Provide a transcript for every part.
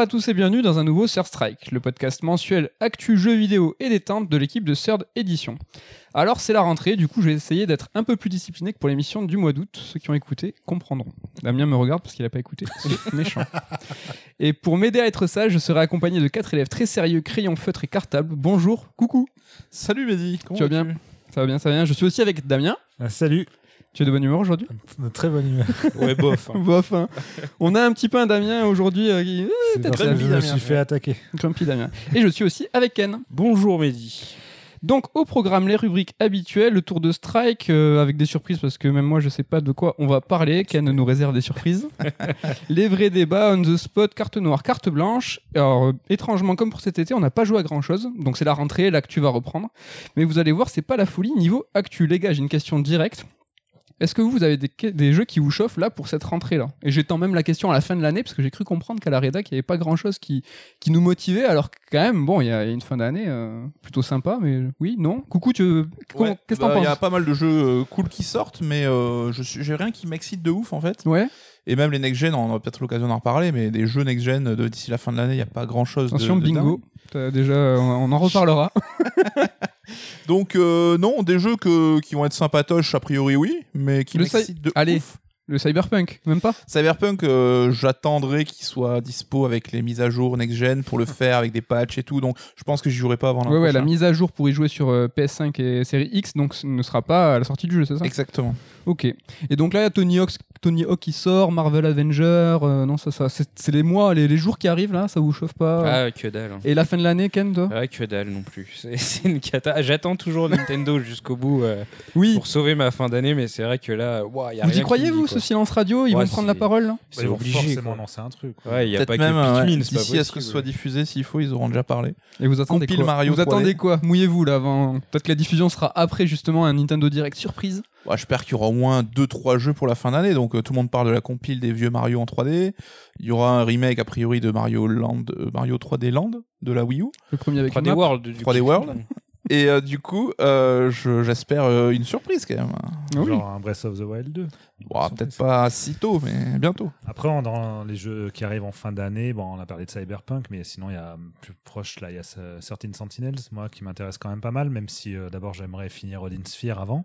à tous et bienvenue dans un nouveau Third Strike, le podcast mensuel actu jeux vidéo et détente de l'équipe de Third Edition. Alors c'est la rentrée, du coup je vais essayer d'être un peu plus discipliné que pour l'émission du mois d'août. Ceux qui ont écouté comprendront. Damien me regarde parce qu'il n'a pas écouté, c'est méchant. Et pour m'aider à être sage, je serai accompagné de quatre élèves très sérieux, crayons, feutres et cartables. Bonjour, coucou, Salut Mehdi, comment tu vas bien Ça va bien, ça va bien. Je suis aussi avec Damien. Ah, salut, Tu es de bonne humeur aujourd'hui de très bonne humeur. Ouais, bof. hein. Bof. hein. On a un petit peu un Damien aujourd'hui euh, qui... Pour ça que je me suis fait attaquer. Grumpy Damien. Et je suis aussi avec Ken. Bonjour Mehdi. Donc au programme les rubriques habituelles, le tour de strike euh, avec des surprises parce que même moi je sais pas de quoi on va parler. Ken nous réserve des surprises. les vrais débats on the spot, carte noire, carte blanche. Alors euh, étrangement comme pour cet été, on n'a pas joué à grand chose. Donc c'est la rentrée, l'actu va reprendre. Mais vous allez voir, c'est pas la folie niveau actu. Les gars, j'ai une question directe. Est-ce que vous, avez des, des jeux qui vous chauffent là pour cette rentrée-là? Et j'étends même la question à la fin de l'année parce que j'ai cru comprendre qu'à la rédac, il n'y avait pas grand-chose qui, qui nous motivait alors que quand même, bon, il y a une fin d'année euh, plutôt sympa, mais oui, non? Coucou, tu... Ouais, qu'est-ce que bah, t'en Il y a penses? pas mal de jeux euh, cool qui sortent, mais euh, je j'ai rien qui m'excite de ouf en fait. Ouais, Et même les next-gen, on aura peut-être l'occasion d'en reparler, mais des jeux next-gen d'ici la fin de l'année, il n'y a pas grand-chose. attention, de, de bingo. Déjà, on on en reparlera. Donc, euh, non, des jeux que, qui vont être sympatoches, a priori, oui, mais qui Le de Allez. ouf. Le cyberpunk, même pas? Cyberpunk, euh, j'attendrai qu'il soit dispo avec les mises à jour next-gen pour le faire avec des patchs et tout, donc je pense que j'y jouerai pas avant l'an Ouais, ouais, la mise à jour pour y jouer sur euh, PS5 et série X, donc ce ne sera pas à la sortie du jeu, c'est ça? Exactement. Ok. Et donc là, il y a Tony Hawk, Tony Hawk qui sort, Marvel Avenger, euh, non, ça, ça, c'est les mois, les, les jours qui arrivent là, ça vous chauffe pas Ah, que dalle. hein. Et la fin de l'année, Ken, toi? Ah, que dalle non plus. C'est une cata. J'attends toujours Nintendo jusqu'au bout euh, Oui. pour sauver ma fin d'année, mais c'est vrai que là, ouah, y a Vous rien y croyez, dit, vous, ce silence radio Ils Ouais, vont prendre la parole là? C'est Ils vont obligé. forcément quoi. lancer un truc. Ouais, il y a pas même, que euh, Pikmin, ouais, c'est pas à ce que ce soit diffusé, s'il faut, ils auront déjà parlé. Et vous attendez Compile quoi? Mario Vous 3D. attendez quoi? Mouillez-vous là avant. Peut-être que la diffusion sera après justement un Nintendo Direct surprise. Ouais, J'espère qu'il y aura au moins 2-3 jeux pour la fin d'année. Donc euh, tout le monde parle de la compile des vieux Mario en 3D. Il y aura un remake a priori de Mario Land, euh, Mario 3D Land de la Wii U. Le premier avec 3D une map. World. du 3D coup. World. Et euh, du coup, euh, je- j'espère euh, une surprise quand même. Oui. Genre un Breath of the Wild 2. Bon, Peut-être pas si tôt, mais bientôt. Après, on- dans les jeux qui arrivent en fin d'année, bon, on a parlé de Cyberpunk, mais sinon, il y a plus proche, là, il y a ce- Certain Sentinels, moi, qui m'intéresse quand même pas mal, même si euh, d'abord, j'aimerais finir Odin Sphere avant.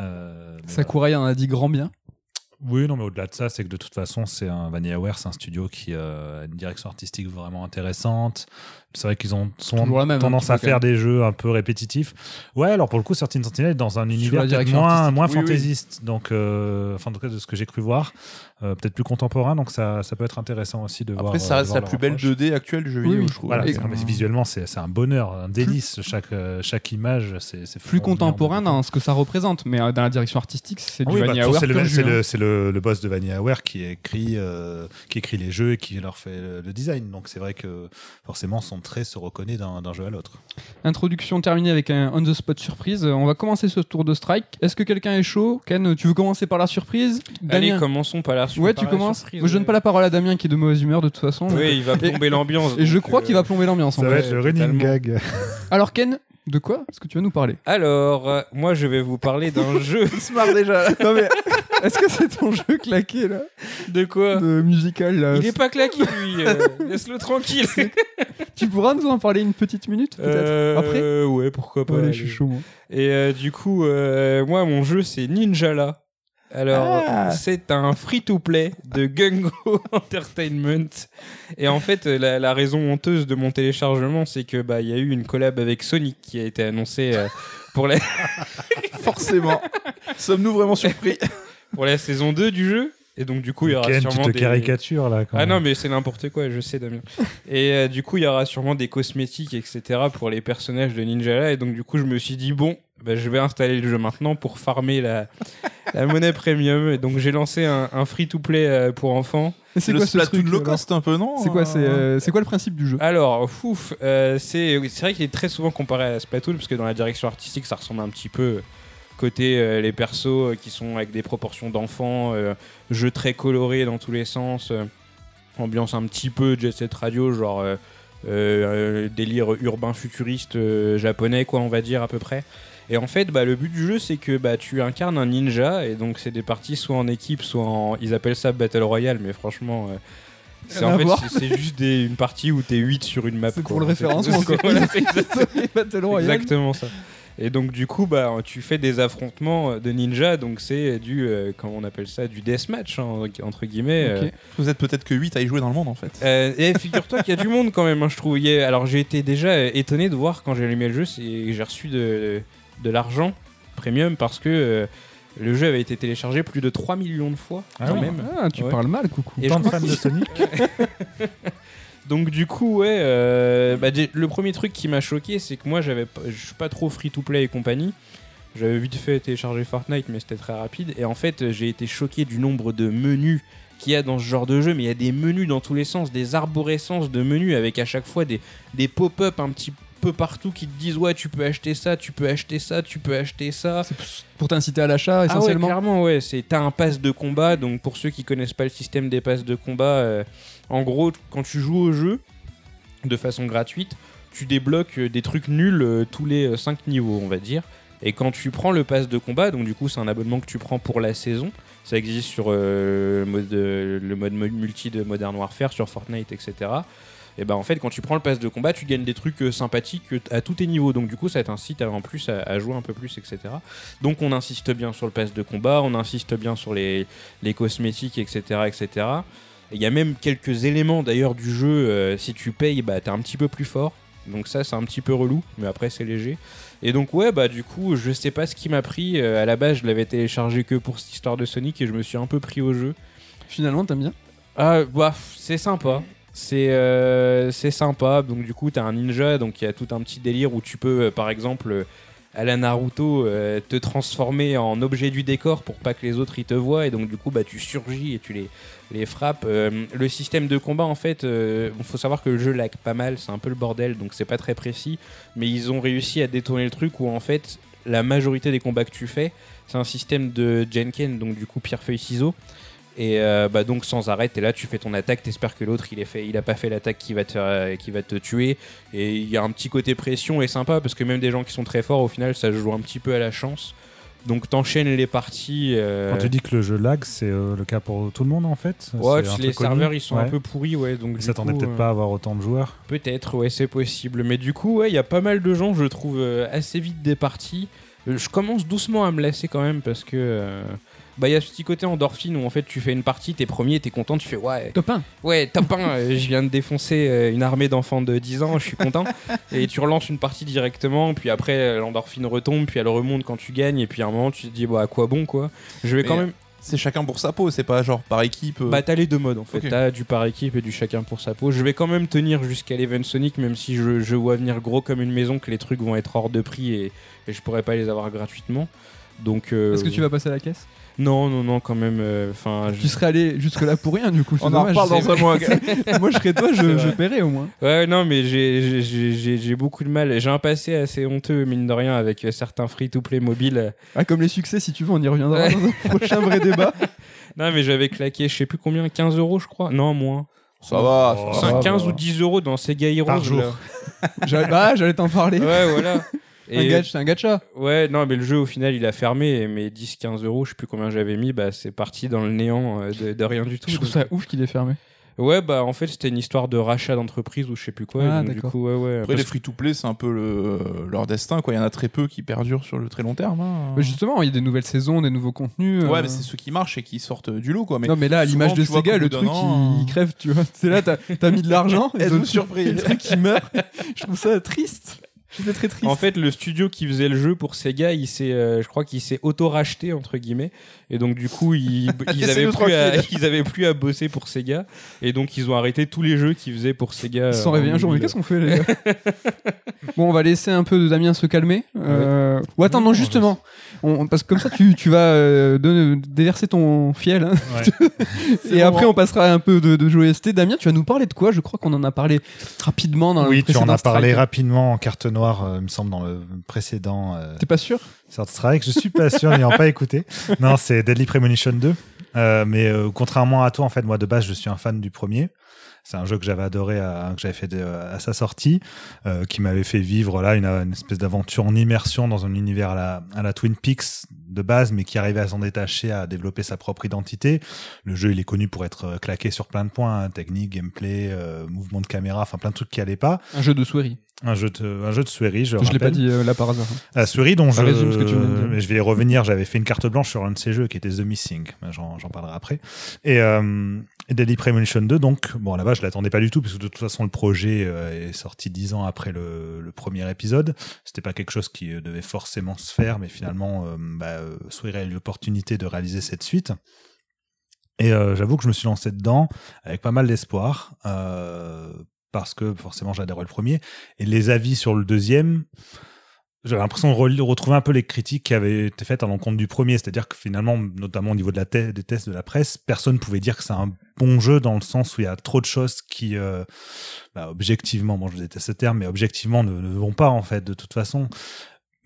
Euh, mais Sakurai en a dit grand bien. Oui, non, mais au-delà de ça, c'est que de toute façon, c'est un VanillaWare, c'est un studio qui euh, a une direction artistique vraiment intéressante. C'est vrai qu'ils ont sont même, tendance à faire des jeux un peu répétitifs. Ouais, alors pour le coup, Certain Sentinel est dans un univers moins, moins Oui, oui. fantaisiste, donc, euh, enfin, en tout cas, de ce que j'ai cru voir, euh, peut-être plus contemporain, donc ça, ça peut être intéressant aussi de voir. Après, ça euh, reste voir la plus belle approche. 2D actuelle du jeu vidéo, oui. je trouve. Voilà, Et- c'est- non, mais visuellement, c'est un bonheur, un délice. Chaque, euh, chaque image, c'est Plus contemporain dans ce que ça représente, mais dans la direction artistique, c'est Ah du oui, bah, VanillaWare c'est le, hein. le, c'est le, le boss de VanillaWare qui écrit, euh, qui écrit les jeux et qui leur fait le, design. Donc c'est vrai que forcément son trait se reconnaît d'un jeu à l'autre. Introduction terminée avec un on the spot surprise. On va commencer ce tour de strike. Est-ce que quelqu'un est chaud? Ken, tu veux commencer par la surprise? Allez, Damien? commençons par la Ouais, tu commences. surprise, Moi, je donne ouais. pas la parole à Damien qui est de mauvaise humeur de toute façon. donc- Oui, il va plomber l'ambiance. Et je crois euh, qu'il va plomber l'ambiance. en Ça vrai. va être le running totalement. gag. Alors Ken, de quoi est-ce que tu vas nous parler? Alors, euh, moi, je vais vous parler d'un jeu. Il se marre déjà. Non mais est-ce que c'est ton jeu claqué là? De quoi? De musical là Il est pas claqué, lui. euh, Laisse-le tranquille. Tu pourras nous en parler une petite minute peut-être Euh, après? Ouais, pourquoi pas. Allez, allez. je suis chaud. moi. Et euh, du coup, euh, moi, mon jeu, c'est Ninjala. Alors, Ah. c'est un free-to-play de Gungo Entertainment. Et en fait, la, la raison honteuse de mon téléchargement, c'est que bah il y a eu une collab avec Sonic qui a été annoncée euh, pour la Forcément. Sommes-nous vraiment surpris? Pour la saison 2 du jeu. Et donc, du coup, il y aura Ken, tu sûrement te des... caricatures là. Quand Ah même. non, mais c'est n'importe quoi, je sais, Damien. Et euh, du coup, il y aura sûrement des cosmétiques, etc. pour les personnages de Ninjala. Et donc, du coup, je me suis dit, bon, bah, je vais installer le jeu maintenant pour farmer la, la monnaie premium. Et donc, j'ai lancé un, un free-to-play euh, pour enfants. C'est le quoi ce Splatoon truc low cost un peu, non C'est quoi, c'est, Euh, quoi le principe du jeu? Alors, fouf, euh, c'est c'est vrai qu'il est très souvent comparé à Splatoon, parce que dans la direction artistique, ça ressemble un petit peu côté euh, les persos euh, qui sont avec des proportions d'enfants, euh, jeux très colorés dans tous les sens, euh, ambiance un petit peu Jet Set Radio, genre euh, euh, délire urbain futuriste euh, japonais, quoi, on va dire à peu près. Et en fait, bah, le but du jeu, c'est que bah, tu incarnes un ninja, et donc c'est des parties soit en équipe, soit en. Ils appellent ça Battle Royale, mais franchement, euh, C'est en fait, juste des- une partie où t'es 8 sur une map. C'est quoi. pour le référencement. C'est- voilà, c'est exactement- exactement ça. Et donc du coup, bah, tu fais des affrontements de ninja, donc c'est du, euh, comment on appelle ça, du deathmatch hein, entre guillemets. euh. Vous êtes peut-être que 8 à y jouer dans le monde en fait. Euh, et figure-toi qu'il y a du monde quand même, hein, je trouve. A- Alors j'ai été déjà euh, étonné de voir quand j'ai allumé le jeu, j'ai reçu de, de l'argent premium parce que euh, le jeu avait été téléchargé plus de 3 millions de fois Ah quand oui. même. Ah, tu Ouais. parles mal, coucou. Et Tant je de crois fans de Sonic. Donc du coup, ouais, euh, bah, le premier truc qui m'a choqué, c'est que moi, j'avais, pas- je suis pas trop free-to-play et compagnie. J'avais vite fait télécharger Fortnite, mais c'était très rapide. Et en fait, j'ai été choqué du nombre de menus qu'il y a dans ce genre de jeu. Mais il y a des menus dans tous les sens, des arborescences de menus avec à chaque fois des, des pop-up un petit peu partout qui te disent ouais, tu peux acheter ça, tu peux acheter ça, tu peux acheter ça. C'est pour t'inciter à l'achat Ah ouais, essentiellement. clairement, ouais. C'est t'as un pass de combat. Donc pour ceux qui connaissent pas le système des passes de combat, euh, en gros, quand tu joues au jeu de façon gratuite, tu débloques euh, des trucs nuls euh, tous les 5 niveaux, on va dire. Et quand tu prends le pass de combat, donc du coup c'est un abonnement que tu prends pour la saison, ça existe sur le, mode, le mode mu- multi de Modern Warfare, sur Fortnite, etc. Et ben en fait quand tu prends le pass de combat, tu gagnes des trucs euh, sympathiques euh, à tous tes niveaux. Donc du coup ça t'incite en plus à, à jouer un peu plus, etc. Donc on insiste bien sur le pass de combat, on insiste bien sur les, les cosmétiques, etc. etc. Et Il y a même quelques éléments d'ailleurs du jeu, euh, si tu payes, bah, t'es un petit peu plus fort. Donc ça c'est un petit peu relou, mais après c'est léger. Et donc ouais, bah du coup je sais pas ce qui m'a pris. Euh, à la base je l'avais téléchargé que pour cette histoire de Sonic et je me suis un peu pris au jeu. Finalement, t'aimes bien? Ah, bah, c'est sympa. C'est euh, c'est sympa. Donc, du coup, t'as un ninja. Donc, il y a tout un petit délire où tu peux, euh, par exemple, euh, à la Naruto, euh, te transformer en objet du décor pour pas que les autres ils te voient. Et donc, du coup, bah, tu surgis et tu les, frappes. Euh, le système de combat, en fait, il faut savoir que le jeu lag pas mal. C'est un peu le bordel. Donc, c'est pas très précis. Mais ils ont réussi à détourner le truc où, en fait, la majorité des combats que tu fais, c'est un système de Jenken. Donc, du coup, pierre-feuille-ciseaux. Et euh, bah donc sans arrêt, t'es là, tu fais ton attaque, t'espères que l'autre il est fait, il a pas fait l'attaque qui va te euh, qui va te tuer. Et il y a un petit côté pression et sympa parce que même des gens qui sont très forts, au final, ça joue un petit peu à la chance. Donc t'enchaînes les parties. euh, Quand tu dis que le jeu lag, c'est euh, le cas pour tout le monde en fait? Ouais, les serveurs ils sont un peu pourris, ouais. Donc s'attendaient peut-être euh, pas à avoir autant de joueurs. Peut-être, ouais, c'est possible. Mais du coup, ouais, il y a pas mal de gens, je trouve, assez vite des parties. Je commence doucement à me lasser quand même parce que. Bah, il y a ce petit côté endorphine où en fait tu fais une partie, t'es premier, t'es content, tu fais ouais, Top 1. ouais, top 1, euh, je viens de défoncer euh, une armée d'enfants de 10 ans, je suis content. et tu relances une partie directement, puis après euh, l'endorphine retombe, puis elle remonte quand tu gagnes, et puis à un moment tu te dis, bah à quoi bon quoi Je vais quand même. C'est chacun pour sa peau, c'est pas genre par équipe. euh, Bah t'as les deux modes en fait, t'as du par équipe et du chacun pour sa peau. Je vais quand même tenir jusqu'à l'event Sonic même si je, je vois venir gros comme une maison que les trucs vont être hors de prix et, et je pourrais pas les avoir gratuitement. Donc euh, Est-ce que tu vas passer à la caisse? Non non non quand même. euh, Tu serais allé jusque-là pour rien, du coup. c'est On en dommage, reparle dans un mois. Moi, je serais toi, je, paierais au moins. ouais non mais j'ai- beaucoup de mal. J'ai un passé assez honteux mine de rien avec euh, certains free-to-play mobiles. Ah, comme les succès, si tu veux, on y reviendra Ouais. dans un prochain vrai débat. Non mais j'avais claqué je sais plus combien 15 euros je crois. Non moins. Ça va. Oh. ça Cinq- va. 15 ou 10 euros dans Sega Heroes. Par jour. J'allais bah, j'allais t'en parler. Ouais voilà. Un gacha, c'est un gacha. Ouais, non, mais le jeu au final il a fermé et mes 10-15 euros, je sais plus combien j'avais mis, bah c'est parti dans le néant euh, de, de rien du tout. Je trouve ça ouf qu'il est fermé. Ouais, bah en fait c'était une histoire de rachat d'entreprise ou je sais plus quoi. Ah, donc, du d'accord. coup, ouais, ouais. Après, Parce les free-to-play, c'est un peu le... leur destin. Quoi. Il y en a très peu qui perdurent sur le très long terme. hein. Mais justement, il y a des nouvelles saisons, des nouveaux contenus. Ouais, euh, mais c'est ceux qui marchent et qui sortent du lot. Quoi. Mais non, mais là, à l'image de Sega, le truc, an, il, crève, tu vois. C'est là, t'as as mis de l'argent, et Êtes-vous le- surpris le truc qui meurt. Je trouve ça triste. C'était très triste. En fait, le studio qui faisait le jeu pour Sega, il s'est, euh, je crois qu'il s'est auto-racheté entre guillemets, et donc du coup, ils, ils avaient plus à, tranquille. ils avaient plus à bosser pour Sega, et donc ils ont arrêté tous les jeux qu'ils faisaient pour Sega. Ils se sont réveillés un jour, mais qu'est-ce qu'on fait, les gars Bon, on va laisser un peu de Damien se calmer. Euh, Ou attends, Non, justement. On- parce que comme ça, tu, tu vas euh, déverser ton fiel. hein. Ouais. Et après, on passera un peu de, de joyeuseté. Damien, tu vas nous parler de quoi? Je crois qu'on en a parlé rapidement dans le oui, tu en précédent as parlé Strike. rapidement en carte noire, euh, il me semble, dans le précédent euh, T'es pas sûr? Third Strike. Je suis pas sûr, n'ayant pas écouté. Non, c'est Deadly Premonition 2. Euh, mais contrairement à toi, en fait, moi de base, je suis un fan du premier. C'est un jeu que j'avais adoré, à, que j'avais fait à sa sortie, euh, qui m'avait fait vivre là une, espèce d'aventure en immersion dans un univers à la Twin Peaks, de base, mais qui arrivait à s'en détacher, à développer sa propre identité. Le jeu, il est connu pour être euh, claqué sur plein de points, hein, technique, gameplay, euh, mouvement de caméra, enfin plein de trucs qui allaient pas. Un jeu de souris. Un jeu de, un jeu de Sueri, je, Je l'ai pas dit euh, là par hasard. Ah, Sueri, dont je, je vais y revenir. J'avais fait une carte blanche sur un de ces jeux qui était The Missing. Ben, J'en parlerai après. Et, euh, Deadly Premonition 2, donc, bon, là-bas, je l'attendais pas du tout, parce que de toute façon, le projet euh, est sorti dix ans après le, le premier épisode. C'était pas quelque chose qui devait forcément se faire, mais finalement, bah, euh, eu l'opportunité de réaliser cette suite. Et euh, j'avoue que je me suis lancé dedans avec pas mal d'espoir, euh, parce que forcément j'adorais le premier. Et les avis sur le deuxième, j'avais l'impression de re- retrouver un peu les critiques qui avaient été faites à l'encontre du premier. C'est-à-dire que finalement, notamment au niveau des tests de la presse, personne ne pouvait dire que c'est un bon jeu dans le sens où il y a trop de choses qui, euh, bah, objectivement, bon, je déteste ce terme, mais objectivement ne vont pas en fait de toute façon.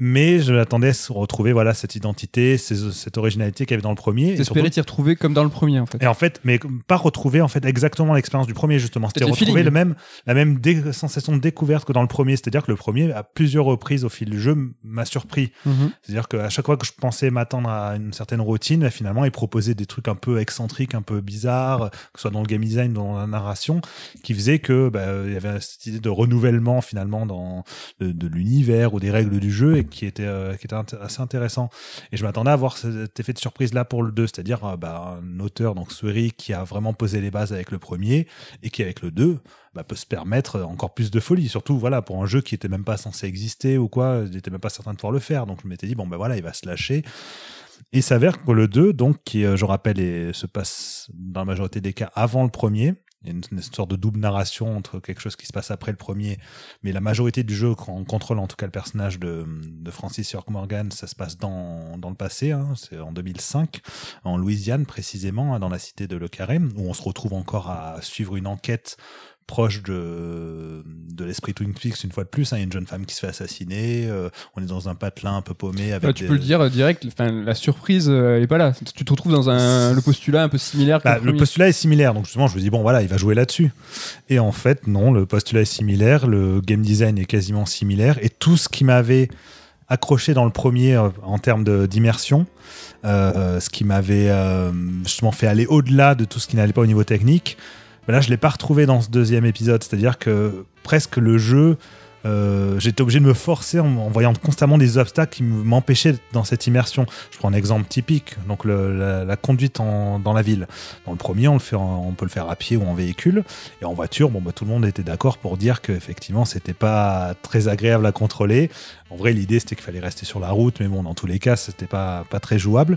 Mais je m'attendais à retrouver voilà cette identité, ces- cette originalité qu'il y avait dans le premier. T'espérais t'y retrouver comme dans le premier en fait. et en fait, mais pas retrouver en fait exactement l'expérience du premier justement. C'était retrouver feeling. le même, la même sensation de découverte que dans le premier. C'est-à-dire que le premier, à plusieurs reprises au fil du jeu, m'a surpris. Mhm. C'est-à-dire qu'à chaque fois que je pensais m'attendre à une certaine routine, finalement, il proposait des trucs un peu excentriques, un peu bizarres, que ce soit dans le game design, dans la narration, qui faisait que bah, il y avait cette idée de renouvellement finalement dans de, de l'univers ou des règles du jeu et qui était euh, qui était assez intéressant. Et je m'attendais à avoir cet effet de surprise là pour le 2, c'est-à-dire euh, bah, un auteur donc Sueri qui a vraiment posé les bases avec le premier et qui avec le 2 bah, peut se permettre encore plus de folie. Surtout voilà pour un jeu qui était même pas censé exister ou quoi, il était même pas certain de pouvoir le faire. Donc je m'étais dit bon ben voilà il va se lâcher. Et il s'avère que le 2, donc, qui, euh, je rappelle, est- se passe dans la majorité des cas avant le premier, il y a une, sorte de double narration entre quelque chose qui se passe après le premier, mais la majorité du jeu, quand on contrôle en tout cas le personnage de, de Francis York Morgan, ça se passe dans, dans le passé, hein, c'est en 2005, en Louisiane précisément, hein, dans la cité de Le Carré, où on se retrouve encore à suivre une enquête proche de, de l'esprit Twin Peaks une fois de plus. hein. Il y a une jeune femme qui se fait assassiner, euh, on est dans un patelin un peu paumé avec Bah, tu des- peux le dire euh, direct, enfin, la surprise, euh, elle est pas là. Tu te retrouves dans un, le postulat un peu similaire Bah, le postulat est similaire, donc justement, je me dis bon voilà, il va jouer là-dessus. Et en fait, non, le postulat est similaire, le game design est quasiment similaire, et tout ce qui m'avait accroché dans le premier euh, en termes d'immersion, euh, euh, ce qui m'avait euh, justement fait aller au-delà de tout ce qui n'allait pas au niveau technique, ben là, je l'ai pas retrouvé dans ce deuxième épisode. C'est-à-dire que presque le jeu. euh, j'étais obligé de me forcer en, voyant constamment des obstacles qui m'empêchaient dans cette immersion. Je prends un exemple typique, donc la, conduite dans la ville. Dans le premier, on peut le faire à pied ou en véhicule. Et en voiture, bon, bah, tout le monde était d'accord pour dire qu'effectivement, c'était pas très agréable à contrôler. En vrai, l'idée, c'était qu'il fallait rester sur la route, mais bon, dans tous les cas, c'était pas, pas très jouable.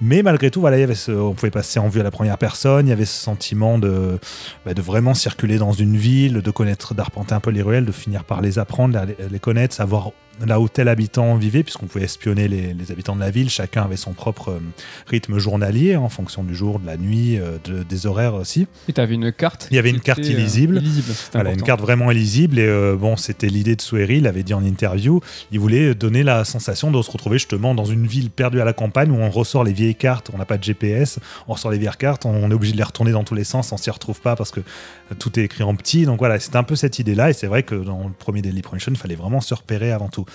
Mais malgré tout, voilà, il y avait ce- on pouvait passer en vue à la première personne, il y avait ce sentiment de, bah, de vraiment circuler dans une ville, de connaître, d'arpenter un peu les ruelles, de finir par les apprendre, les, les connaître, savoir là où tel habitant vivait, puisqu'on pouvait espionner les, les habitants de la ville. Chacun avait son propre euh, rythme journalier en fonction du jour, de la nuit, euh, de- des horaires aussi. Et t'avais une carte. Il y avait une carte euh, illisible. illisible, Voilà, une carte vraiment illisible. Et euh, bon, c'était l'idée de Sueri, il l'avait dit en interview. Il voulait donner la sensation de se retrouver justement dans une ville perdue à la campagne où on ressort les vieilles cartes, on n'a pas de GPS, on ressort les vieilles cartes, on est obligé de les retourner dans tous les sens, on s'y retrouve pas parce que tout est écrit en petit. Donc voilà, c'était un peu cette idée-là. Et c'est vrai que dans le premier Daily Premonition, il fallait vraiment se repérer avant tout.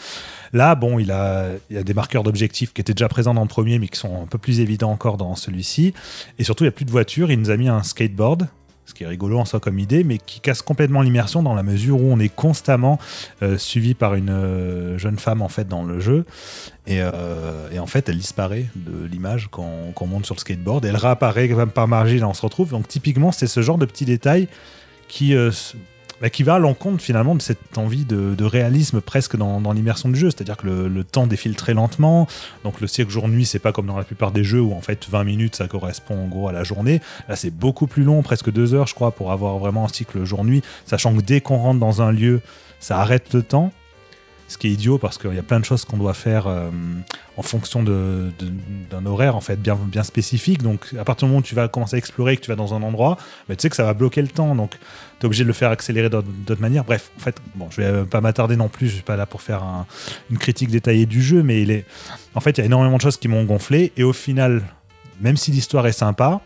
Là, bon, il y a des marqueurs d'objectifs qui étaient déjà présents dans le premier, mais qui sont un peu plus évidents encore dans celui-ci. Et surtout, il n'y a plus de voiture. Il nous a mis un skateboard, ce qui est rigolo en soi comme idée, mais qui casse complètement l'immersion dans la mesure où on est constamment euh, suivi par une euh, jeune femme en fait dans le jeu. Et, euh, en fait, elle disparaît de l'image quand, on monte sur le skateboard. Elle réapparaît par là on se retrouve. Donc typiquement, c'est ce genre de petits détails qui, bah, qui va à l'encontre finalement de cette envie de, réalisme presque dans, l'immersion du jeu. C'est-à-dire que le, le temps défile très lentement. Donc le cycle jour-nuit, c'est pas comme dans la plupart des jeux où en fait 20 minutes ça correspond en gros à la journée. Là, c'est beaucoup plus long, presque deux heures, je crois, pour avoir vraiment un cycle jour-nuit. Sachant que dès qu'on rentre dans un lieu, ça arrête le temps. Ce qui est idiot parce qu'il y a plein de choses qu'on doit faire euh, en fonction d'un horaire en fait bien, bien spécifique. Donc à partir du moment où tu vas commencer à explorer, que tu vas dans un endroit, bah, tu sais que ça va bloquer le temps. Donc tu es obligé de le faire accélérer d'autres manières. Bref, en fait, bon, je vais euh, pas m'attarder non plus. Je suis pas là pour faire un- une critique détaillée du jeu, mais il en fait, il y a énormément de choses qui m'ont gonflé. Et au final, même si l'histoire est sympa,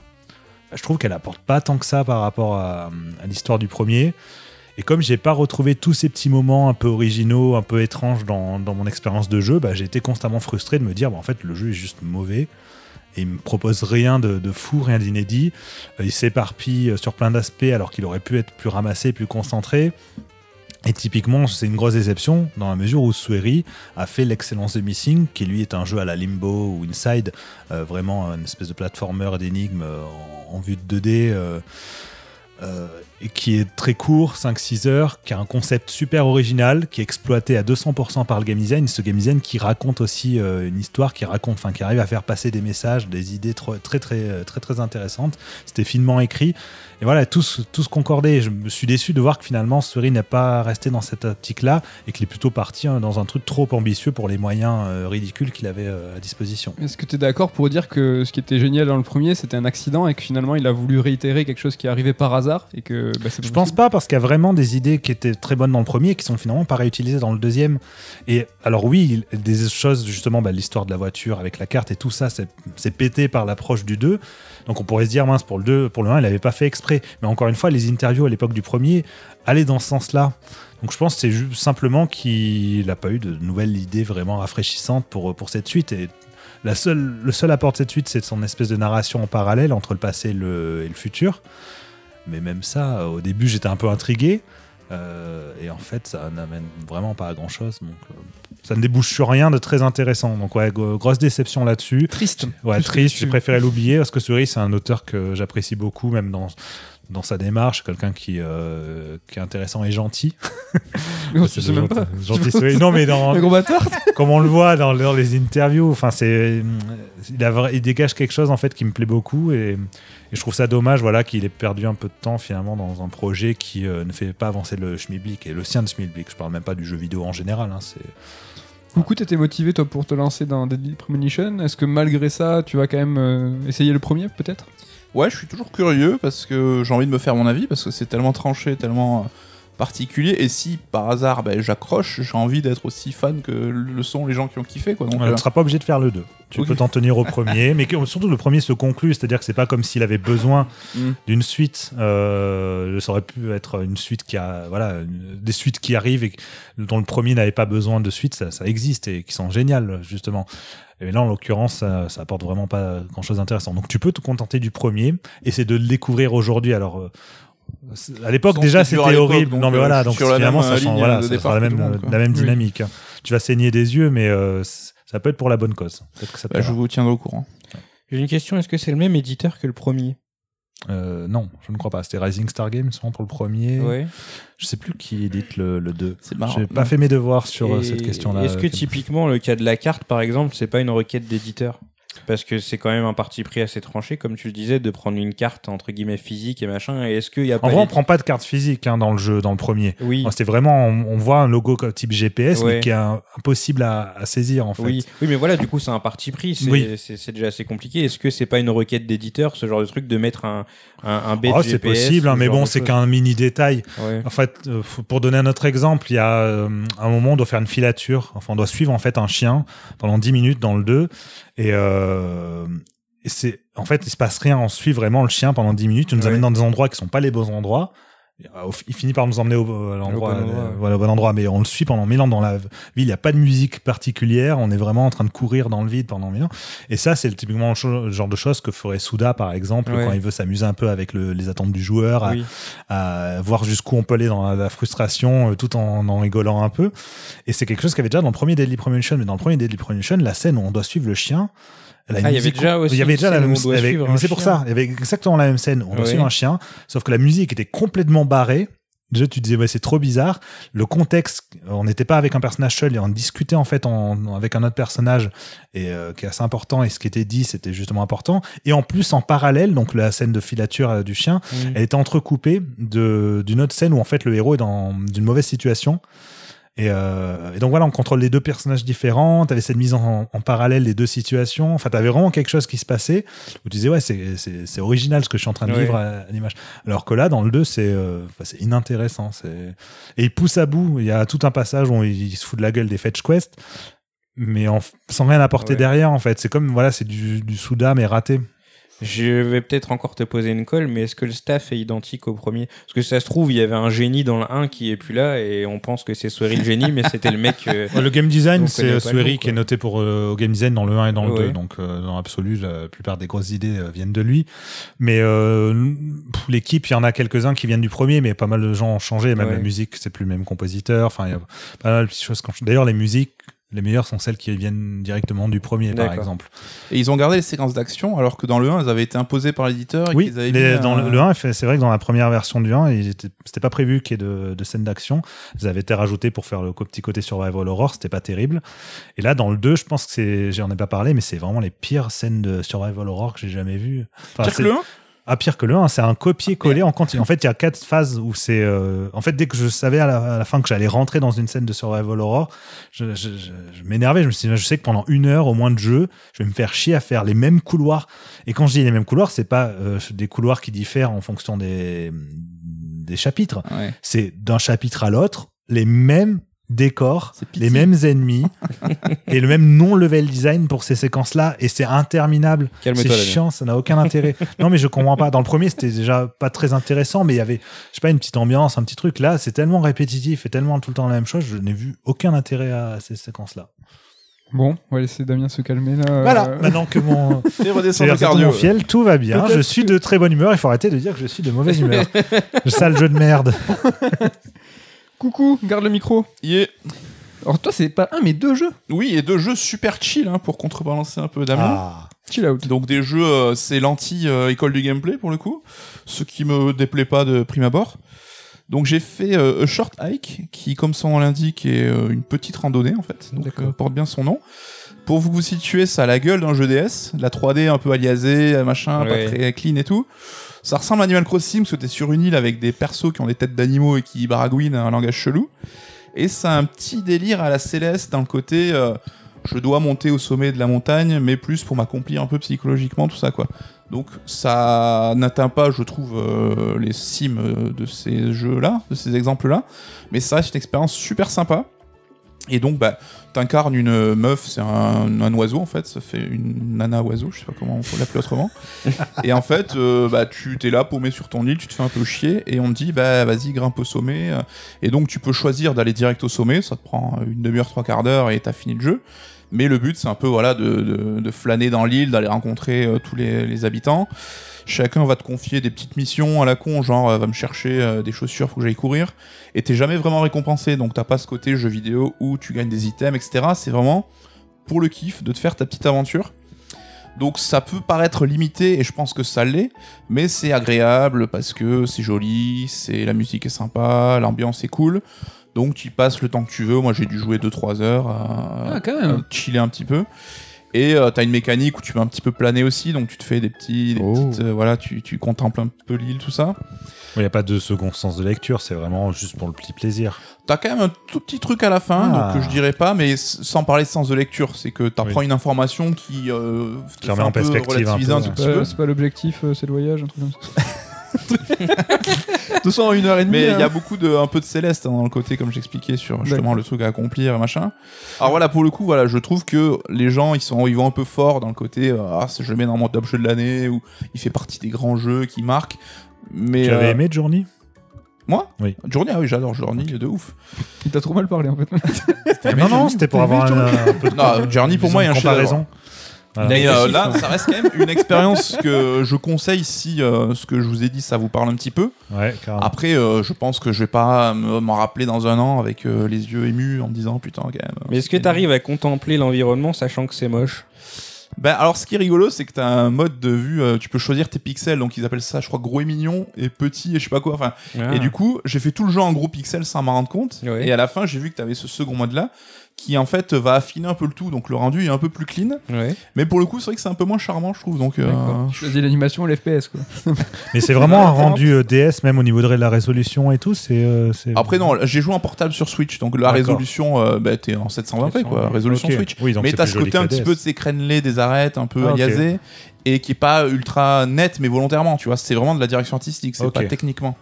bah, je trouve qu'elle apporte pas tant que ça par rapport à l'histoire du premier. Et comme j'ai pas retrouvé tous ces petits moments un peu originaux, un peu étranges dans, mon expérience de jeu, bah, j'ai été constamment frustré de me dire, bah, en fait, le jeu est juste mauvais. Et il me propose rien de, fou, rien d'inédit. Euh, il s'éparpille euh, sur plein d'aspects alors qu'il aurait pu être plus ramassé, plus concentré. Et typiquement, c'est une grosse déception dans la mesure où Sueri a fait l'excellence de Missing, qui lui est un jeu à la Limbo ou Inside, euh, vraiment une espèce de platformer d'énigmes euh, en, vue de 2D. euh, euh, et qui est très court, 5-6 heures, qui a un concept super original, qui est exploité à 200% par le game. Ce game qui raconte aussi euh, une histoire, qui raconte, enfin qui arrive à faire passer des messages, des idées très très très très, très intéressantes. C'était finement écrit. Et voilà, tous tous concordait. Je me suis déçu de voir que finalement Suri n'est pas resté dans cette optique-là et qu'il est plutôt parti hein, dans un truc trop ambitieux pour les moyens euh, ridicules qu'il avait euh, à disposition. Est-ce que tu es d'accord pour dire que ce qui était génial dans le premier, c'était un accident et que finalement il a voulu réitérer quelque chose qui arrivé par hasard et que bah, Je pense pas parce qu'il y a vraiment des idées qui étaient très bonnes dans le premier et qui sont finalement pas réutilisées dans le deuxième. Et alors oui, il- des choses justement, bah, l'histoire de la voiture avec la carte et tout ça, c'est c'est pété par l'approche du 2. Donc on pourrait se dire mince pour le 2, pour le 1, il avait pas fait exprès. Mais encore une fois, les interviews à l'époque du premier allaient dans ce sens-là. Donc je pense que c'est simplement qu'il n'a pas eu de nouvelles idées vraiment rafraîchissantes pour, pour cette suite. Et le seul apport de cette suite, c'est son espèce de narration en parallèle entre le passé le, et le futur. Mais même ça, au début, j'étais un peu intrigué. Euh, et en fait, ça n'amène vraiment pas à grand chose. Donc, euh, ça ne débouche sur rien de très intéressant. Donc, ouais, gro- grosse déception là-dessus. triste. Ouais, triste. J'ai préféré l'oublier parce que Cerise, c'est un auteur que j'apprécie beaucoup, même dans, dans sa démarche. Quelqu'un qui, euh, qui est intéressant et gentil. Tu sais même pas. Gentil, Cerise. Non, mais dans, comme on le voit dans, dans les interviews, enfin c'est, il, il dégage quelque chose en fait qui me plaît beaucoup et, et je trouve ça dommage voilà qu'il ait perdu un peu de temps finalement dans un projet qui euh, ne fait pas avancer le schmilblick et le sien de schmilblick. Je parle même pas du jeu vidéo en général. hein, c'est Coucou, t'étais motivé toi pour te lancer dans Deadly Premonition. Est-ce que malgré ça, tu vas quand même euh, essayer le premier peut-être? Ouais, je suis toujours curieux parce que j'ai envie de me faire mon avis parce que c'est tellement tranché, tellement euh, particulier. Et si par hasard ben, j'accroche, j'ai envie d'être aussi fan que le sont les gens qui ont kiffé. Quoi. Donc, tu euh, ne seras pas obligé de faire le 2. Tu peux t'en tenir au premier, mais que- surtout le premier se conclut, c'est-à-dire que c'est pas comme s'il avait besoin Mm. d'une suite. Euh, ça aurait pu être une suite qui a, voilà, une- des suites qui arrivent et dont le premier n'avait pas besoin de suite, ça, ça existe et qui sont géniales justement. Et là, en l'occurrence, ça, ça apporte vraiment pas grand-chose d'intéressant. Donc, tu peux te contenter du premier et c'est de le découvrir aujourd'hui. Alors. Euh, à l'époque déjà c'était horrible donc, non mais euh, voilà suis donc finalement ça euh, change ligne voilà ça sera la même, monde, la même Oui. dynamique tu vas saigner des yeux mais euh, ça peut être pour la bonne cause que ça bah, je vous tiendrai au courant. J'ai une question, est-ce que c'est le même éditeur que le premier? Euh, non, je ne crois pas. C'était Rising Star Games sûrement pour le premier. Ouais. Je sais plus qui édite le, le 2. C'est marrant. J'ai pas fait mes devoirs sur euh, Et cette question-là. Est-ce que euh, typiquement le cas de la carte, par exemple, c'est pas une requête d'éditeur? Parce que c'est quand même un parti pris assez tranché, comme tu le disais, de prendre une carte entre guillemets physique et machin. Et est-ce qu'il y a pas En vrai, on des- prend pas de carte physique hein, dans le jeu, dans le premier. Oui. C'était vraiment, on, on voit un logo type GPS, Ouais. mais qui est un- impossible à, à saisir en fait. Oui, oui, mais voilà, du coup, c'est un parti pris. C'est Oui. déjà assez compliqué. Est-ce que c'est pas une requête d'éditeur, ce genre de truc, de mettre un, un, un Oh, GPS c'est possible, hein, mais bon, c'est qu'un mini détail. Ouais. En fait, euh, pour donner un autre exemple, il y a euh, un moment, on doit faire une filature. Enfin, on doit suivre en fait un chien pendant 10 minutes dans le 2. Et, euh, et c'est, en fait, il se passe rien. On suit vraiment le chien pendant 10 minutes. Il nous Ouais. amène dans des endroits qui sont pas les bons endroits. Euh, Il finit par nous emmener au, à l'endroit, bon endroit, euh, voilà, au bon endroit, mais on le suit pendant mille ans dans la ville. Il n'y a pas de musique particulière. On est vraiment en train de courir dans le vide pendant mille ans. Et ça, c'est typiquement le genre de choses que ferait Souda, par exemple, Ouais. quand il veut s'amuser un peu avec le- les attentes du joueur, à- Oui. à voir jusqu'où on peut aller dans la, la frustration euh, tout en en rigolant un peu. Et c'est quelque chose qu'il y avait déjà dans le premier Deadly Premonition, mais dans le premier Deadly Premonition, la scène où on doit suivre le chien. Une Ah, il y avait déjà aussi il y avait une déjà la même mais c'est pour ça, il y avait exactement la même scène on doit Ouais. suivre un chien, sauf que la musique était complètement barrée. Déjà, tu disais, ouais, c'est trop bizarre. Le contexte, on n'était pas avec un personnage seul et on discutait en fait en- avec un autre personnage et euh, qui est assez important. Et ce qui était dit, c'était justement important. Et en plus, en parallèle, donc la scène de filature euh, du chien, Mhm. elle était entrecoupée d'une autre scène où en fait le héros est dans d'une mauvaise situation. Et, euh, et donc voilà, on contrôle les deux personnages différents. T'avais cette mise en, en parallèle des deux situations. Enfin, t'avais vraiment quelque chose qui se passait où tu disais ouais, c'est original ce que je suis en train de Ouais. vivre à, à l'image. Alors que là, dans le 2, c'est euh, c'est inintéressant. C'est et il pousse à bout. Il y a tout un passage où il, il se fout de la gueule des fetch quests, mais en, sans rien apporter Ouais. derrière en fait. C'est comme voilà, c'est du, du Souda mais raté. Je vais peut-être encore te poser une colle, mais est-ce que le staff est identique au premier? Parce que ça se trouve, il y avait un génie dans le 1 qui est plus là, et on pense que c'est Swery le génie, mais c'était le mec. euh, Le game design, c'est euh, nom, qui est noté pour euh, au game design dans le 1 et dans le Ouais. 2. Donc, euh, dans l'absolu, la plupart des grosses idées viennent de lui. Mais l'équipe, il y en a quelques-uns qui viennent du premier, mais pas mal de gens ont changé. Même Ouais. la musique, c'est plus le même compositeur. Enfin, il y a pas mal de petites choses. D'ailleurs, les musiques, les meilleures sont celles qui viennent directement du premier, par exemple. Et ils ont gardé les séquences d'action, alors que dans le 1, elles avaient été imposées par l'éditeur. Oui, les- dans un- le, le 1, fait- c'est vrai que dans la première version du 1, il était- c'était pas prévu qu'il y ait de, de scènes d'action. Elles avaient été rajoutées pour faire le petit côté survival horror, c'était pas terrible. Et là, dans le 2, je pense que c'est, j'en ai pas parlé, mais c'est vraiment les pires scènes de survival horror que j'ai jamais vues. Enfin, que c'est- le 1 Ah, pire que le 1, c'est un copier-coller en continu. En fait, il y a quatre phases où c'est. euh, En fait, dès que je savais à la, à la fin que j'allais rentrer dans une scène de survival horror, je, je- je- je m'énervais. Je me suis dit, je sais que pendant une heure au moins de jeu, je vais me faire chier à faire les mêmes couloirs. Et quand je dis les mêmes couloirs, c'est pas euh, des couloirs qui diffèrent en fonction des, des chapitres. Ouais. C'est d'un chapitre à l'autre, les mêmes décors, les mêmes ennemis et le même non-level design pour ces séquences-là. Et c'est interminable. Calme-toi, C'est chiant, ça n'a aucun intérêt. non, mais je comprends pas. Dans le premier, c'était déjà pas très intéressant, mais il y avait, je sais pas, une petite ambiance, un petit truc. Là, c'est tellement répétitif et tellement tout le temps la même chose, je n'ai vu aucun intérêt à ces séquences-là. Bon, on va laisser Damien se calmer là. Voilà, Euh, maintenant que mon, le cardio. fiel, tout va bien. Je suis de très bonne humeur. Il faut arrêter de dire que je suis de mauvaise humeur. Sale jeu de merde. Coucou, garde le micro. Yeah. Alors toi, c'est pas un, mais deux jeux. Oui, et deux jeux super chill hein, pour contrebalancer un peu Damien. Ah. Chill out. Donc des jeux, euh, c'est l'anti-école du gameplay pour le coup, ce qui me déplaît pas de prime abord. Donc j'ai fait euh, A Short Hike, qui comme son nom l'indique est euh, une petite randonnée en fait, donc euh, porte bien son nom. Pour vous vous situer, ça a la gueule d'un jeu DS, la 3D un peu aliasée, machin, Ouais. pas très clean et tout. Ça ressemble à Animal Crossing parce que t'es sur une île avec des persos qui ont des têtes d'animaux et qui baragouinent un langage chelou. Et ça a un petit délire à la céleste dans le côté euh, je dois monter au sommet de la montagne, mais plus pour m'accomplir un peu psychologiquement, tout ça quoi. Donc ça n'atteint pas, je trouve, euh, les cimes de ces jeux-là, de ces exemples-là, mais ça reste une expérience super sympa. Et donc, bah, t'incarnes une meuf, c'est un, oiseau en fait, ça fait une nana oiseau, je sais pas comment on peut l'appeler autrement. et en fait, euh, bah, tu t'es là paumé sur ton île, tu te fais un peu chier, et on te dit, bah vas-y, grimpe au sommet. Et donc, tu peux choisir d'aller direct au sommet, ça te prend une demi-heure, trois quarts d'heure, et t'as fini le jeu. Mais le but, c'est un peu voilà, de, flâner dans l'île, d'aller rencontrer euh, tous les habitants. Chacun va te confier des petites missions à la con, genre euh, va me chercher euh, des chaussures, faut que j'aille courir. Et t'es jamais vraiment récompensé, donc t'as pas ce côté jeu vidéo où tu gagnes des items, etc. C'est vraiment pour le kiff de te faire ta petite aventure. Donc ça peut paraître limité, et je pense que ça l'est, mais c'est agréable parce que c'est joli, c'est la musique est sympa, l'ambiance est cool. Donc tu y passes le temps que tu veux. Moi j'ai dû jouer 2-3 heures à, Ah, quand même. à chiller un petit peu. Et euh, t'as une mécanique où tu peux un petit peu planer aussi, donc tu te fais des petits, des Oh. petites, euh, voilà, tu, tu contemples un peu l'île, tout ça. Il n'y a pas de second sens de lecture, c'est vraiment juste pour le petit plaisir. T'as quand même un tout petit truc à la fin, Ah. donc euh, je dirais pas, mais sans parler de sens de lecture, c'est que t'apprends une information qui euh, te Qui fait remet en un peu perspective un peu. c'est pas l'objectif, euh, c'est le voyage, un truc comme ça. De toute façon, en une heure et demie. Mais il y a hein. beaucoup de un peu de céleste hein, dans le côté comme j'expliquais sur justement le truc à accomplir et machin. Alors voilà pour le coup voilà je trouve que les gens ils sont ils vont un peu fort dans le côté euh, ah je le mets dans mon top jeu de l'année ou il fait partie des grands jeux qui marquent. Mais Tu avais euh, aimé Journey? Moi? Oui. Journey ah oui j'adore Journey de ouf. Il t'a trop mal parlé en fait. Non, non, c'était pour avoir un, un peu de Non, Journey, pour moi, il y a de un comparaison. Voilà. Mais euh, Dépressif, là hein. ça reste quand même une expérience que je conseille si euh, ce que je vous ai dit ça vous parle un petit peu. Ouais, carrément. Après euh, je pense que je vais pas me- m'en rappeler dans un an avec euh, les yeux émus en me disant putain quand même. Mais est-ce que tu arrives à contempler l'environnement sachant que c'est moche? Ben alors ce qui est rigolo c'est que t'as un mode de vue, euh, tu peux choisir tes pixels, donc ils appellent ça je crois gros et mignon et petit et je sais pas quoi. Enfin Ah. et du coup j'ai fait tout le jeu en gros pixels sans m'en rendre compte. Ouais. Et à la fin j'ai vu que t'avais ce second mode là qui en fait va affiner un peu le tout, donc le rendu est un peu plus clean. Ouais. Mais pour le coup c'est vrai que c'est un peu moins charmant je trouve. Donc euh. Choisis l'animation et l'FPS quoi. Mais c'est vraiment un rendu euh, DS, même au niveau de la résolution et tout. C'est. euh, c'est- Après non j'ai joué en portable sur Switch, donc la résolution euh, bah, t'es en 720p quoi, résolution Ok. Switch. Oui, donc mais t'as ce côté un petit peu de ces crénelés, des arêtes un peu Ah, et qui est pas ultra net mais volontairement, tu vois, c'est vraiment de la direction artistique, c'est Ok. pas techniquement.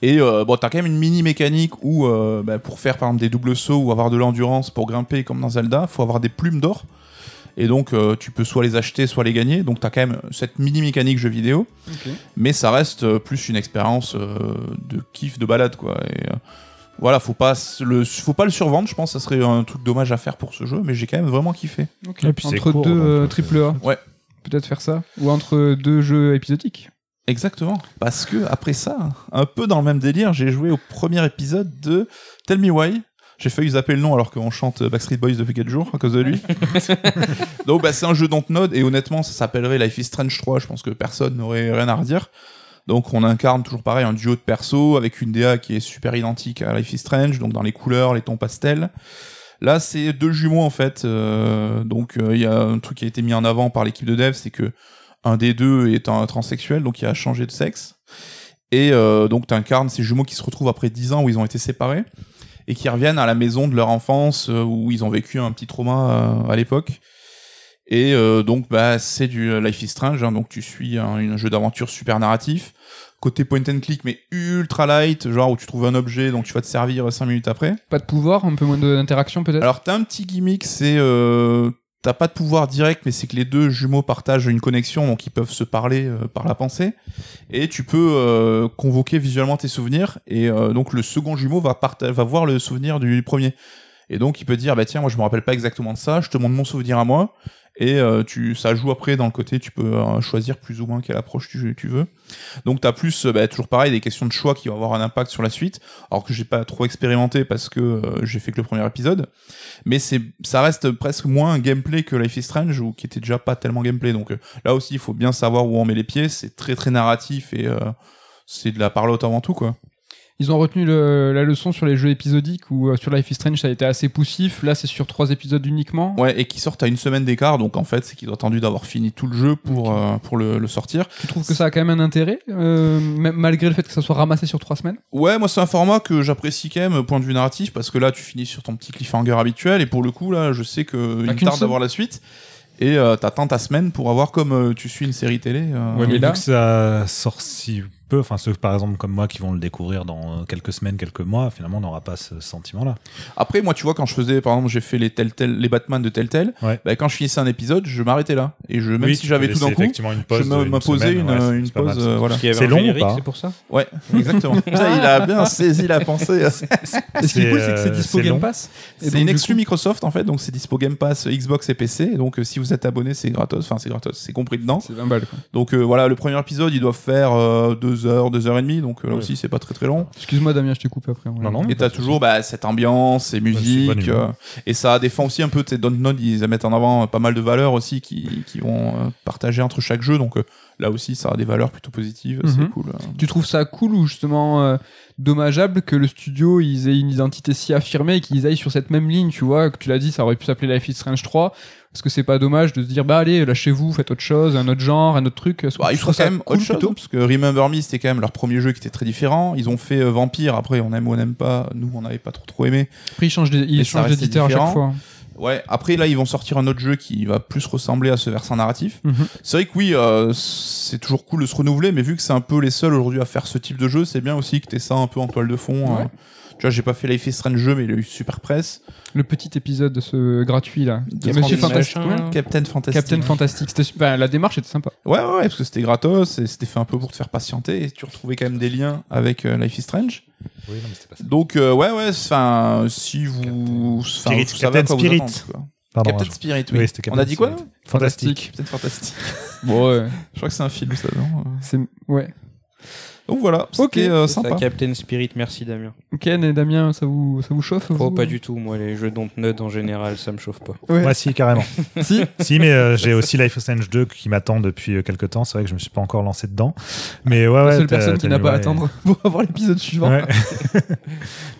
Et euh, bon, t'as quand même une mini mécanique où euh, bah, pour faire par exemple des doubles sauts ou avoir de l'endurance pour grimper comme dans Zelda, faut avoir des plumes d'or. Et donc, euh, tu peux soit les acheter, soit les gagner. Donc, tu as quand même cette mini mécanique jeu vidéo. Mais ça reste euh, plus une expérience euh, de kiff, de balade, quoi. Et, euh, voilà, faut pas, le, faut pas le survendre, je pense que ça serait un truc dommage à faire pour ce jeu, mais j'ai quand même vraiment kiffé. Et puis entre court, deux euh, triple A. Ouais. Peut-être faire ça. Ou entre deux jeux épisodiques. Exactement. Parce que après ça, un peu dans le même délire, j'ai joué au premier épisode de Tell Me Why. J'ai failli zapper le nom alors qu'on chante Backstreet Boys depuis 4 jours à cause de lui. Donc bah, c'est un jeu Dontnod et honnêtement ça s'appellerait Life is Strange 3. Je pense que personne n'aurait rien à redire. Donc on incarne toujours pareil un duo de persos avec une DA qui est super identique à Life is Strange, donc dans les couleurs, les tons pastels. Là c'est deux jumeaux en fait. euh, donc euh, il y a un truc qui a été mis en avant par l'équipe de dev, c'est que un des deux est un transsexuel, donc il a changé de sexe. Et euh, donc tu incarnes ces jumeaux qui se retrouvent après 10 ans où ils ont été séparés et qui reviennent à la maison de leur enfance euh, où ils ont vécu un petit trauma euh, à l'époque. Et euh, donc bah c'est du Life is Strange, hein, donc tu suis un, un jeu d'aventure super narratif, côté point and click mais ultra light, genre où tu trouves un objet donc tu vas te servir 5 minutes après. Pas de pouvoir, un peu moins d'interaction peut-être? Alors t'as un petit gimmick, c'est euh, t'as pas de pouvoir direct, mais c'est que les deux jumeaux partagent une connexion, donc ils peuvent se parler euh, par la pensée, et tu peux euh, convoquer visuellement tes souvenirs, et euh, donc le second jumeau va va voir le souvenir du premier, et donc il peut dire bah tiens moi je me rappelle pas exactement de ça, je te montre mon souvenir à moi. Et euh, tu, ça joue après dans le côté, tu peux euh, choisir plus ou moins quelle approche tu, tu veux. Donc t'as plus, euh, bah, toujours pareil, des questions de choix qui vont avoir un impact sur la suite, alors que j'ai pas trop expérimenté parce que j'ai fait que le premier épisode. Mais c'est ça reste presque moins un gameplay que Life is Strange ou qui était déjà pas tellement gameplay. Donc là aussi il faut bien savoir où on met les pieds. C'est très très narratif et c'est de la parlotte avant tout quoi Ils ont retenu le- la leçon sur les jeux épisodiques où euh, sur Life is Strange ça a été assez poussif. Là c'est sur trois épisodes uniquement. ouais et qui sortent à une semaine d'écart. Donc en fait c'est qu'ils ont attendu d'avoir fini tout le jeu pour euh, pour le, le sortir. Tu trouves que ça a quand même un intérêt, euh, malgré le fait que ça soit ramassé sur trois semaines? Ouais moi c'est un format que j'apprécie quand même point de vue narratif parce que là tu finis sur ton petit cliffhanger habituel. Et pour le coup là je sais que il me qu'une tarde d'avoir la suite. Et euh, t'attends ta semaine pour avoir comme euh, tu suis une série télé euh, Ouais, mais là vu que ça sort si peu, enfin ceux par exemple comme moi qui vont le découvrir dans euh, quelques semaines, quelques mois, finalement on n'aura pas ce sentiment-là. Après, moi tu vois, quand je faisais, par exemple, j'ai fait les tel tel, les Batman de tel tel, bah, quand je finissais un épisode, je m'arrêtais là. Et je, même si j'avais tout d'un coup, je m'imposais une, une, une pause. Euh, voilà. C'est long C'est pour ça? Ouais, exactement. ça, il a bien saisi la pensée. Ce qui c'est que c'est dispo Game Pass. C'est une exclu Microsoft en fait, donc c'est dispo Game Pass Xbox et PC. Donc euh, si vous êtes abonné, c'est gratos, enfin c'est gratos, c'est compris dedans. C'est 20 balles. Donc euh, voilà, le premier épisode, ils doivent faire deux 2 heures, deux heures et demie, donc euh, là aussi c'est pas très très long. Excuse-moi Damien, je te coupe après. Non, non, et t'as toujours bah, cette ambiance et musique, bah, euh, et ça défend aussi un peu, tu sais, Dontnod, ils mettent en avant euh, pas mal de valeurs aussi qui, vont euh, partager entre chaque jeu, donc là aussi ça a des valeurs plutôt positives, c'est cool. Hein. Tu trouves ça cool ou justement dommageable que le studio ils aient une identité si affirmée et qu'ils aillent sur cette même ligne, tu vois, que tu l'as dit, ça aurait pu s'appeler Life is Strange 3, est-ce que c'est pas dommage de se dire bah allez, lâchez-vous, faites autre chose, un autre genre, un autre truc Bah, tu il faut trouves quand même cool autre chose, plutôt parce que Remember Me, c'était quand même leur premier jeu qui était très différent. Ils ont fait euh, Vampire, après on aime ou on n'aime pas. Nous, on n'avait pas trop trop aimé. Après ils changent, ils d'éditeur à chaque fois. Ouais, après là, ils vont sortir un autre jeu qui va plus ressembler à ce versant narratif. Mhm. C'est vrai que oui, euh, c'est toujours cool de se renouveler, mais vu que c'est un peu les seuls aujourd'hui à faire ce type de jeu, c'est bien aussi que t'aies ça un peu en toile de fond. Ouais. euh. Tu vois, j'ai pas fait Life is Strange jeu, mais il a eu super presse. Le petit épisode de ce gratuit là. De Monsieur Fantastique. Ouais. Captain Fantastic. Captain Fantastic. La démarche était sympa. Ouais, ouais, ouais, parce que c'était gratos et c'était fait un peu pour te faire patienter et tu retrouvais quand même des liens avec euh, Life is Strange. Oui, non, mais c'était pas ça. Donc, euh, ouais, ouais, enfin, si vous. enfin, Spirit, vous savez à Captain quoi vous Spirit. attendre, quoi. Pardon, Captain Spirit, oui. On a dit quoi Spirit. nous Fantastique. Captain Fantastic. Bon ouais. Je crois que c'est un film, ça, non? C'est ouais. Donc voilà, Ok, c'était euh, C'est ça, sympa. Captain Spirit, merci Damien. Ken et Damien, ça vous ça vous chauffe Oh, vous pas du tout, moi les jeux Dontnod en général, ça me chauffe pas. Ouais. Moi, si, carrément. si. si, mais euh, j'ai aussi Life is Strange 2 qui m'attend depuis euh, quelques temps. C'est vrai que je me suis pas encore lancé dedans. Mais ouais, ouais. la seule personne qui n'a pas à attendre pour avoir l'épisode suivant. Ouais.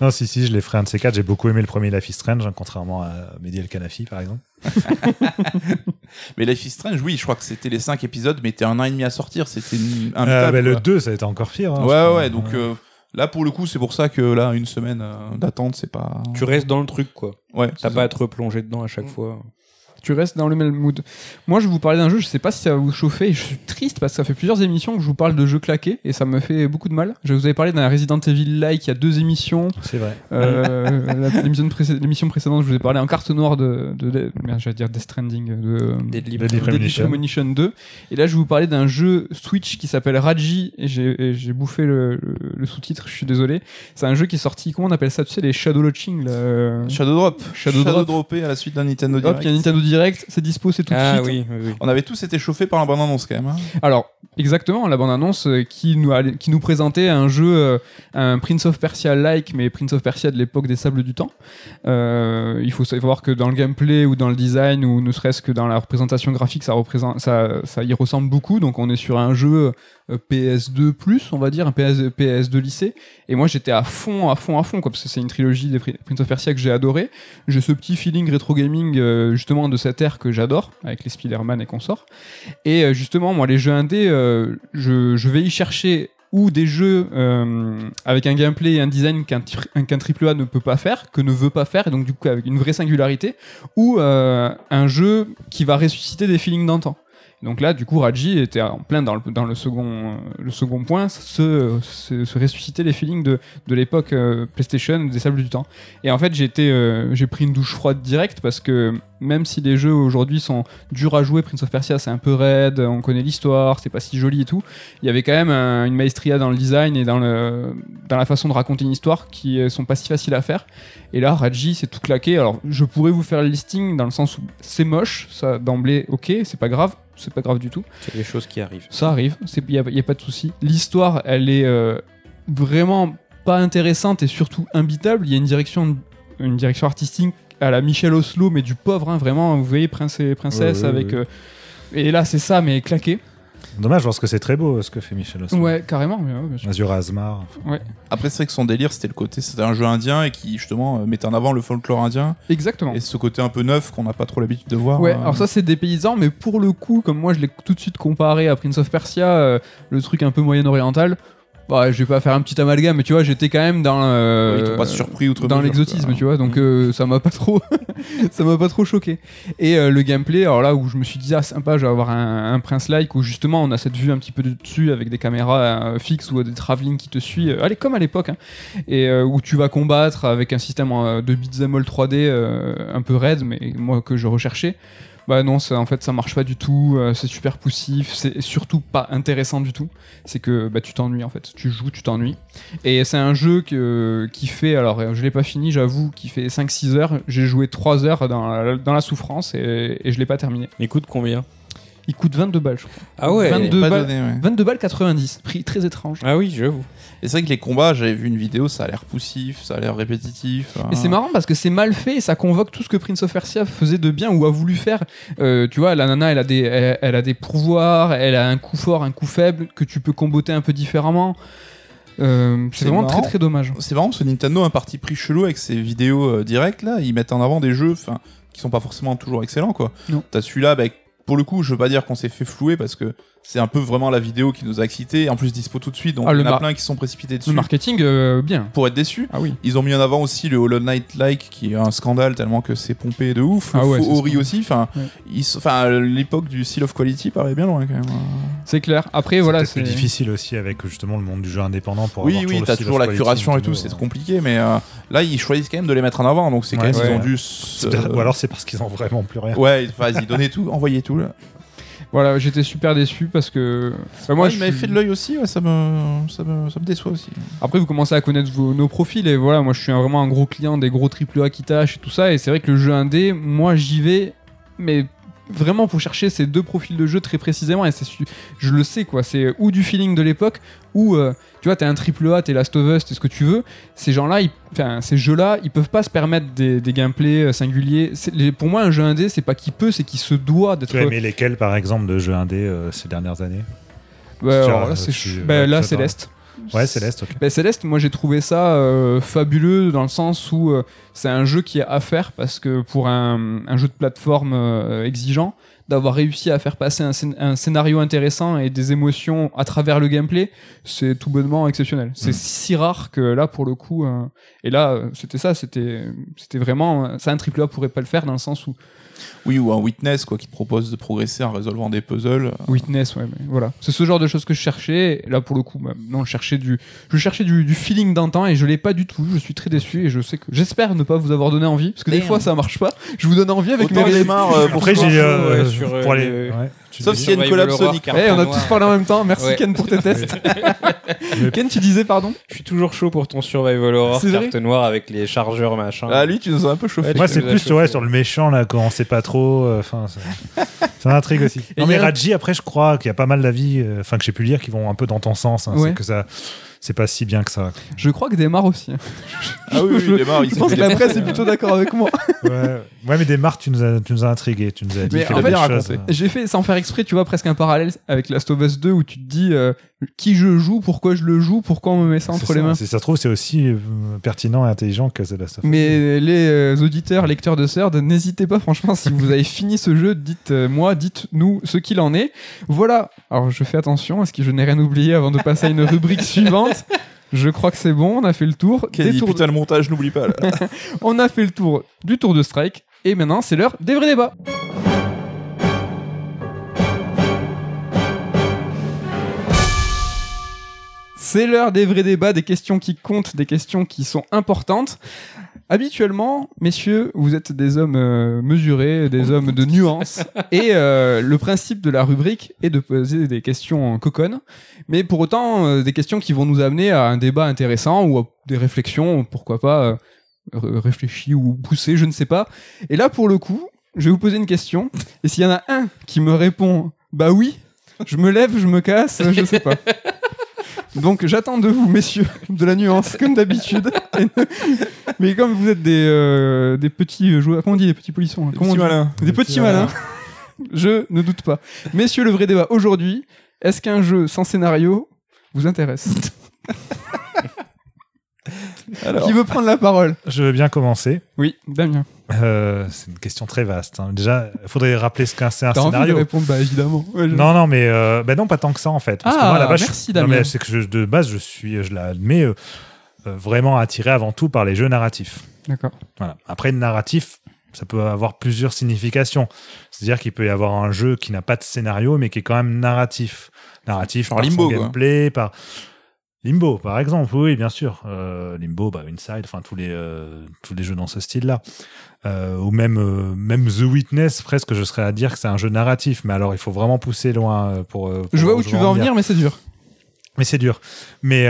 non, si, si, je les ferai un de ces quatre. J'ai beaucoup aimé le premier Life is Strange, hein, contrairement à Mehdi El Kanafi, par exemple. Mais Life is Strange, oui, je crois que c'était les 5 épisodes, mais t'es un an et demi à sortir, c'était une- Euh, bah, le quoi. 2, ça a été encore pire. hein, Ouais, ouais, donc euh, là, pour le coup, c'est pour ça que là, une semaine euh, d'attente, c'est pas. Tu restes dans le truc quoi. Ouais, T'as pas ça. à te replonger dedans à chaque fois. Tu restes dans le même mood. Moi, je vais vous parler d'un jeu, je sais pas si ça va vous chauffer, et je suis triste parce que ça fait plusieurs émissions que je vous parle de jeux claqués, et ça me fait beaucoup de mal. Je vous avais parlé d'un Resident Evil like il y a deux émissions. C'est vrai. Euh, l'émission, précé- l'émission précédente, je vous ai parlé en carte noire de, de, de- merde, j'allais dire Death Stranding, de Deadly Deadly Deadly Premonition. Premonition 2. Et là, je vais vous parler d'un jeu Switch qui s'appelle Raji, et j'ai et j'ai bouffé le, le- le sous-titre, je suis désolé. C'est un jeu qui est sorti, comment on appelle ça, tu sais, les Shadow Launching, là, euh, Shadow Drop. Shadow Drop. droppé à la suite d'un Nintendo Direct. il y a Nintendo Direct, c'est dispo, c'est tout de Ah suite. oui, oui, oui. On avait tous été chauffés par la bande annonce quand même. hein. Alors, exactement, la bande-annonce euh, qui, nous allait- qui nous présentait un jeu, euh, un Prince of Persia-like, mais Prince of Persia de l'époque des Sables du Temps. Euh, il faut savoir que dans le gameplay ou dans le design, ou ne serait-ce que dans la représentation graphique, ça, représente, ça, ça y ressemble beaucoup. Donc, on est sur un jeu euh, PS2+, on va dire, un PS, PS2 lycée. Et moi, j'étais à fond, à fond, à fond, quoi, parce que c'est une trilogie des Pri- Prince of Persia que j'ai adoré. J'ai ce petit feeling rétro gaming, euh, justement, de cette ère que j'adore, avec les Spider-Man et consorts. Et euh, justement, moi, les jeux indés, je, vais y chercher ou des jeux avec un gameplay et un design qu'un qu'un triple A ne peut pas faire, que ne veut pas faire, et donc du coup avec une vraie singularité, ou un jeu qui va ressusciter des feelings d'antan. Donc là, du coup, Raji était en plein dans le, second, le second point, se, ressusciter les feelings de, de l'époque euh, PlayStation, des sables du temps. Et en fait, euh, j'ai pris une douche froide directe parce que même si les jeux aujourd'hui sont durs à jouer, Prince of Persia c'est un peu raide, on connaît l'histoire, c'est pas si joli et tout, il y avait quand même un- une maestria dans le design et dans, le, dans la façon de raconter une histoire qui euh, sont pas si faciles à faire. Et là, Raji, c'est tout claqué. Alors, je pourrais vous faire le listing dans le sens où c'est moche, ça d'emblée, ok, c'est pas grave, c'est pas grave du tout. C'est des choses qui arrivent. Ça arrive, il n'y a, y a pas de souci. L'histoire, elle est euh, vraiment pas intéressante et surtout imbitable. Il y a une direction, une direction artistique à la Michel Oslo, mais du pauvre, hein, vraiment. Vous voyez, prince et princesse Ouais, ouais, avec. ouais. euh, et là, c'est ça, mais claqué. Dommage parce que c'est très beau ce que fait Michel Oslo. Ouais, carrément. mais ouais. Azur Asmar. Après, c'est vrai que son délire, c'était le côté, c'était un jeu indien et qui justement euh, mettait en avant le folklore indien Exactement. et ce côté un peu neuf qu'on n'a pas trop l'habitude de voir. Ouais, euh, alors ça c'est des paysans, mais pour le coup, comme moi je l'ai tout de suite comparé à Prince of Persia, euh, le truc un peu moyen-oriental, bah, je vais pas faire un petit amalgame, mais tu vois, j'étais quand même dans, euh, ils pas surpris outre dans l'exotisme, tu vois, donc Mm. euh, ça m'a pas trop, ça m'a pas trop choqué. Et euh, le gameplay, alors là où je me suis dit ah sympa, je vais avoir un, un prince-like où justement on a cette vue un petit peu de dessus avec des caméras fixes ou des travelling qui te suit, allez comme à l'époque, hein, et où tu vas combattre avec un système de beat'em all 3D euh, un peu raide, mais moi que je recherchais. Bah non, ça, en fait ça marche pas du tout, euh, c'est super poussif, c'est surtout pas intéressant du tout. C'est que bah, tu t'ennuies en fait, tu joues, tu t'ennuies. Et c'est un jeu que, qui fait, alors je l'ai pas fini, j'avoue, qui fait 5-6 heures. J'ai joué 3 heures dans la, dans la souffrance et, et je l'ai pas terminé. Il coûte combien? Il coûte 22 balles, je crois. Ah ouais 22 Pas balles, donné, ouais. 22 balles 90, prix très étrange. Ah oui, j'avoue. Et c'est vrai que les combats, j'avais vu une vidéo, ça a l'air poussif, ça a l'air répétitif. Et hein. c'est marrant parce que c'est mal fait et ça convoque tout ce que Prince of Persia faisait de bien ou a voulu faire. Euh, tu vois, la nana, elle a, des, elle, elle a des pouvoirs, elle a un coup fort, un coup faible que tu peux comboter un peu différemment. Euh, c'est vraiment marrant. très très dommage. C'est marrant parce que Nintendo a un parti pris chelou avec ses vidéos euh, directes là. Ils mettent en avant des jeux enfin, qui sont pas forcément toujours excellents quoi. Non. T'as celui-là, bah, pour le coup, je veux pas dire qu'on s'est fait flouer parce que c'est un peu vraiment la vidéo qui nous a excités. En plus, dispo tout de suite, donc Ah, il le y en a plein qui sont précipités dessus Le marketing, euh, bien. pour être déçus. Ah oui. Ils ont mis en avant aussi le Hollow Knight like qui est un scandale tellement que c'est pompé de ouf. Le Ah ouais, Ori aussi. Enfin, Ouais. l'époque du Seal of Quality paraît bien loin quand même. C'est clair. Après, voilà, c'est plus difficile aussi avec justement le monde du jeu indépendant pour Oui, avoir oui, t'as toujours la curation et tout, c'est euh. compliqué, mais euh, là ils choisissent quand même de les mettre en avant, donc c'est quand Ouais, même ils ont dû. Ou alors c'est parce qu'ils ont vraiment plus rien. Ouais, vas-y, donnez tout, envoyez tout. Là. Voilà, j'étais super déçu parce que. Bah, moi, Ouais, je il m'avait suis- fait de l'œil aussi, ouais, ça, me... Ça, me... ça me déçoit aussi. Après, vous commencez à connaître vos- nos profils et voilà, moi je suis un- vraiment un gros client des gros AAA qui tâchent et tout ça. Et c'est vrai que le jeu indé, moi j'y vais, mais vraiment pour chercher ces deux profils de jeu très précisément. Et c'est je le sais quoi, c'est ou du feeling de l'époque ou euh, tu vois, t'es un AAA, t'es Last of Us, t'es ce que tu veux. Ces gens-là, ils- enfin ces jeux-là, ils peuvent pas se permettre des, des gameplays euh, singuliers. Les- Pour moi, un jeu indé, c'est pas qu'il peut, c'est qu'il se doit d'être. Tu as aimé lesquels par exemple de jeux indés euh, ces dernières années? Alors vois, là, c'est bah, là, Céleste. Ouais, Céleste, ok. Ben, Céleste, moi j'ai trouvé ça euh, fabuleux dans le sens où euh, c'est un jeu qui est à faire parce que pour un, un jeu de plateforme euh, exigeant, d'avoir réussi à faire passer un, scén- un scénario intéressant et des émotions à travers le gameplay, c'est tout bonnement exceptionnel. C'est Mm. si rare que là, pour le coup, et là, c'était ça, c'était, c'était vraiment, ça un triple A pourrait pas le faire dans le sens où Oui, ou un Witness, quoi, qui te propose de progresser en résolvant des puzzles. Witness, ouais, mais voilà. C'est ce genre de choses que je cherchais. Et là, pour le coup, bah, non, je cherchais du, je cherchais du, du feeling d'antan et je l'ai pas du tout. Je suis très déçu et je sais que, j'espère ne pas vous avoir donné envie parce que des fois ça marche pas. Je vous donne envie avec Autant mes j'ai marre euh, pour Après, j'ai. euh, ouais, sur, euh, pour aller. ouais, tu Sauf s'il y a une collab Sonic. Eh, on a tous parlé en même temps. Merci Ouais. Ken pour tes tests. Ken, tu disais pardon Je suis toujours chaud pour ton survival horror carte noire avec les chargeurs machin. Ah, lui, tu nous as un peu chauffé. Ouais, Moi, c'est plus sur le méchant, là, quand on sait pas trop. euh, Enfin, ça, ça m'intrigue aussi. Non, mais Raji, après, je crois qu'il y a pas mal d'avis, euh, enfin, que j'ai pu lire, qui vont un peu dans ton sens. hein, Ouais. C'est que ça. C'est pas si bien que ça. Je crois que Desmar aussi. Ah oui, oui, il Je s'est pense que la presse est plutôt d'accord avec moi. Ouais, ouais mais des marques, tu nous as, tu nous as intrigué. Tu nous as dit Mais qu'il en y avait fait, des choses. raconté. J'ai fait sans faire exprès, tu vois, presque un parallèle avec Last of Us 2 où tu te dis euh, qui je joue, pourquoi je le joue, pourquoi on me met ça entre les mains. Si ça se trouve, c'est aussi euh, pertinent et intelligent que The Last of Us. Mais les euh, auditeurs, lecteurs de Third, n'hésitez pas, franchement, si vous avez fini ce jeu, dites-moi, dites-nous ce qu'il en est. Voilà. Alors, je fais attention, est-ce que je n'ai rien oublié avant de passer à une rubrique suivante? Je crois que c'est bon, on a fait le tour. Quel Des tours putain, le montage, n'oublie pas. là. On a fait le tour du tour de strike. Et maintenant, c'est l'heure des vrais débats. C'est l'heure des vrais débats, des questions qui comptent, des questions qui sont importantes. Habituellement, messieurs, vous êtes des hommes euh, mesurés, des hommes de nuances. Et euh, le principe de la rubrique est de poser des questions coconnes, mais pour autant euh, des questions qui vont nous amener à un débat intéressant ou à des réflexions, pourquoi pas ré- réfléchies ou poussées, je ne sais pas. Et là, pour le coup, je vais vous poser une question. Et s'il y en a un qui me répond bah oui, je me lève, je me casse, je sais pas. Donc j'attends de vous, messieurs, de la nuance, comme d'habitude. Mais comme vous êtes des, euh, des petits joueurs, comment on dit, des petits polissons hein, comment on Petit dit malin. Des petits malins. Je ne doute pas. Messieurs, le vrai débat aujourd'hui, est-ce qu'un jeu sans scénario vous intéresse Alors, Qui veut prendre la parole? Je veux bien commencer. Oui, Damien. Euh, c'est une question très vaste. hein. Déjà, il faudrait rappeler ce qu'un c'est un T'as envie de scénario. répondre Bah évidemment. Ouais, je- Non, non, mais euh, bah non, pas tant que ça en fait. Parce que Ah, moi, là-bas, je- merci, non, mais c'est que je- de base, je suis, je l'admets, euh, vraiment attiré avant tout par les jeux narratifs. D'accord. Voilà. Après, le narratif, ça peut avoir plusieurs significations. C'est-à-dire qu'il peut y avoir un jeu qui n'a pas de scénario, mais qui est quand même narratif. Narratif Par par, Limbo, son quoi. gameplay, par Limbo, par exemple. Oui, bien sûr. Euh, Limbo, bah, Inside, enfin tous les euh, tous les jeux dans ce style-là. Euh, ou même même The Witness, presque, je serais à dire que c'est un jeu narratif. Mais alors, il faut vraiment pousser loin pour. pour Je vois où tu veux en venir, mais c'est dur. Mais c'est dur. Mais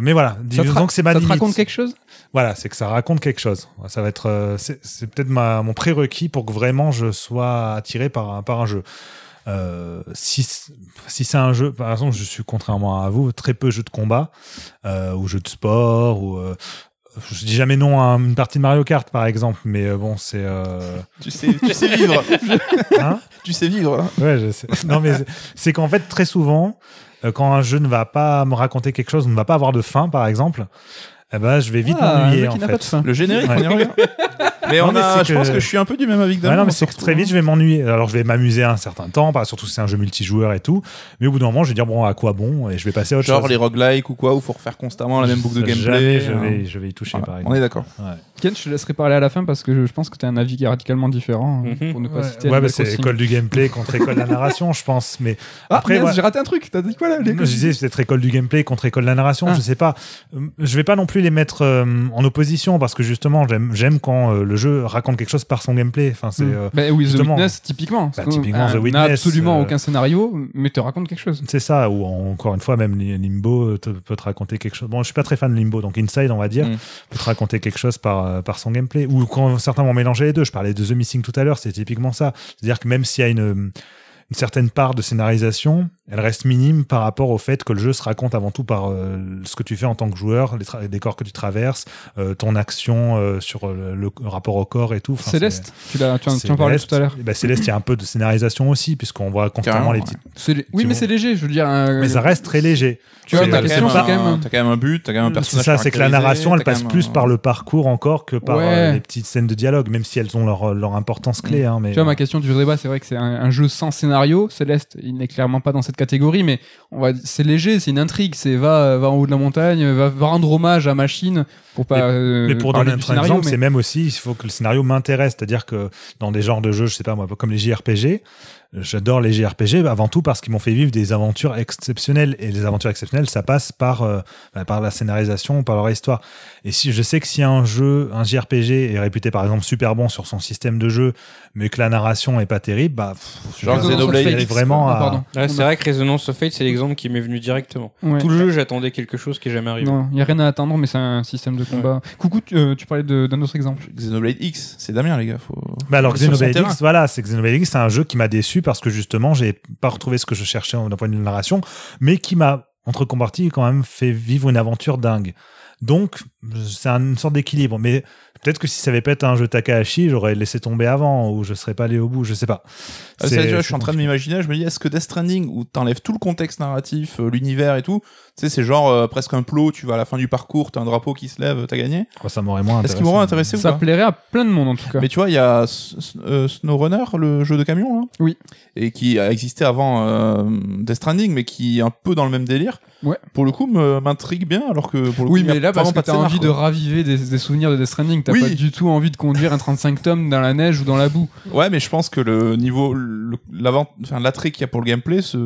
mais voilà. Ça te, que c'est ma ça te raconte quelque chose? Voilà, c'est que ça raconte quelque chose. Ça va être, c'est peut-être mon prérequis pour que vraiment je sois attiré par un, par un jeu. Euh, si si c'est un jeu, par exemple, je suis contrairement à vous très peu jeux de combat euh, ou jeux de sport ou euh, je dis jamais non à une partie de Mario Kart par exemple, mais bon c'est euh, tu sais, tu sais vivre. hein? Tu sais vivre. hein. Ouais, je sais. Non, mais c'est- qu'en fait, très souvent, quand un jeu ne va pas me raconter quelque chose, ne va pas avoir de fin, par exemple, eh ben, je vais vite Ah, m'ennuyer, jeu en fait. pas de fin. Le générique, Ouais. on y revient. Mais Non, on mais a, c'est je pense que- je suis un peu du même avis que Ouais, Damien, non, mais c'est que très vite, je vais m'ennuyer. Alors, je vais m'amuser un certain temps, pas- surtout si c'est un jeu multijoueur et tout. Mais au bout d'un moment, je vais dire, bon, à quoi bon Et je vais passer à autre Genre chose. les roguelikes ou quoi, où faut refaire constamment la même boucle de Jamais gameplay. je hein. vais, je vais y toucher, Voilà, par on est d'accord. Ouais, Ken, je te laisserai parler à la fin parce que je, pense que tu as un avis qui est radicalement différent. hein, Mhm. Pour ne pas Ouais, citer ouais, bah, c'est école du gameplay contre école de la narration, je pense. Mais Ah, Après, ouais. j'ai raté un truc. T'as dit quoi là je disais c'est peut-être école du gameplay contre école de la narration, Ah. je sais pas. Euh, Je vais pas non plus les mettre euh, en opposition parce que justement j'aime quand euh, le jeu raconte quelque chose par son gameplay. Enfin c'est Hmm. euh, Bah oui, The. Witness, typiquement. Bah, C'est typiquement, The Witness, absolument euh, aucun scénario, mais te raconte quelque chose. c'est ça ou en- encore une fois même Li- Limbo euh, te- peut te raconter quelque chose. Bon, je suis pas très fan de Limbo donc Inside on va dire Mm. peut te raconter quelque chose par euh, par son gameplay ou quand certains vont mélanger les deux. Je parlais de The Missing tout à l'heure, c'est typiquement ça. C'est-à-dire que même s'il y a une une certaine part de scénarisation, elle reste minime par rapport au fait que le jeu se raconte avant tout par euh, ce que tu fais en tant que joueur, les, les décors que tu traverses, euh, ton action euh, sur le, le rapport au corps et tout. Enfin, Céleste, tu, l'as, tu, en, c'est- tu en parlais Céleste. tout à l'heure. Eh ben, Céleste, il y a un peu de scénarisation aussi, puisqu'on voit constamment les ouais. petites. C'est Oui, mais c'est léger, je veux dire. euh, Mais ça reste très léger. Tu vois, C'est- T'as quand, c'est quand un- même. t'as quand même un but, t'as quand même un C'est personnage. ça, c'est que la narration, elle passe même plus un- par le parcours encore que par Ouais. euh, les petites scènes de dialogue, même si elles ont leur, leur importance clé. hein, mais Tu vois, ma question du jeu débat, c'est vrai que c'est un, un jeu sans scénario. Céleste, il n'est clairement pas dans cette catégorie, mais on va, c'est léger, c'est une intrigue. C'est va, va en haut de la montagne, va, va rendre hommage à Machine pour pas. Mais- euh, Mais pour donner un scénario, exemple, mais- c'est même aussi, il faut que le scénario m'intéresse. C'est-à-dire que dans des genres de jeux, je sais pas moi, comme les JRPG, j'adore les JRPG avant tout parce qu'ils m'ont fait vivre des aventures exceptionnelles. Et les aventures exceptionnelles, ça passe par, euh, bah, par la scénarisation, par leur histoire. Et si je sais que si un jeu, un JRPG est réputé par exemple super bon sur son système de jeu, mais que la narration est pas terrible, bah, pff, Genre Xenoblade vraiment. Ah, à. Ouais, c'est vrai que Resonance of Fate, c'est l'exemple qui m'est venu directement. Ouais. Tout le jeu, j'attendais quelque chose qui est jamais arrivé. Non, il n'y a rien à attendre, mais c'est un système de combat. Coucou, tu, euh, tu parlais de- d'un autre exemple. Xenoblade X, c'est Damien, les gars. Faut... Bah alors Xenoblade. X, voilà, c'est Xenoblade X, c'est un jeu qui m'a déçu parce que justement, j'ai pas retrouvé ce que je cherchais d'un point de vue de narration, mais qui m'a entre comparties quand même fait vivre une aventure dingue. Donc, c'est une sorte d'équilibre. Mais peut-être que si ça avait pas été un jeu Takahashi, j'aurais laissé tomber avant ou je serais pas allé au bout, je sais pas. Ah, c'est- vois, je suis en train de m'imaginer, je me dis, est-ce que Death Stranding, où t'enlèves tout le contexte narratif, euh, l'univers et tout, tu sais, c'est genre euh, presque un plot, tu vas à la fin du parcours, t'as un drapeau qui se lève, t'as gagné. Oh, ça m'aurait moins Est-ce intéressé. qu'ils m'auront intéressé ou Ça pas plairait à plein de monde en tout cas. Mais tu vois, il y a S- euh, SnowRunner, le jeu de camion, là. Oui. Et qui a existé avant euh, Death Stranding, mais qui est un peu dans le même délire. Ouais. Pour le coup, me- m'intrigue bien, alors que pour le Oui, coup, il y a mais là, parce vraiment que pas de t'as scénar, envie de quoi. raviver des, des souvenirs de Death Stranding. T'as Oui. pas du tout envie de conduire un 35 tomes dans la neige ou dans la boue. Ouais, mais je pense que le niveau, l'attrait qu'il y a pour le gameplay se,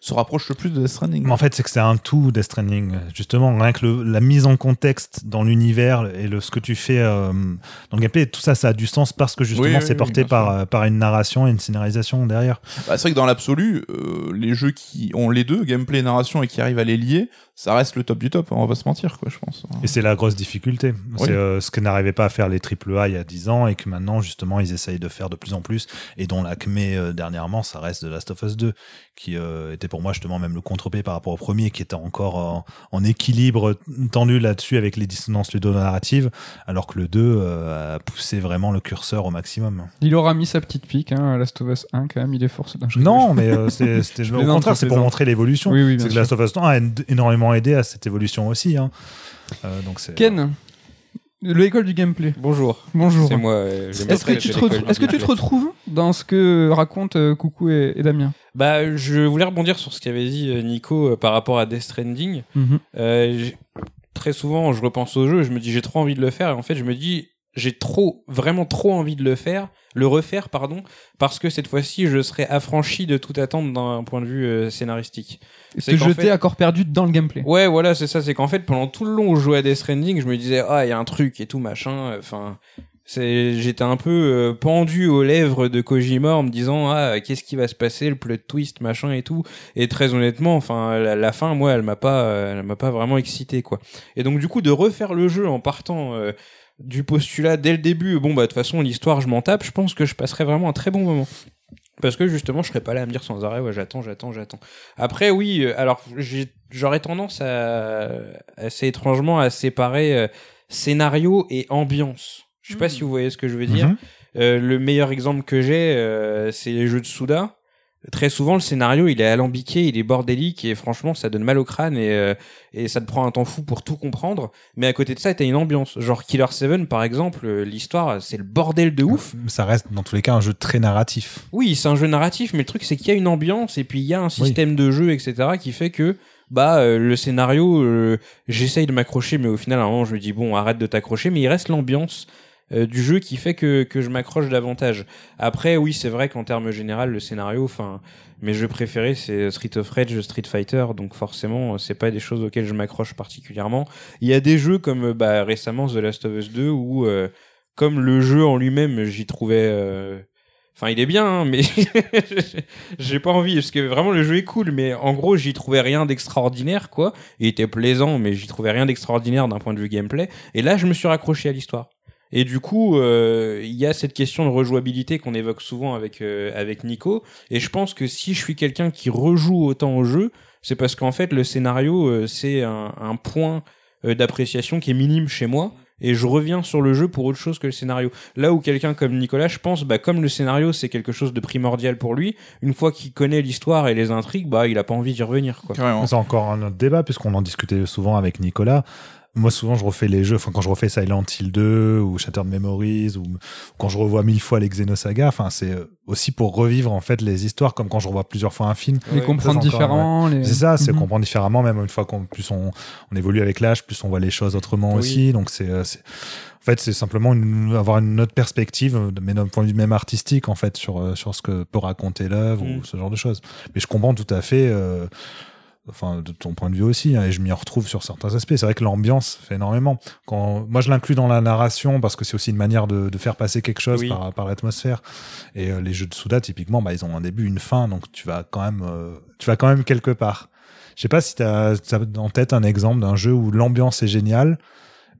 se rapproche le plus de Death Stranding. Mais en fait, c'est que c'est un tout Death Stranding. Justement, rien que le- la mise en contexte dans l'univers et le, ce que tu fais euh, dans le gameplay, tout ça, ça a du sens parce que justement, Oui, oui, c'est porté par, par une narration et une scénarisation derrière. Bah, c'est vrai que dans l'absolu, euh, les jeux qui ont les deux, gameplay et narration, et qui arrivent à les lier, ça reste le top du top, on va pas se mentir, quoi, je pense. Et c'est la grosse difficulté. Oui. C'est euh, ce que n'arrivaient pas à faire les AAA il y a 10 ans et que maintenant, justement, ils essayent de faire de plus en plus. Et dont l'acmé euh, dernièrement, ça reste The Last of Us 2, qui euh, était pour moi justement même le contre-pied par rapport au premier, qui était encore en, en équilibre tendu là-dessus avec les dissonances ludonarratives, alors que le 2 euh, a poussé vraiment le curseur au maximum. Il aura mis sa petite pique, hein, Last of Us 1 quand même, il est fort. ce dingue. Non, mais euh, c'est- c'était au contraire, c'est pour montrer l'évolution. Oui, oui, c'est que sûr. Last of Us 1 a é- énormément aidé à cette évolution aussi. hein. Euh, donc c'est Ken, l'école du gameplay. Bonjour. Bonjour. C'est moi. euh, Est-ce que, tu te retrouves, est-ce que tu te gameplay. retrouves dans ce que racontent euh, Coucou et, et Damien? Bah, je voulais rebondir sur ce qu'avait dit euh, Nico euh, par rapport à Death Stranding. Euh, j'ai- très souvent, je repense au jeu, je me dis j'ai trop envie de le faire, et en fait, je me dis j'ai trop, vraiment trop envie de le faire, le refaire, pardon, parce que cette fois-ci, je serai affranchi de toute attente d'un point de vue euh, scénaristique. C'est Te jeter fait- à corps perdu dans le gameplay. Ouais, voilà, c'est ça. C'est qu'en fait, pendant tout le long où je jouais à Death Stranding, je me disais, ah, il y a un truc et tout, machin. Enfin, c'est, j'étais un peu euh, pendu aux lèvres de Kojima en me disant, ah, qu'est-ce qui va se passer, le plot twist, machin et tout. Et très honnêtement, enfin, la, la fin, moi, elle m'a pas, euh, elle m'a pas vraiment excité, quoi. Et donc, du coup, de refaire le jeu en partant euh, du postulat dès le début, bon, bah, de toute façon, l'histoire, je m'en tape, je pense que je passerai vraiment un très bon moment. Parce que justement, je serais pas là à me dire sans arrêt, ouais, j'attends, j'attends, j'attends. Après, oui, euh, alors j'aurais tendance à assez étrangement à séparer euh, scénario et ambiance. Je sais pas Mhm. si vous voyez ce que je veux dire. Mhm. Euh, le meilleur exemple que j'ai, euh, c'est les jeux de Souda. Très souvent, le scénario, il est alambiqué, il est bordélique, et franchement, ça donne mal au crâne, et, euh, et ça te prend un temps fou pour tout comprendre. Mais à côté de ça, t'as une ambiance. Genre Killer 7, par exemple, euh, l'histoire, c'est le bordel de ouf. Ça reste dans tous les cas un jeu très narratif. Oui, c'est un jeu narratif, mais le truc c'est qu'il y a une ambiance et puis il y a un système de jeu, etc., qui fait que bah euh, le scénario, euh, j'essaye de m'accrocher, mais au final à un moment je me dis bon arrête de t'accrocher, mais il reste l'ambiance euh, du jeu qui fait que, que je m'accroche davantage. Après oui c'est vrai qu'en termes général le scénario, enfin mes jeux préférés c'est Street of Rage, Street Fighter, donc forcément c'est pas des choses auxquelles je m'accroche particulièrement. Il y a des jeux comme euh, bah récemment The Last of Us 2 où euh, comme le jeu en lui-même j'y trouvais euh, Enfin, il est bien, hein, mais j'ai pas envie parce que vraiment le jeu est cool, mais en gros j'y trouvais rien d'extraordinaire quoi. Il était plaisant, mais j'y trouvais rien d'extraordinaire d'un point de vue gameplay. Et là, je me suis raccroché à l'histoire. Et du coup, euh, il y a cette question de rejouabilité qu'on évoque souvent avec euh, avec Nico. Et je pense que si je suis quelqu'un qui rejoue autant au jeu, c'est parce qu'en fait le scénario euh, c'est un, un point euh, d'appréciation qui est minime chez moi. Et je reviens sur le jeu pour autre chose que le scénario. Là où quelqu'un comme Nicolas, je pense, bah, comme le scénario c'est quelque chose de primordial pour lui, une fois qu'il connaît l'histoire et les intrigues, bah, il a pas envie d'y revenir, quoi. C'est encore un autre débat, puisqu'on en discutait souvent avec Nicolas. Moi, souvent, je refais les jeux, enfin, quand je refais Silent Hill 2 ou Shattered Memories ou quand je revois mille fois les Xenosaga, enfin, c'est aussi pour revivre, en fait, les histoires, comme quand je revois plusieurs fois un film. Les Ouais, comprendre différemment. les- C'est ça, c'est Mhm. comprendre différemment, même une fois qu'on plus on, on évolue avec l'âge, plus on voit les choses autrement Oui. aussi. Donc c'est, euh, c'est- en fait, c'est simplement une- avoir une autre perspective, euh, mais d'un point de vue même artistique, en fait, sur euh, sur ce que peut raconter l'œuvre Mm. ou ce genre de choses. Mais je comprends tout à fait. euh, Enfin, de ton point de vue aussi, hein, et je m'y retrouve sur certains aspects. C'est vrai que l'ambiance fait énormément. Quand, moi, je l'inclus dans la narration parce que c'est aussi une manière de, de faire passer quelque chose Oui. par, par l'atmosphère. Et euh, les jeux de Souda, typiquement, bah, ils ont un début, une fin, donc tu vas quand même, euh, tu vas quand même quelque part. Je sais pas si tu as, en tête un exemple d'un jeu où l'ambiance est géniale,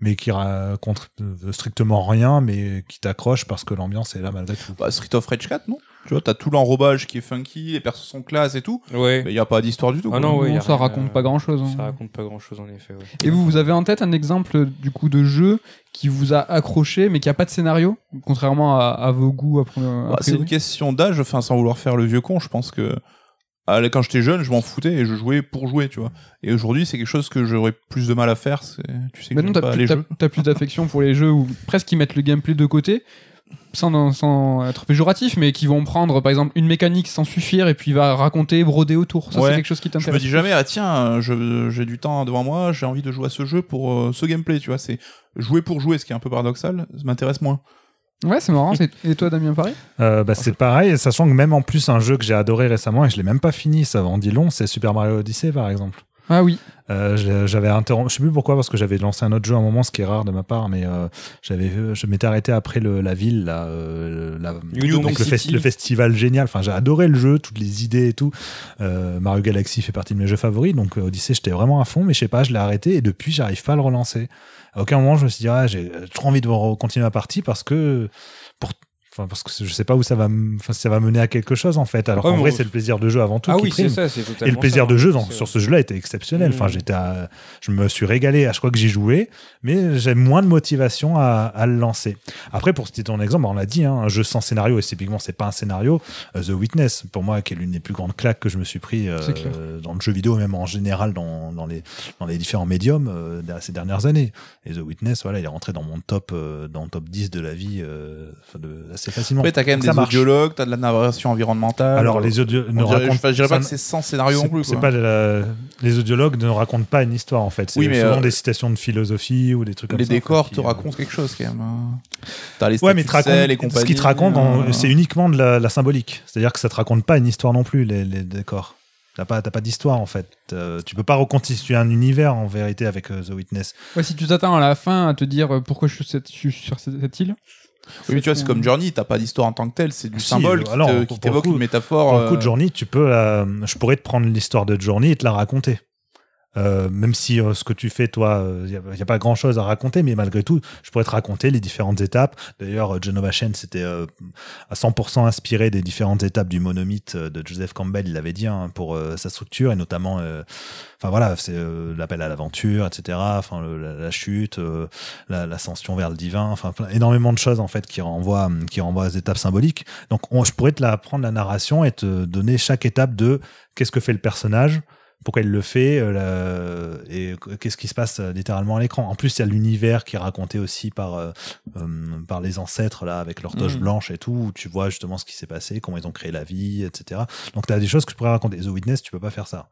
mais qui raconte euh, strictement rien, mais qui t'accroche parce que l'ambiance est là malgré tout. Bah, Street of Rage 4, non? Tu vois, t'as tout l'enrobage qui est funky, les persos sont classe et tout, Ouais. mais il y a pas d'histoire du tout. Ah quoi. non, ouais, Non, y a ça rien, raconte euh, pas grand chose. Ça raconte pas grand chose en effet. Ouais. Et vous, vous avez en tête un exemple du coup de jeu qui vous a accroché mais qui a pas de scénario, contrairement à, à vos goûts après. Bah, c'est une question d'âge, enfin, sans vouloir faire le vieux con, je pense que ah, quand j'étais jeune, je m'en foutais et je jouais pour jouer, tu vois. Et aujourd'hui, c'est quelque chose que j'aurais plus de mal à faire. c'est- Tu sais que Mais non, j'aime t'as pas plus, les t'as- jeux. t'as plus d'affection pour les jeux où presque ils mettent le gameplay de côté, sans, sans être péjoratif, mais qui vont prendre par exemple une mécanique sans suffire et puis il va raconter, broder autour. Ça, Ouais. c'est quelque chose qui Je me t'intéresse. dis jamais, ah tiens, je- j'ai du temps devant moi, j'ai envie de jouer à ce jeu pour euh, ce gameplay, tu vois. C'est jouer pour jouer, ce qui est un peu paradoxal, ça m'intéresse moins. Ouais, c'est marrant. c'est- Et toi, Damien, pareil Euh, bah, c'est pareil, sachant que même en plus un jeu que j'ai adoré récemment et je l'ai même pas fini, ça en dit long, c'est Super Mario Odyssey par exemple. Ah oui. Euh, j'avais interrompu, je sais plus pourquoi, parce que j'avais lancé un autre jeu à un moment, ce qui est rare de ma part, mais euh, j'avais, je m'étais arrêté après le, la ville, là, euh, la, New donc Donk le, fes- City. le festival génial. Enfin, j'ai adoré le jeu, toutes les idées et tout. Euh, Mario Galaxy fait partie de mes jeux favoris, donc Odyssey, j'étais vraiment à fond, mais je sais pas, je l'ai arrêté et depuis, j'arrive pas à le relancer. À aucun moment, je me suis dit, ah, j'ai trop envie de continuer ma partie parce que Enfin, parce que je sais pas où ça va, enfin, si ça va mener à quelque chose en fait. Alors Ouais, mais vrai, c'est le plaisir de jeu avant tout Ah qui oui, c'est ça, c'est Et le plaisir ça, de hein. jeu dans- C'est- sur ce jeu-là était exceptionnel. Enfin, Mm. j'étais, à- je me suis régalé à chaque fois que j'y jouais, mais j'ai moins de motivation à, à le lancer. Après, pour citer ton exemple, on l'a dit, hein, un jeu sans scénario et typiquement c'est pas un scénario. euh, The Witness, pour moi, qui est l'une des plus grandes claques que je me suis pris euh, dans le jeu vidéo, même en général dans, dans les dans les différents médiums euh, ces dernières années. Et The Witness, voilà, il est rentré dans mon top euh, dans le top 10 de la vie euh, de, assez facilement. Après, t'as quand même Donc, des audiologues, t'as de la narration environnementale. Alors les audios On ne racontent je dirais pas que c'est sans scénario non plus. c'est pas la- les audiologues ne racontent pas une histoire en fait. C'est Oui, mais, souvent euh, des citations de philosophie ou des trucs comme les ça. en décors fait, te qui, euh, racontent quelque chose quand même. hein. T'as les Ouais, mais te racontent- sel et ce compagnie. qui te raconte, en- euh, c'est uniquement de la, la symbolique. C'est-à-dire que ça te raconte pas une histoire non plus, les, les décors. T'as pas, t'as pas d'histoire en fait. Euh, tu peux pas reconstituer un univers en vérité avec euh, The Witness. Ouais, si tu t'attends à la fin à te dire pourquoi je suis, cette- je suis sur cette, cette île. Oui, mais tu vois, c'est comme Journey, t'as pas d'histoire en tant que tel, c'est du Si, symbole euh, qui alors, qui t'évoque une métaphore. Pour le coup euh, de Journey, tu peux, je pourrais te prendre l'histoire de Journey et te la raconter. Euh, même si euh, ce que tu fais, toi, il n'y a, pas grand chose à raconter, mais malgré tout, je pourrais te raconter les différentes étapes. D'ailleurs, euh, Genova Shen, c'était euh, à 100% inspiré des différentes étapes du monomythe euh, de Joseph Campbell, il l'avait dit, hein, pour euh, sa structure, et notamment, euh, enfin voilà, c'est euh, l'appel à l'aventure, etc., enfin la, la chute, euh, la- l'ascension vers le divin, enfin énormément de choses en fait qui renvoient, qui renvoient aux étapes symboliques. Donc, on- je pourrais te la prendre la narration et te donner chaque étape de qu'est-ce que fait le personnage, pourquoi il le fait euh, la- et qu'est-ce qui se passe euh, littéralement à l'écran. En plus, il y a l'univers qui est raconté aussi par euh, euh, par les ancêtres là avec leur toche Mhm. blanche et tout. Où tu vois justement ce qui s'est passé, comment ils ont créé la vie, etc. Donc, tu as des choses que je pourrais raconter. The Witness, tu peux pas faire ça.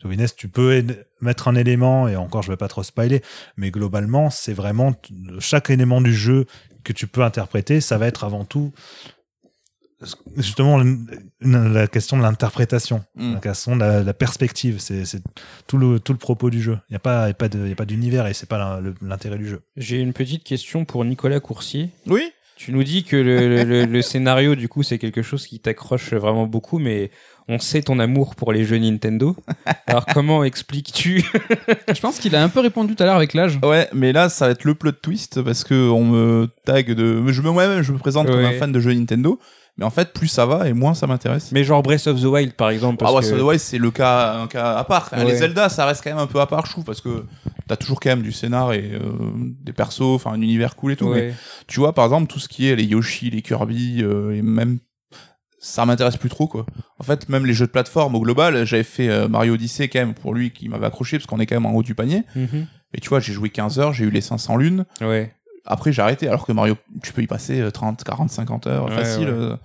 The Witness, tu peux mettre un élément et encore, je vais pas trop spoiler, mais globalement, c'est vraiment chaque élément du jeu que tu peux interpréter, ça va être avant tout justement la question de l'interprétation, Mm. la question de la, la perspective, c'est c'est tout le, tout le propos du jeu. Il n'y a pas, il y a pas de- il y a pas d'univers et c'est pas l'intérêt du jeu. J'ai une petite question pour Nicolas Coursier. Oui Tu nous dis que le, le- scénario, du coup, c'est quelque chose qui t'accroche vraiment beaucoup, mais on sait ton amour pour les jeux Nintendo. Alors, comment expliques-tu Je pense qu'il a un peu répondu tout à l'heure avec l'âge. Ouais, mais là, ça va être le plot twist parce que on me tag de. Je me, moi-même, je me présente comme un fan de jeux Nintendo. Mais en fait, plus ça va et moins ça m'intéresse. Mais genre Breath of the Wild, par exemple. Parce Ah que... Breath of the Wild, c'est le cas, un cas à part. Ouais. Les Zelda, ça reste quand même un peu à part, je trouve, parce que t'as toujours quand même du scénar et euh, des persos, enfin un univers cool et tout. Mais tu vois, par exemple, tout ce qui est les Yoshi, les Kirby, euh, et même ça m'intéresse plus trop quoi. En fait, même les jeux de plateforme au global, j'avais fait euh, Mario Odyssey quand même pour lui qui m'avait accroché parce qu'on est quand même en haut du panier. Mhm. Mais tu vois, j'ai joué 15 heures, j'ai eu les 500 lunes. Ouais. Après, j'ai arrêté. Alors que Mario, tu peux y passer euh, 30, 40, 50 heures Ouais, facile. ouais. euh.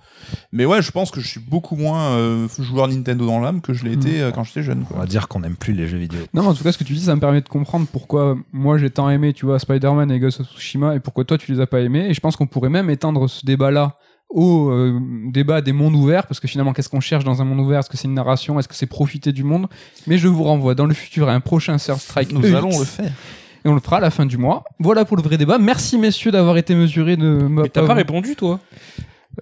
Mais ouais, je pense que je suis beaucoup moins euh, joueur Nintendo dans l'âme que je l'ai été euh, quand j'étais jeune. On va dire qu'on n'aime plus les jeux vidéo. Non, en tout cas, ce que tu dis, ça me permet de comprendre pourquoi moi j'ai tant aimé, tu vois, Spider-Man et Ghost of Tsushima, et pourquoi toi tu les as pas aimés. Et je pense qu'on pourrait même étendre ce débat-là au euh, débat des mondes ouverts, parce que finalement, qu'est-ce qu'on cherche dans un monde ouvert? Est-ce que c'est une narration? Est-ce que c'est profiter du monde? Mais je vous renvoie dans le futur à un prochain Third Strike. Nous EX, allons le faire. Et on le fera à la fin du mois. Voilà pour le vrai débat. Merci messieurs d'avoir été mesurés de me Mais t'as pas répondu, toi?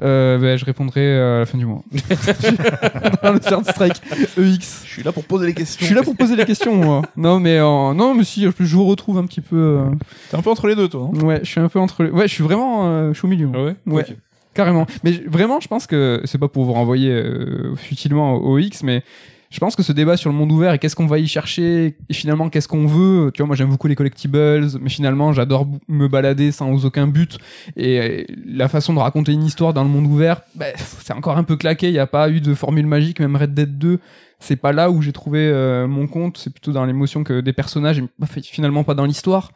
Euh, ben, je répondrai euh, à la fin du mois. dans le Third Strike EX. Je suis là pour poser les Je questions. suis là pour poser les questions, moi. Non, mais euh, non, mais si, je vous retrouve un petit peu. euh, T'es un peu entre les deux, toi. hein Ouais, je suis un peu entre. les- Ouais, je suis vraiment. euh, je suis au milieu. moi. Ouais? Ouais. Carrément. Mais vraiment, je pense que c'est pas pour vous renvoyer euh, futilement au X, mais je pense que ce débat sur le monde ouvert et qu'est-ce qu'on va y chercher et finalement qu'est-ce qu'on veut. Tu vois, moi j'aime beaucoup les collectibles, mais finalement j'adore me balader sans aucun but. Et euh, la façon de raconter une histoire dans le monde ouvert, bah, c'est encore un peu claqué. Il n'y a pas eu de formule magique, même Red Dead 2. C'est pas là où j'ai trouvé euh, mon compte, c'est plutôt dans l'émotion que des personnages, et bah, finalement pas dans l'histoire.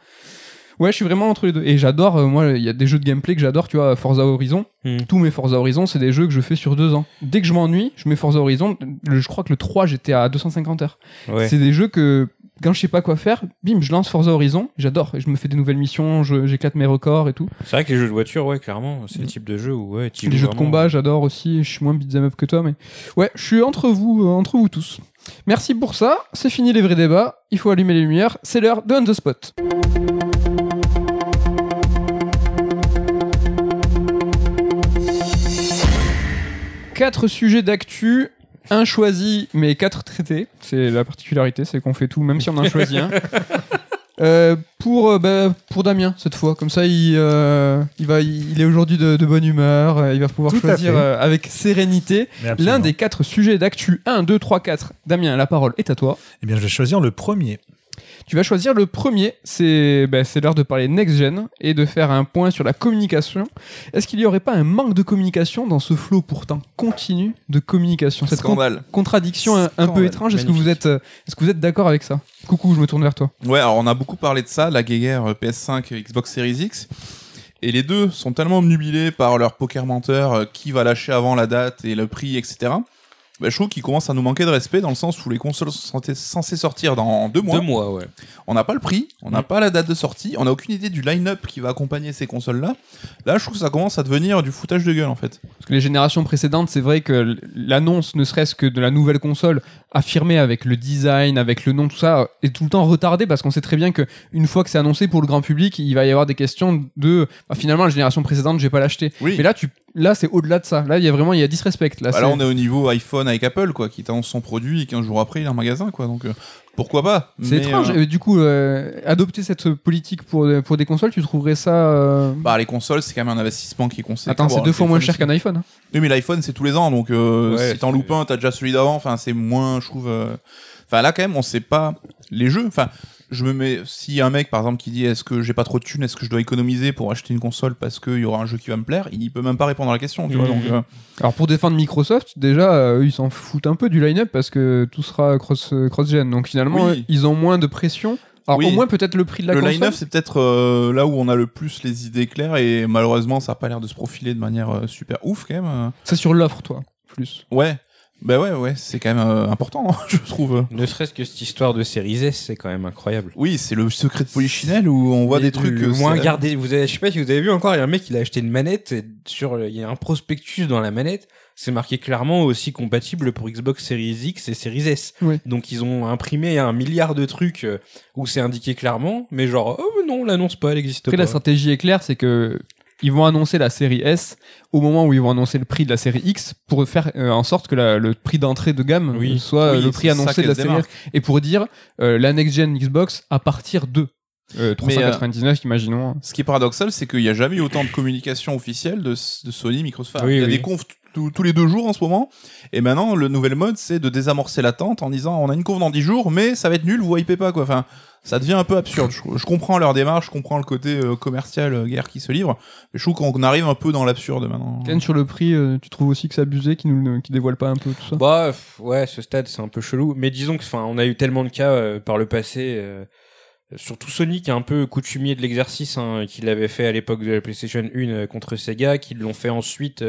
Ouais, je suis vraiment entre les deux. Et j'adore, euh, moi, il y a des jeux de gameplay que j'adore, tu vois, Forza Horizon. Hmm. Tous mes Forza Horizon, c'est des jeux que je fais sur deux ans. Dès que je m'ennuie, je mets Forza Horizon. Le- je crois que le 3, j'étais à 250 heures. Ouais. C'est des jeux que, quand je sais pas quoi faire, bim, je lance Forza Horizon, j'adore. Je me fais des nouvelles missions, je- j'éclate mes records et tout. C'est vrai que les jeux de voiture, ouais, clairement, c'est le type de jeu où, ouais, tu Les joues jeux de vraiment. combat, j'adore aussi. Je suis moins beat'em up que toi, mais ouais, je suis entre vous, euh, entre vous tous. Merci pour ça. C'est fini les vrais débats. Il faut allumer les lumières. C'est l'heure de On the Spot. Quatre sujets d'actu, un choisi, mais quatre traités. C'est la particularité, c'est qu'on fait tout, même si on en choisit un. Euh, pour, euh, bah, pour Damien, cette fois. Comme ça, il, euh, il, va, il est aujourd'hui de, de bonne humeur. il va pouvoir Tout choisir avec sérénité l'un des quatre sujets d'actu. 1, 2, 3, 4. Damien, la parole est à toi. Eh bien, je vais choisir le premier. Tu vas choisir le premier. C'est bah, c'est l'heure de parler next-gen et de faire un point sur la communication. Est-ce qu'il n'y aurait pas un manque de communication dans ce flot pourtant continu de communication? Cette con- Scandale. contradiction un, un peu étrange. Est-ce que vous êtes, euh, est-ce que vous êtes d'accord avec ça? Coucou, je me tourne vers toi. Ouais, alors on a beaucoup parlé de ça, la guéguerre euh, PS5, Xbox Series X. Et les deux sont tellement nubilés par leur poker menteur, euh, qui va lâcher avant la date et le prix, etc. Bah, je trouve qu'ils commencent à nous manquer de respect dans le sens où les consoles sont censées- sortir dans deux mois. Deux mois, ouais. On n'a pas le prix, on n'a Mm. pas la date de sortie, on n'a aucune idée du line-up qui va accompagner ces consoles-là. Là, je trouve que ça commence à devenir du foutage de gueule en fait. Parce que les générations précédentes, c'est vrai que l'annonce, ne serait-ce que de la nouvelle console, affirmée avec le design, avec le nom, tout ça, est tout le temps retardée parce qu'on sait très bien que une fois que c'est annoncé pour le grand public, il va y avoir des questions de bah, finalement la génération précédente, je vais pas l'acheter. Oui. Mais là, tu, là, c'est au-delà de ça. Là, il y a vraiment, il y a disrespect. Là, Bah là, on est au niveau iPhone avec Apple, quoi, qui t'annonce son produit et 15 jours après, il est en magasin, quoi. Donc, euh, pourquoi pas c'est étrange. euh, du coup, euh, adopter cette politique pour, pour des consoles, tu trouverais ça euh, Bah, les consoles, c'est quand même un investissement qui est conséquent. Attends, c'est Bon, deux fois moins cher qu'un iPhone. hein. Oui, mais l'iPhone, c'est tous les ans, donc euh, Ouais, si t'en c'est- loupes un, t'as déjà celui d'avant. Enfin, c'est moins, je trouve. euh, Enfin, là, quand même, on sait pas les jeux. Enfin, je me mets. S'il y a un mec, par exemple, qui dit Est-ce que j'ai pas trop de thunes Est-ce que je dois économiser pour acheter une console parce qu'il y aura un jeu qui va me plaire Il peut même pas répondre à la question, tu vois. Donc, euh, Alors pour défendre Microsoft, déjà, euh, ils s'en foutent un peu du line-up parce que tout sera cross, euh, cross-gen. Donc finalement, Oui. euh, ils ont moins de pression. Alors Oui. au moins peut-être le prix de la le console. line-up, c'est peut-être euh, là où on a le plus les idées claires et malheureusement, ça a pas l'air de se profiler de manière euh, super ouf, quand même. C'est sur l'offre, toi, plus. Ouais. Bah ouais, ouais, c'est quand même euh, important, je trouve. Ne serait-ce que cette histoire de Series S, c'est quand même incroyable. Oui, c'est le secret de Polichinelle où on voit des trucs. le euh, moins gardé. Vous avez, je sais pas si vous avez vu encore, il y a un mec qui a acheté une manette et sur, il y a un prospectus dans la manette. C'est marqué clairement aussi compatible pour Xbox Series X et Series S. Oui. Donc ils ont imprimé un milliard de trucs euh, où c'est indiqué clairement, mais genre oh non, on l'annonce pas, elle existe Après, pas. la stratégie est claire, c'est que ils vont annoncer la série S au moment où ils vont annoncer le prix de la série X pour faire euh, en sorte que la- le prix d'entrée de gamme Oui. soit Oui, euh, le prix annoncé de la série démarque. et pour dire euh, la next gen Xbox à partir de euh, 399 imaginons. Ce qui est paradoxal, c'est qu'il n'y a jamais eu autant de communication officielle de, de Sony, Microsoft. Enfin, Oui, il y a des confs tous- tous les deux jours en ce moment. Et maintenant, le nouvel mode, c'est de désamorcer l'attente en disant on a une conf dans 10 jours, mais ça va être nul, vous hypez pas quoi. Enfin, ça devient un peu absurde. Je, je comprends leur démarche, je comprends le côté euh, commercial, euh, guerre qui se livre. Mais je trouve qu'on arrive un peu dans l'absurde maintenant. Ken sur le prix, euh, tu trouves aussi que c'est abusé, qui nous qui dévoile pas un peu tout ça? Bah pff, ouais, ce stade c'est un peu chelou. Mais disons que, enfin, on a eu tellement de cas euh, par le passé. euh, Surtout Sony qui est un peu coutumier de l'exercice, hein, qui l'avait fait à l'époque de la PlayStation 1 euh, contre Sega, qui l'ont fait ensuite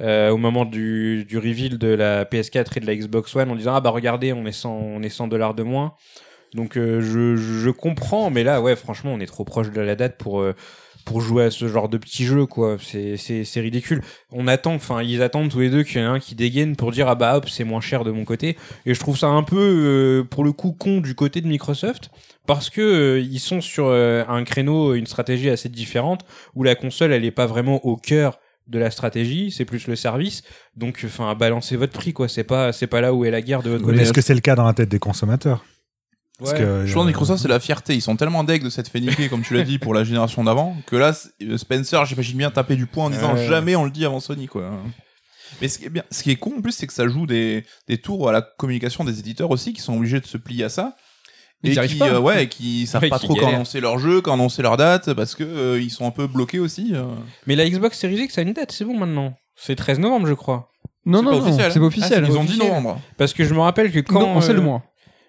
euh, au moment du, du reveal de la PS4 et de la Xbox One en disant ah bah regardez on est 100 on est 100 dollars de moins. Donc euh, je, je comprends, mais là ouais franchement on est trop proche de la date pour euh, pour jouer à ce genre de petits jeux quoi. C'est c'est c'est ridicule. On attend, enfin ils attendent tous les deux qu'il y en ait un qui dégaine pour dire ah bah hop c'est moins cher de mon côté. Et je trouve ça un peu euh, pour le coup con du côté de Microsoft parce que euh, ils sont sur euh, un créneau, une stratégie assez différente où la console elle est pas vraiment au cœur de la stratégie, c'est plus le service. Donc enfin balancez votre prix quoi, c'est pas c'est pas là où est la guerre de votre côté. Est-ce que c'est le cas dans la tête des consommateurs Parce Ouais. que, Je pense euh, que Microsoft, c'est la fierté. Ils sont tellement deg de cette fait niquer, comme tu l'as dit, pour la génération d'avant, que là, euh, Spencer, j'imagine bien taper du poing en disant jamais on le dit avant Sony, quoi. Mais ce qui est bien, ce qui est con en plus, c'est que ça joue des, des tours à la communication des éditeurs aussi, qui sont obligés de se plier à ça. Et qui, pas. euh, ouais, et qui savent Ouais, pas qui trop quand annoncer leur jeu, quand annoncer leur date, parce que euh, ils sont un peu bloqués aussi. euh. Mais la Xbox Series X a une date, c'est bon maintenant. C'est 13 novembre je crois. Non C'est non pas non, officiel, c'est pas officiel. Ils ont dit officiel. novembre. Parce que je me rappelle que quand non, on sait le euh, mois.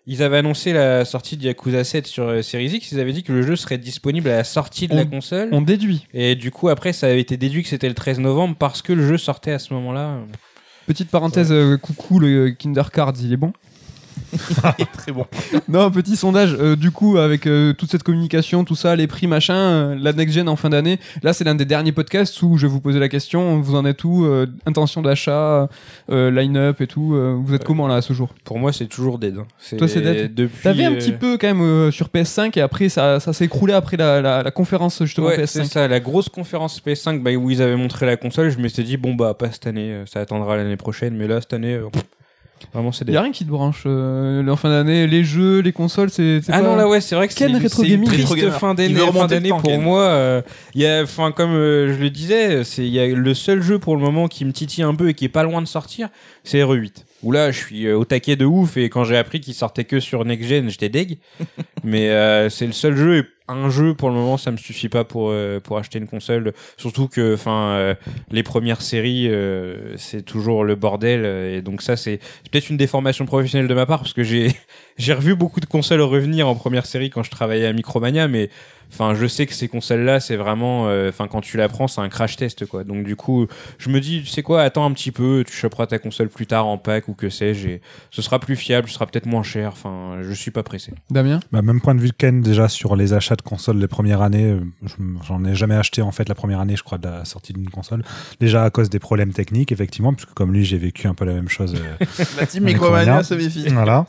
ils avaient annoncé la sortie de Yakuza 7 sur euh, Series X, ils avaient dit que le jeu serait disponible à la sortie de la On- console. On déduit. Et du coup, après, ça avait été déduit que c'était le 13 novembre parce que le jeu sortait à ce moment-là. Petite parenthèse, euh, coucou le Kinder Cards, il est bon. Très bon. Non, petit sondage. euh, du coup, avec euh, toute cette communication, tout ça, les prix, machin, euh, la next gen en fin d'année. Là, c'est l'un des derniers podcasts où je vais vous poser la question. Vous en êtes où euh, Intention d'achat, line-up et tout. vous êtes comment là à ce jour? Pour moi, c'est toujours dead. hein. Toi, c'est dead Depuis, T'avais un petit peu quand même sur PS5 et après ça, ça s'est écroulé après la, la, la conférence justement Ouais, c'est PS5. ça, la grosse conférence PS5 bah, où ils avaient montré la console, je m'étais dit, bon, bah, pas cette année, ça attendra l'année prochaine, mais là, cette année, pff, vraiment, c'est Il y a rien qui te branche euh, en fin d'année, les jeux, les consoles, c'est c'est Ah pas- non, là, ouais, c'est vrai que c'est une Gaming. triste fin d'année fin d'année pour Ken. moi. euh, Il y a, enfin, comme euh, je le disais, c'est il y a le seul jeu pour le moment qui me titille un peu et qui est pas loin de sortir, c'est RE8. Où là, je suis euh, au taquet de ouf et quand j'ai appris qu'il sortait que sur Next Gen, j'étais deg. Mais euh, c'est le seul jeu et un jeu pour le moment, ça me suffit pas pour euh, pour acheter une console. Surtout que, enfin, euh, les premières séries, c'est toujours le bordel et donc ça, c'est c'est peut-être une déformation professionnelle de ma part parce que j'ai j'ai revu beaucoup de consoles revenir en première série quand je travaillais à Micromania, mais enfin, je sais que ces consoles-là, c'est vraiment, euh, enfin, quand tu la prends, c'est un crash test, quoi. Donc, du coup, je me dis, tu sais quoi, attends un petit peu, tu choperas ta console plus tard en pack ou que sais-je, et ce sera plus fiable, ce sera peut-être moins cher. Enfin, je suis pas pressé. Damien? Bah, même point de vue Ken, déjà sur les achats de consoles les premières années, euh, je- j'en ai jamais acheté en fait la première année, je crois, de la sortie d'une console. Déjà à cause des problèmes techniques, effectivement, puisque comme lui, j'ai vécu un peu la même chose. euh, La team Micromania Micromania se méfie. voilà.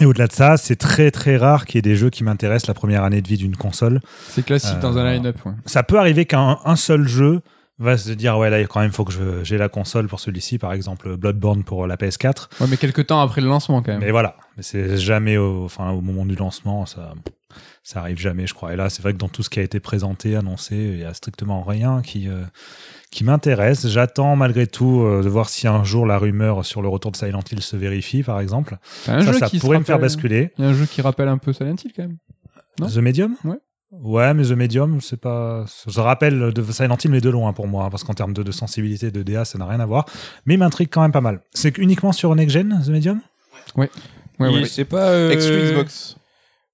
Et au-delà de ça, c'est très très rare qu'il y ait des jeux qui m'intéressent la première année de vie d'une console. C'est classique dans un Euh, line-up. ouais. Ça peut arriver qu'un un seul jeu va se dire ouais là quand même faut que j'ai la console pour celui-ci par exemple Bloodborne pour la PS4 Ouais, mais quelques temps après le lancement quand même. mais voilà mais c'est jamais au, enfin, au moment du lancement ça ça arrive jamais je crois et là c'est vrai que dans tout ce qui a été présenté annoncé il y a strictement rien qui euh, qui m'intéresse j'attends malgré tout euh, de voir si un jour la rumeur sur le retour de Silent Hill se vérifie par exemple un ça jeu ça qui se pourrait me faire basculer Il y a un jeu qui rappelle un peu Silent Hill quand même. Non The Medium? Ouais. Ouais, mais The Medium, c'est pas. Je rappelle de Silent Hill, mais de loin pour moi, hein, parce qu'en termes de, de sensibilité, de DA, ça n'a rien à voir. Mais il m'intrigue quand même pas mal. C'est uniquement sur Next Gen, The Medium? Ouais, Et ouais. c'est pas. euh, Xbox.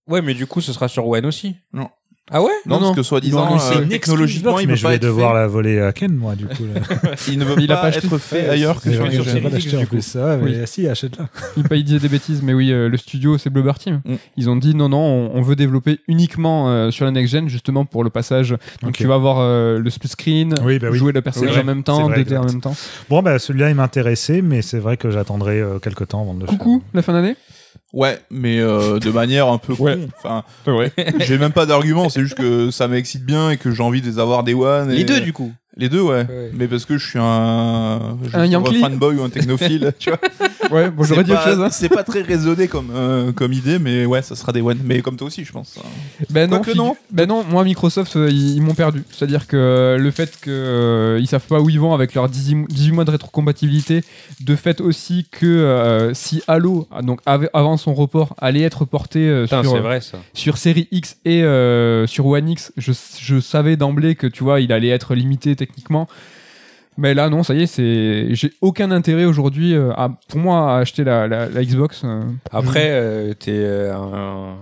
Ouais, mais du coup, ce sera sur One aussi. Non. Ah ouais Non, Non, parce non. que soi-disant, vont annoncer euh, une technologiquement, Xbox, il mais peut je pas vais être devoir fait. la voler à Ken, moi, du coup. là. Il ne veut Il a pas, pas acheté. être fait ailleurs que C'est sur vrai les que jeux. j'avais pas l'acheter en plus, ça, mais Oui. si, achète-la. Il pas dire des bêtises, mais oui, euh, le studio, c'est Blubber Team. Mm. Ils ont dit non, non, on, on veut développer uniquement euh, sur la next gen, justement pour le passage. Donc Ok. tu vas avoir euh, le split screen, Oui, bah oui. jouer le personnage Oui, en même c'est temps, vrai, 2D en exact. même temps. Bon, bah, celui-là, il m'intéressait, mais c'est vrai que j'attendrai euh, quelques temps avant de le Coucou, la fin d'année Ouais, mais euh, de manière un peu Ouais. con. Enfin, Ouais. j'ai même pas d'argument, c'est juste que ça m'excite bien et que j'ai envie de les avoir des one. Les et- deux, du coup. Les deux, ouais. Ouais. Mais parce que je suis un, je fanboy ou un technophile, tu vois. Ouais, bon, j'aurais C'est dit autre pas- chose. hein. C'est pas très raisonné comme, euh, comme idée, mais ouais, ça sera des one. Mais comme toi aussi, je pense. Ben non, figu- non. Ben non, moi Microsoft euh, ils, ils m'ont perdu. C'est-à-dire que euh, le fait qu'ils euh, savent pas où ils vont avec leurs 18, 18 mois de rétrocompatibilité, de fait aussi que euh, si Halo, ah, donc av- avant son report, allait être porté euh, sur, vrai ça. sur série X et euh, sur One X, je, je savais d'emblée que tu vois, il allait être limité techniquement. Mais là, non, ça y est, c'est j'ai aucun intérêt aujourd'hui, euh, pour moi, à acheter la, Xbox. euh. Après, euh, t'es un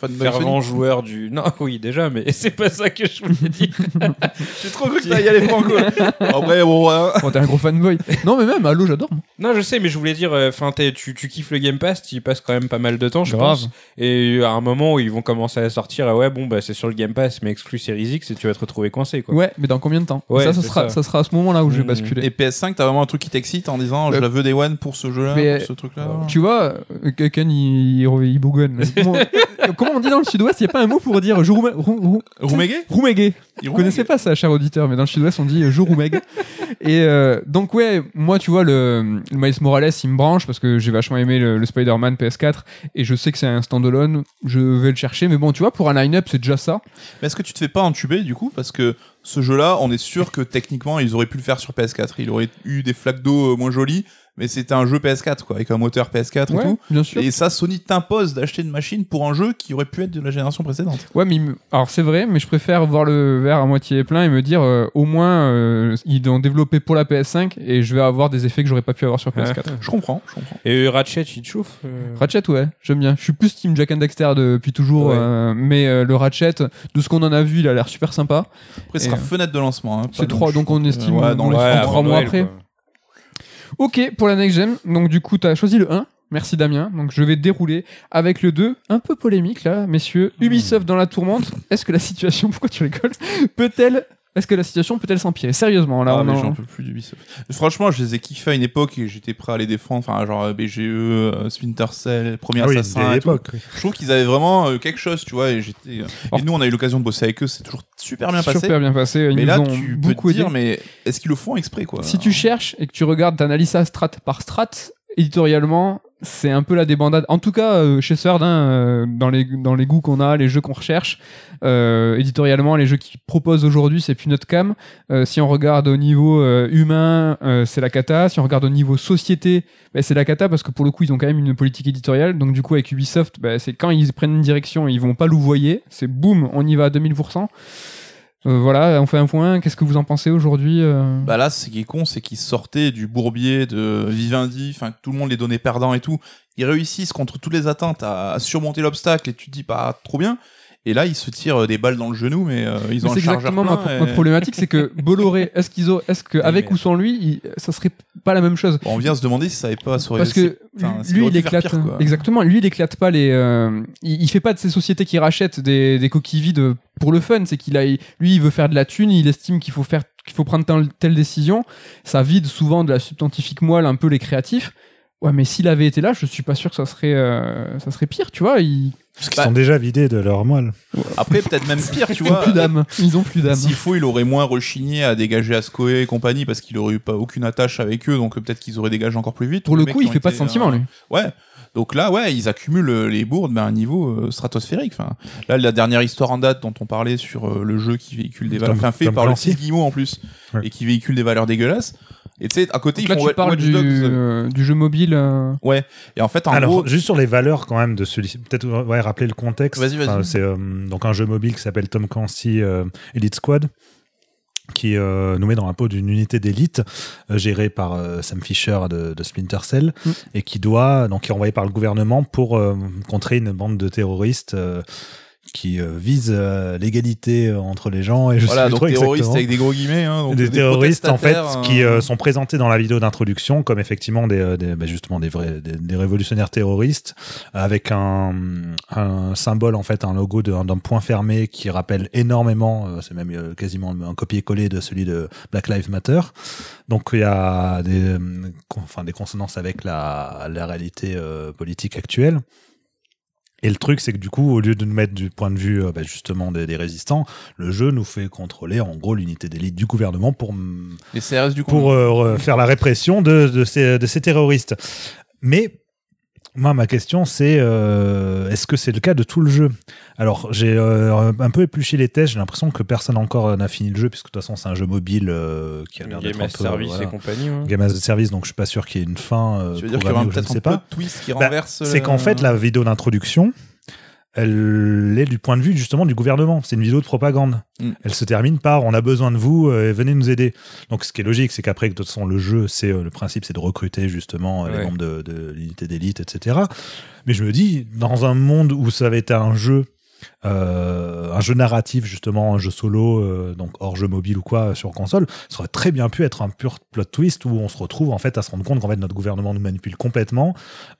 Fanboy fervent joueur du. Non, oui, déjà, mais c'est pas ça que je voulais dire. J'ai trop cru que t'allais y aller franco. Après, bon, ouais. Bon, t'es un gros fanboy. non, mais même Halo, j'adore. moi. non, je sais, mais je voulais dire, enfin, tu, tu kiffes le Game Pass, tu y passes quand même pas mal de temps, je Grave. pense. Et à un moment où ils vont commencer à sortir, ah ouais, bon, bah c'est sur le Game Pass, mais exclu Series X, et tu vas te retrouver coincé, quoi. Ouais, mais dans combien de temps? Ouais, ça, ça sera, ça. ça sera à ce moment-là où je vais Mmh. basculer. Et PS5, t'as vraiment un truc qui t'excite en disant je Euh, la veux des one pour ce jeu-là, mais- pour ce truc-là Tu vois, euh, quelqu'un il, il, il bougonne. Comment, comment on dit dans le sud-ouest Il n'y a pas un mot pour dire jour roumé- rou- rou- Rumege roumégué. Vous connaissez pas ça, cher auditeur, mais dans le sud-ouest on dit euh, jour roumègue. Et euh, donc, ouais, moi, tu vois, le, le Miles Morales il me branche parce que j'ai vachement aimé le, le Spider-Man PS4 et je sais que c'est un standalone. Je vais le chercher, mais bon, tu vois, pour un line-up, c'est déjà ça. Mais est-ce que tu te fais pas entuber du coup? Parce que ce jeu-là, on est sûr que techniquement, ils auraient pu le faire sur PS4. Il aurait eu des flaques d'eau euh, moins jolies, mais c'était un jeu PS4, quoi, avec un moteur PS4 et Ouais, tout. bien sûr. Et ça, Sony t'impose d'acheter une machine pour un jeu qui aurait pu être de la génération précédente. Ouais, mais alors c'est vrai, mais je préfère voir le verre à moitié plein et me dire euh, au moins euh, ils l'ont développé pour la PS5 et je vais avoir des effets que j'aurais pas pu avoir sur PS4. Je comprends, je comprends. Et Ratchet, il te chauffe euh, Ratchet, ouais, j'aime bien. Je suis plus Team Jack and Dexter depuis toujours, Ouais. euh, mais euh, le Ratchet, de ce qu'on en a vu, il a l'air super sympa. Après, ce sera euh, fenêtre de lancement. hein, c'est trois, donc on estime- Ouais, dans les estime Ouais, trois avant mois Noël, après. quoi. Ok, pour la next gen, donc du coup, t'as choisi le 1. Merci Damien. Donc je vais dérouler avec le 2. Un peu polémique là, messieurs. Ubisoft dans la tourmente. Est-ce que la situation, pourquoi tu rigoles, peut-elle, est-ce que la situation peut-elle s'empirer? Sérieusement, là, Ah, on en- j'en peux plus d'Ubisoft. Franchement, je les ai kiffés à une époque et j'étais prêt à les défendre. Enfin, genre euh, BGE, euh, Splinter Cell, Premier Ah oui, Assassin. oui. Je trouve qu'ils avaient vraiment euh, quelque chose, tu vois. Et, j'étais, Or- et nous, on a eu l'occasion de bosser avec eux, c'est toujours super bien passé. super bien passé. Ils mais nous là, ont tu peux beaucoup te dire, aidé. mais est-ce qu'ils le font exprès, quoi? Si tu cherches et que tu regardes, t'analyses ça strat par strat, éditorialement, c'est un peu la débandade. En tout cas, euh, chez Third, hein, euh, dans, les, dans les goûts qu'on a, les jeux qu'on recherche, euh, éditorialement, les jeux qu'ils proposent aujourd'hui, c'est plus notre cam. Si on regarde au niveau humain, c'est la cata. Si on regarde au niveau société, ben, c'est la cata parce que pour le coup, ils ont quand même une politique éditoriale. Donc du coup, avec Ubisoft, ben, c'est quand ils prennent une direction, ils vont pas louvoyer. C'est boum, on y va à 2000%. Euh, voilà, on fait un point. Qu'est-ce que vous en pensez aujourd'hui euh Bah là, ce qui est con, c'est qu'ils sortaient du bourbier de Vivendi, enfin, tout le monde les donnait perdants et tout. Ils réussissent contre toutes les attentes à, surmonter l'obstacle et tu te dis, bah, trop bien. Et là, ils se tirent des balles dans le genou, mais euh, ils ont un chargeur exactement ma, plein. et- ma problématique, c'est que Bolloré, est-ce qu'ils ont, est-ce que Oui, avec mais- ou sans lui, il- ça serait pas la même chose Bon, on vient se demander si ça avait pas sur Parce que lui, il éclate. pire, exactement, lui, il éclate pas les. euh, il, il fait pas de ces sociétés qui rachètent des, des coquilles vides pour le fun. C'est qu'il a, lui, il veut faire de la thune. Il estime qu'il faut faire, qu'il faut prendre telle, telle décision. Ça vide souvent de la substantifique moelle un peu les créatifs. Ouais, mais s'il avait été là, je suis pas sûr que ça serait, euh, ça serait pire, tu vois. Parce qu'ils Bah- sont déjà vidés de leur moelle. Après, peut-être même pire, tu ils ont vois. plus d'âme. Ils ont plus d'âme. S'il faut, il aurait moins rechigné à dégager Ascoé et compagnie parce qu'il aurait eu pas aucune attache avec eux, donc peut-être qu'ils auraient dégagé encore plus vite. Pour le coup, il fait pas de sentiment, euh, lui. Ouais. Donc là, ouais, ils accumulent euh, les bourdes mais à un niveau euh, stratosphérique. Enfin, là, la dernière histoire en date dont on parlait sur euh, le jeu qui véhicule des valeurs, enfin fait par le Guillemot en plus, Ouais. et qui véhicule des valeurs dégueulasses. Et tu sais, à côté, Donc ils là, font tu parles Watch du, Dogs. euh, du jeu mobile. euh, Ouais. Et en fait, en Alors, gros, juste sur les valeurs quand même de celui-ci, peut-être ouais, rappeler le contexte. Vas-y, vas-y. Enfin, c'est euh, donc un jeu mobile qui s'appelle Tom Clancy euh, Elite Squad qui euh, nous met dans la peau d'une unité d'élite euh, gérée par euh, Sam Fisher de, de Splinter Cell Mm. et qui doit donc qui est envoyé par le gouvernement pour euh, contrer une bande de terroristes euh, qui euh, vise euh, l'égalité euh, entre les gens. Et je Voilà, sais plus donc trop terroristes exactement. avec des gros guillemets. Hein, donc des, terroristes en fait protestataires, qui euh, euh, sont présentés dans la vidéo d'introduction comme effectivement des, euh, des- bah, justement des vrais des, des révolutionnaires terroristes avec un, un symbole en fait un logo d'un point fermé qui rappelle énormément euh, c'est même euh, quasiment un copier-coller de celui de Black Lives Matter donc il y a des euh, enfin des consonances avec la, la réalité euh, politique actuelle et le truc, c'est que du coup, au lieu de nous mettre du point de vue euh, bah, justement des, des résistants, le jeu nous fait contrôler en gros l'unité d'élite du gouvernement pour, Les CRS du pour euh, re- faire la répression de, de, ces, de ces terroristes. Mais moi, ma question, c'est euh, est-ce que c'est le cas de tout le jeu? Alors, j'ai euh, un peu épluché les tests. J'ai l'impression que personne encore euh, n'a fini le jeu, puisque de toute façon, c'est un jeu mobile euh, qui a l'air d'être Game un peu, Service voilà, et compagnie. hein. Game as a Service. Donc, je suis pas sûr qu'il y ait une fin. euh, tu veux dire qu'il y aura peut-être un peu de twist qui Bah, renverse. C'est qu'en fait, la vidéo d'introduction, elle est du point de vue justement du gouvernement. C'est une vidéo de propagande. Mm. Elle se termine par on a besoin de vous, euh, venez nous aider. Donc ce qui est logique, c'est qu'après, de toute façon, le jeu, c'est euh, le principe, c'est de recruter justement euh, les membres de, de l'unité d'élite, etc. Mais je me dis, dans un monde où ça avait été un jeu, un jeu narratif justement, un jeu solo, euh, donc hors jeu mobile ou quoi sur console, ça aurait très bien pu être un pur plot twist où on se retrouve en fait à se rendre compte qu'en fait notre gouvernement nous manipule complètement,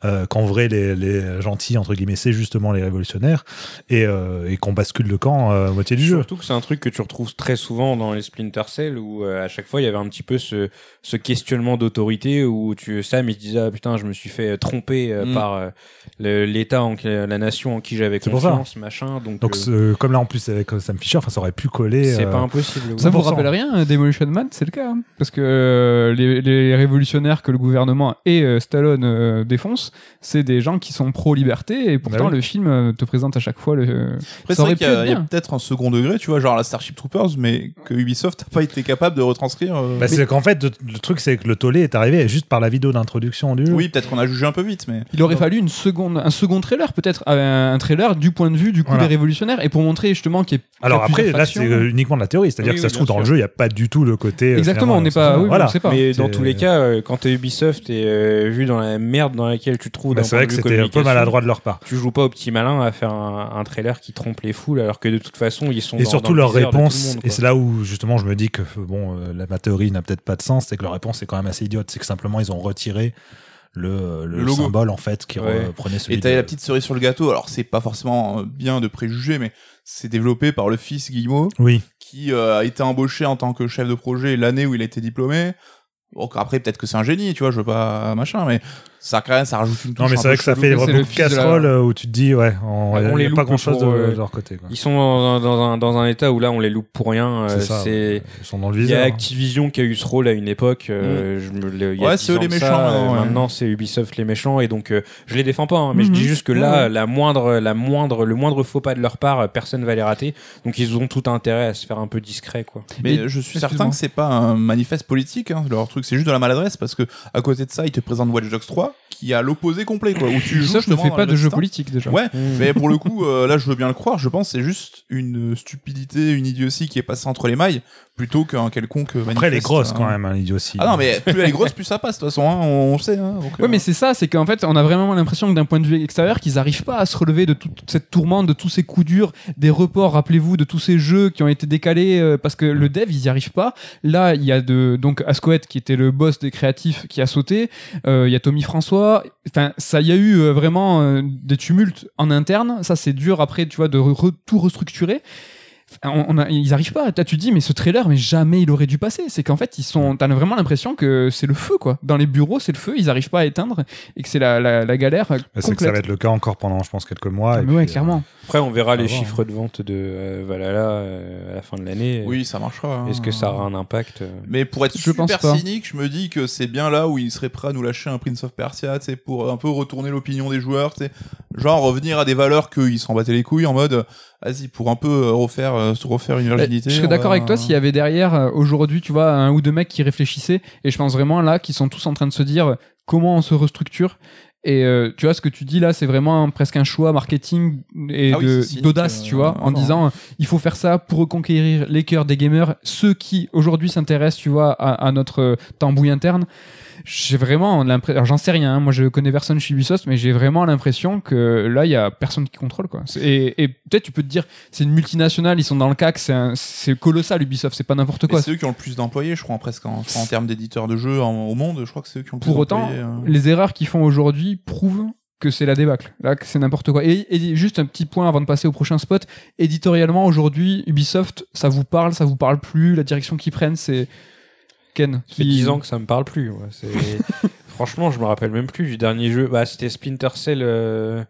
euh, qu'en vrai les, les gentils entre guillemets c'est justement les révolutionnaires et, euh, et qu'on bascule le camp euh, à moitié du jeu. Surtout que c'est un truc que tu retrouves très souvent dans les Splinter Cell où euh, à chaque fois il y avait un petit peu ce, ce questionnement d'autorité où tu Sam il se disait ah putain je me suis fait tromper euh, Mm. par euh, l'État la nation en qui j'avais confiance machin donc Donc euh, ce- comme là en plus avec Sam Fisher, enfin ça aurait pu coller. c'est euh, pas impossible. Ça vous 100%. rappelle rien, euh, Demolition Man, c'est le cas. hein. Parce que euh, les, les révolutionnaires que le gouvernement et euh, Stallone euh, défoncent, c'est des gens qui sont pro-liberté et pourtant Bah oui. le film te présente à chaque fois le. Après, c'est ça aurait vrai pu qu'il y a, être il y a peut-être un second degré, tu vois, genre la Starship Troopers, mais que Ubisoft n'a pas été capable de retranscrire. euh, Bah, c'est qu'en fait, le, truc, c'est que le tollé est arrivé juste par la vidéo d'introduction du jeu. Oui, peut-être qu'on a jugé un peu vite, mais. Il aurait fallu une seconde, un second trailer, peut-être un trailer du point de vue du coup Voilà. des révolutionnaires et pour montrer justement qu'il y a Alors après, là, c'est euh, uniquement de la théorie. C'est-à-dire Oui, que ça oui, se trouve dans le jeu, il n'y a pas du tout le côté. euh, Exactement, on n'est pas, oui, voilà. on sait pas. Mais dans tous les cas, euh, quand t'es Ubisoft et euh, vu dans la merde dans laquelle tu te trouves, Bah, c'est vrai que c'était un peu maladroit de leur part. Tu joues pas au petit malin à faire un, un trailer qui trompe les foules, alors que de toute façon ils sont. Et dans- surtout dans le leur réponse, monde, et c'est là où justement je me dis que bon, la ma théorie n'a peut-être pas de sens, c'est que leur réponse est quand même assez idiote. C'est que simplement ils ont retiré le, le Le logo. symbole en fait qui Ouais. reprenait celui Et t'avais de- la petite cerise sur le gâteau. Alors, c'est pas forcément euh, bien de préjuger, mais c'est développé par le fils Guillemot, Oui, qui euh, a été embauché en tant que chef de projet l'année où il a été diplômé. Donc après, peut-être que c'est un génie, tu vois, je veux pas machin, mais ça, quand même, ça rajoute une touche. non mais c'est vrai que ça fait beaucoup de casseroles euh, où tu te dis ouais, on, on les pas grand chose de, euh, de leur côté. Quoi. Ils sont dans, dans un, dans un état où là on les loupe pour rien. euh, C'est Ils sont dans le il y viseur. a hein. Activision qui a eu ce rôle à une époque. euh, je me- le- il y a Ouais, 10 c'est eux les méchants, ça, maintenant, ouais. Maintenant c'est Ubisoft les méchants et donc euh, je les défends pas. hein, mais je Mhm. dis juste que là la moindre la moindre le moindre faux pas de leur part personne va les rater. Donc ils ont tout intérêt à se faire un peu discret quoi. Mais je suis certain que c'est pas un manifeste politique, hein, leur truc, c'est juste de la maladresse, parce que à côté de ça, ils te présentent Watch Dogs 3, qui a l'opposé complet, quoi, où tu joues Ubisoft ne dans pas de jeux résistants. politiques déjà. Ouais, mais pour le coup, euh, là, je veux bien le croire. Je pense que c'est juste une stupidité, une idiotie qui est passée entre les mailles, plutôt qu'un quelconque. Après elle est grosse hein. quand même, hein, l'idiotie. Ah non, mais plus elle est grosse, plus ça passe. De toute façon, hein, on, on sait. Hein, donc, Ouais, euh, mais c'est ça, c'est qu'en fait, on a vraiment l'impression que d'un point de vue extérieur, qu'ils n'arrivent pas à se relever de toute cette tourmente, de tous ces coups durs, des reports, rappelez-vous, de tous ces jeux qui ont été décalés euh, parce que le dev, ils n'y arrivent pas. Là, il y a de, donc Ascoët qui était le boss des créatifs qui a sauté, Euh, il y a Tommy François. Enfin, ça, y a eu euh, vraiment euh, des tumultes en interne. Ça, c'est dur après, tu vois, de tout restructurer. On, on a- ils arrivent pas. Là, tu te dis, mais ce trailer, mais jamais il aurait dû passer. C'est qu'en fait, ils sont. T'as vraiment l'impression que c'est le feu, quoi. Dans les bureaux, c'est le feu. Ils arrivent pas à éteindre et que c'est la, la, la galère Bah, c'est que ça va être le cas encore pendant, je pense, quelques mois. Ah, et mais ouais, puis, euh, clairement. Après on verra les chiffres de vente de euh, Valhalla euh, à la fin de l'année. oui, ça marchera. hein. Est-ce que ça aura un impact euh? Mais pour être Je super cynique, je me dis que c'est bien là où il serait prêt à nous lâcher un Prince of Persia, sais, pour un peu retourner l'opinion des joueurs, genre revenir à des valeurs qu'ils s'en battaient les couilles en mode, vas-y, pour un peu euh, refaire, euh, se refaire une Euh, virginité. Je serais d'accord va- avec toi s'il y avait derrière aujourd'hui, tu vois, un ou deux mecs qui réfléchissaient. Et je pense vraiment là qu'ils sont tous en train de se dire comment on se restructure Et euh, tu vois, ce que tu dis là, c'est vraiment un- presque un choix marketing et Ah oui, d'audace, euh, tu vois, en non. disant il faut faire ça pour reconquérir les cœurs des gamers, ceux qui aujourd'hui s'intéressent, tu vois, à, à notre tambouille interne. J'ai vraiment l'impression, alors j'en sais rien, hein, moi je connais personne chez Ubisoft, mais j'ai vraiment l'impression que là il y a personne qui contrôle quoi. Et, et peut-être tu peux te dire, c'est une multinationale, ils sont dans le CAC, c'est colossal Ubisoft, c'est pas n'importe quoi. C'est eux qui ont le plus d'employés, je crois, presque en, en termes d'éditeurs de jeux en- au monde. Je crois que c'est eux qui ont le plus Pour autant, euh. les erreurs qu'ils font aujourd'hui prouvent que c'est la débâcle. Là, que c'est n'importe quoi. Et, et juste un petit point avant de passer au prochain spot. Éditorialement, aujourd'hui, Ubisoft, ça vous parle, ça vous parle plus. La direction qu'ils prennent, c'est Ken. Ça fait 10 ans que ça me parle plus. ouais. Franchement, je me rappelle même plus du dernier jeu. Bah, c'était Splinter Cell euh,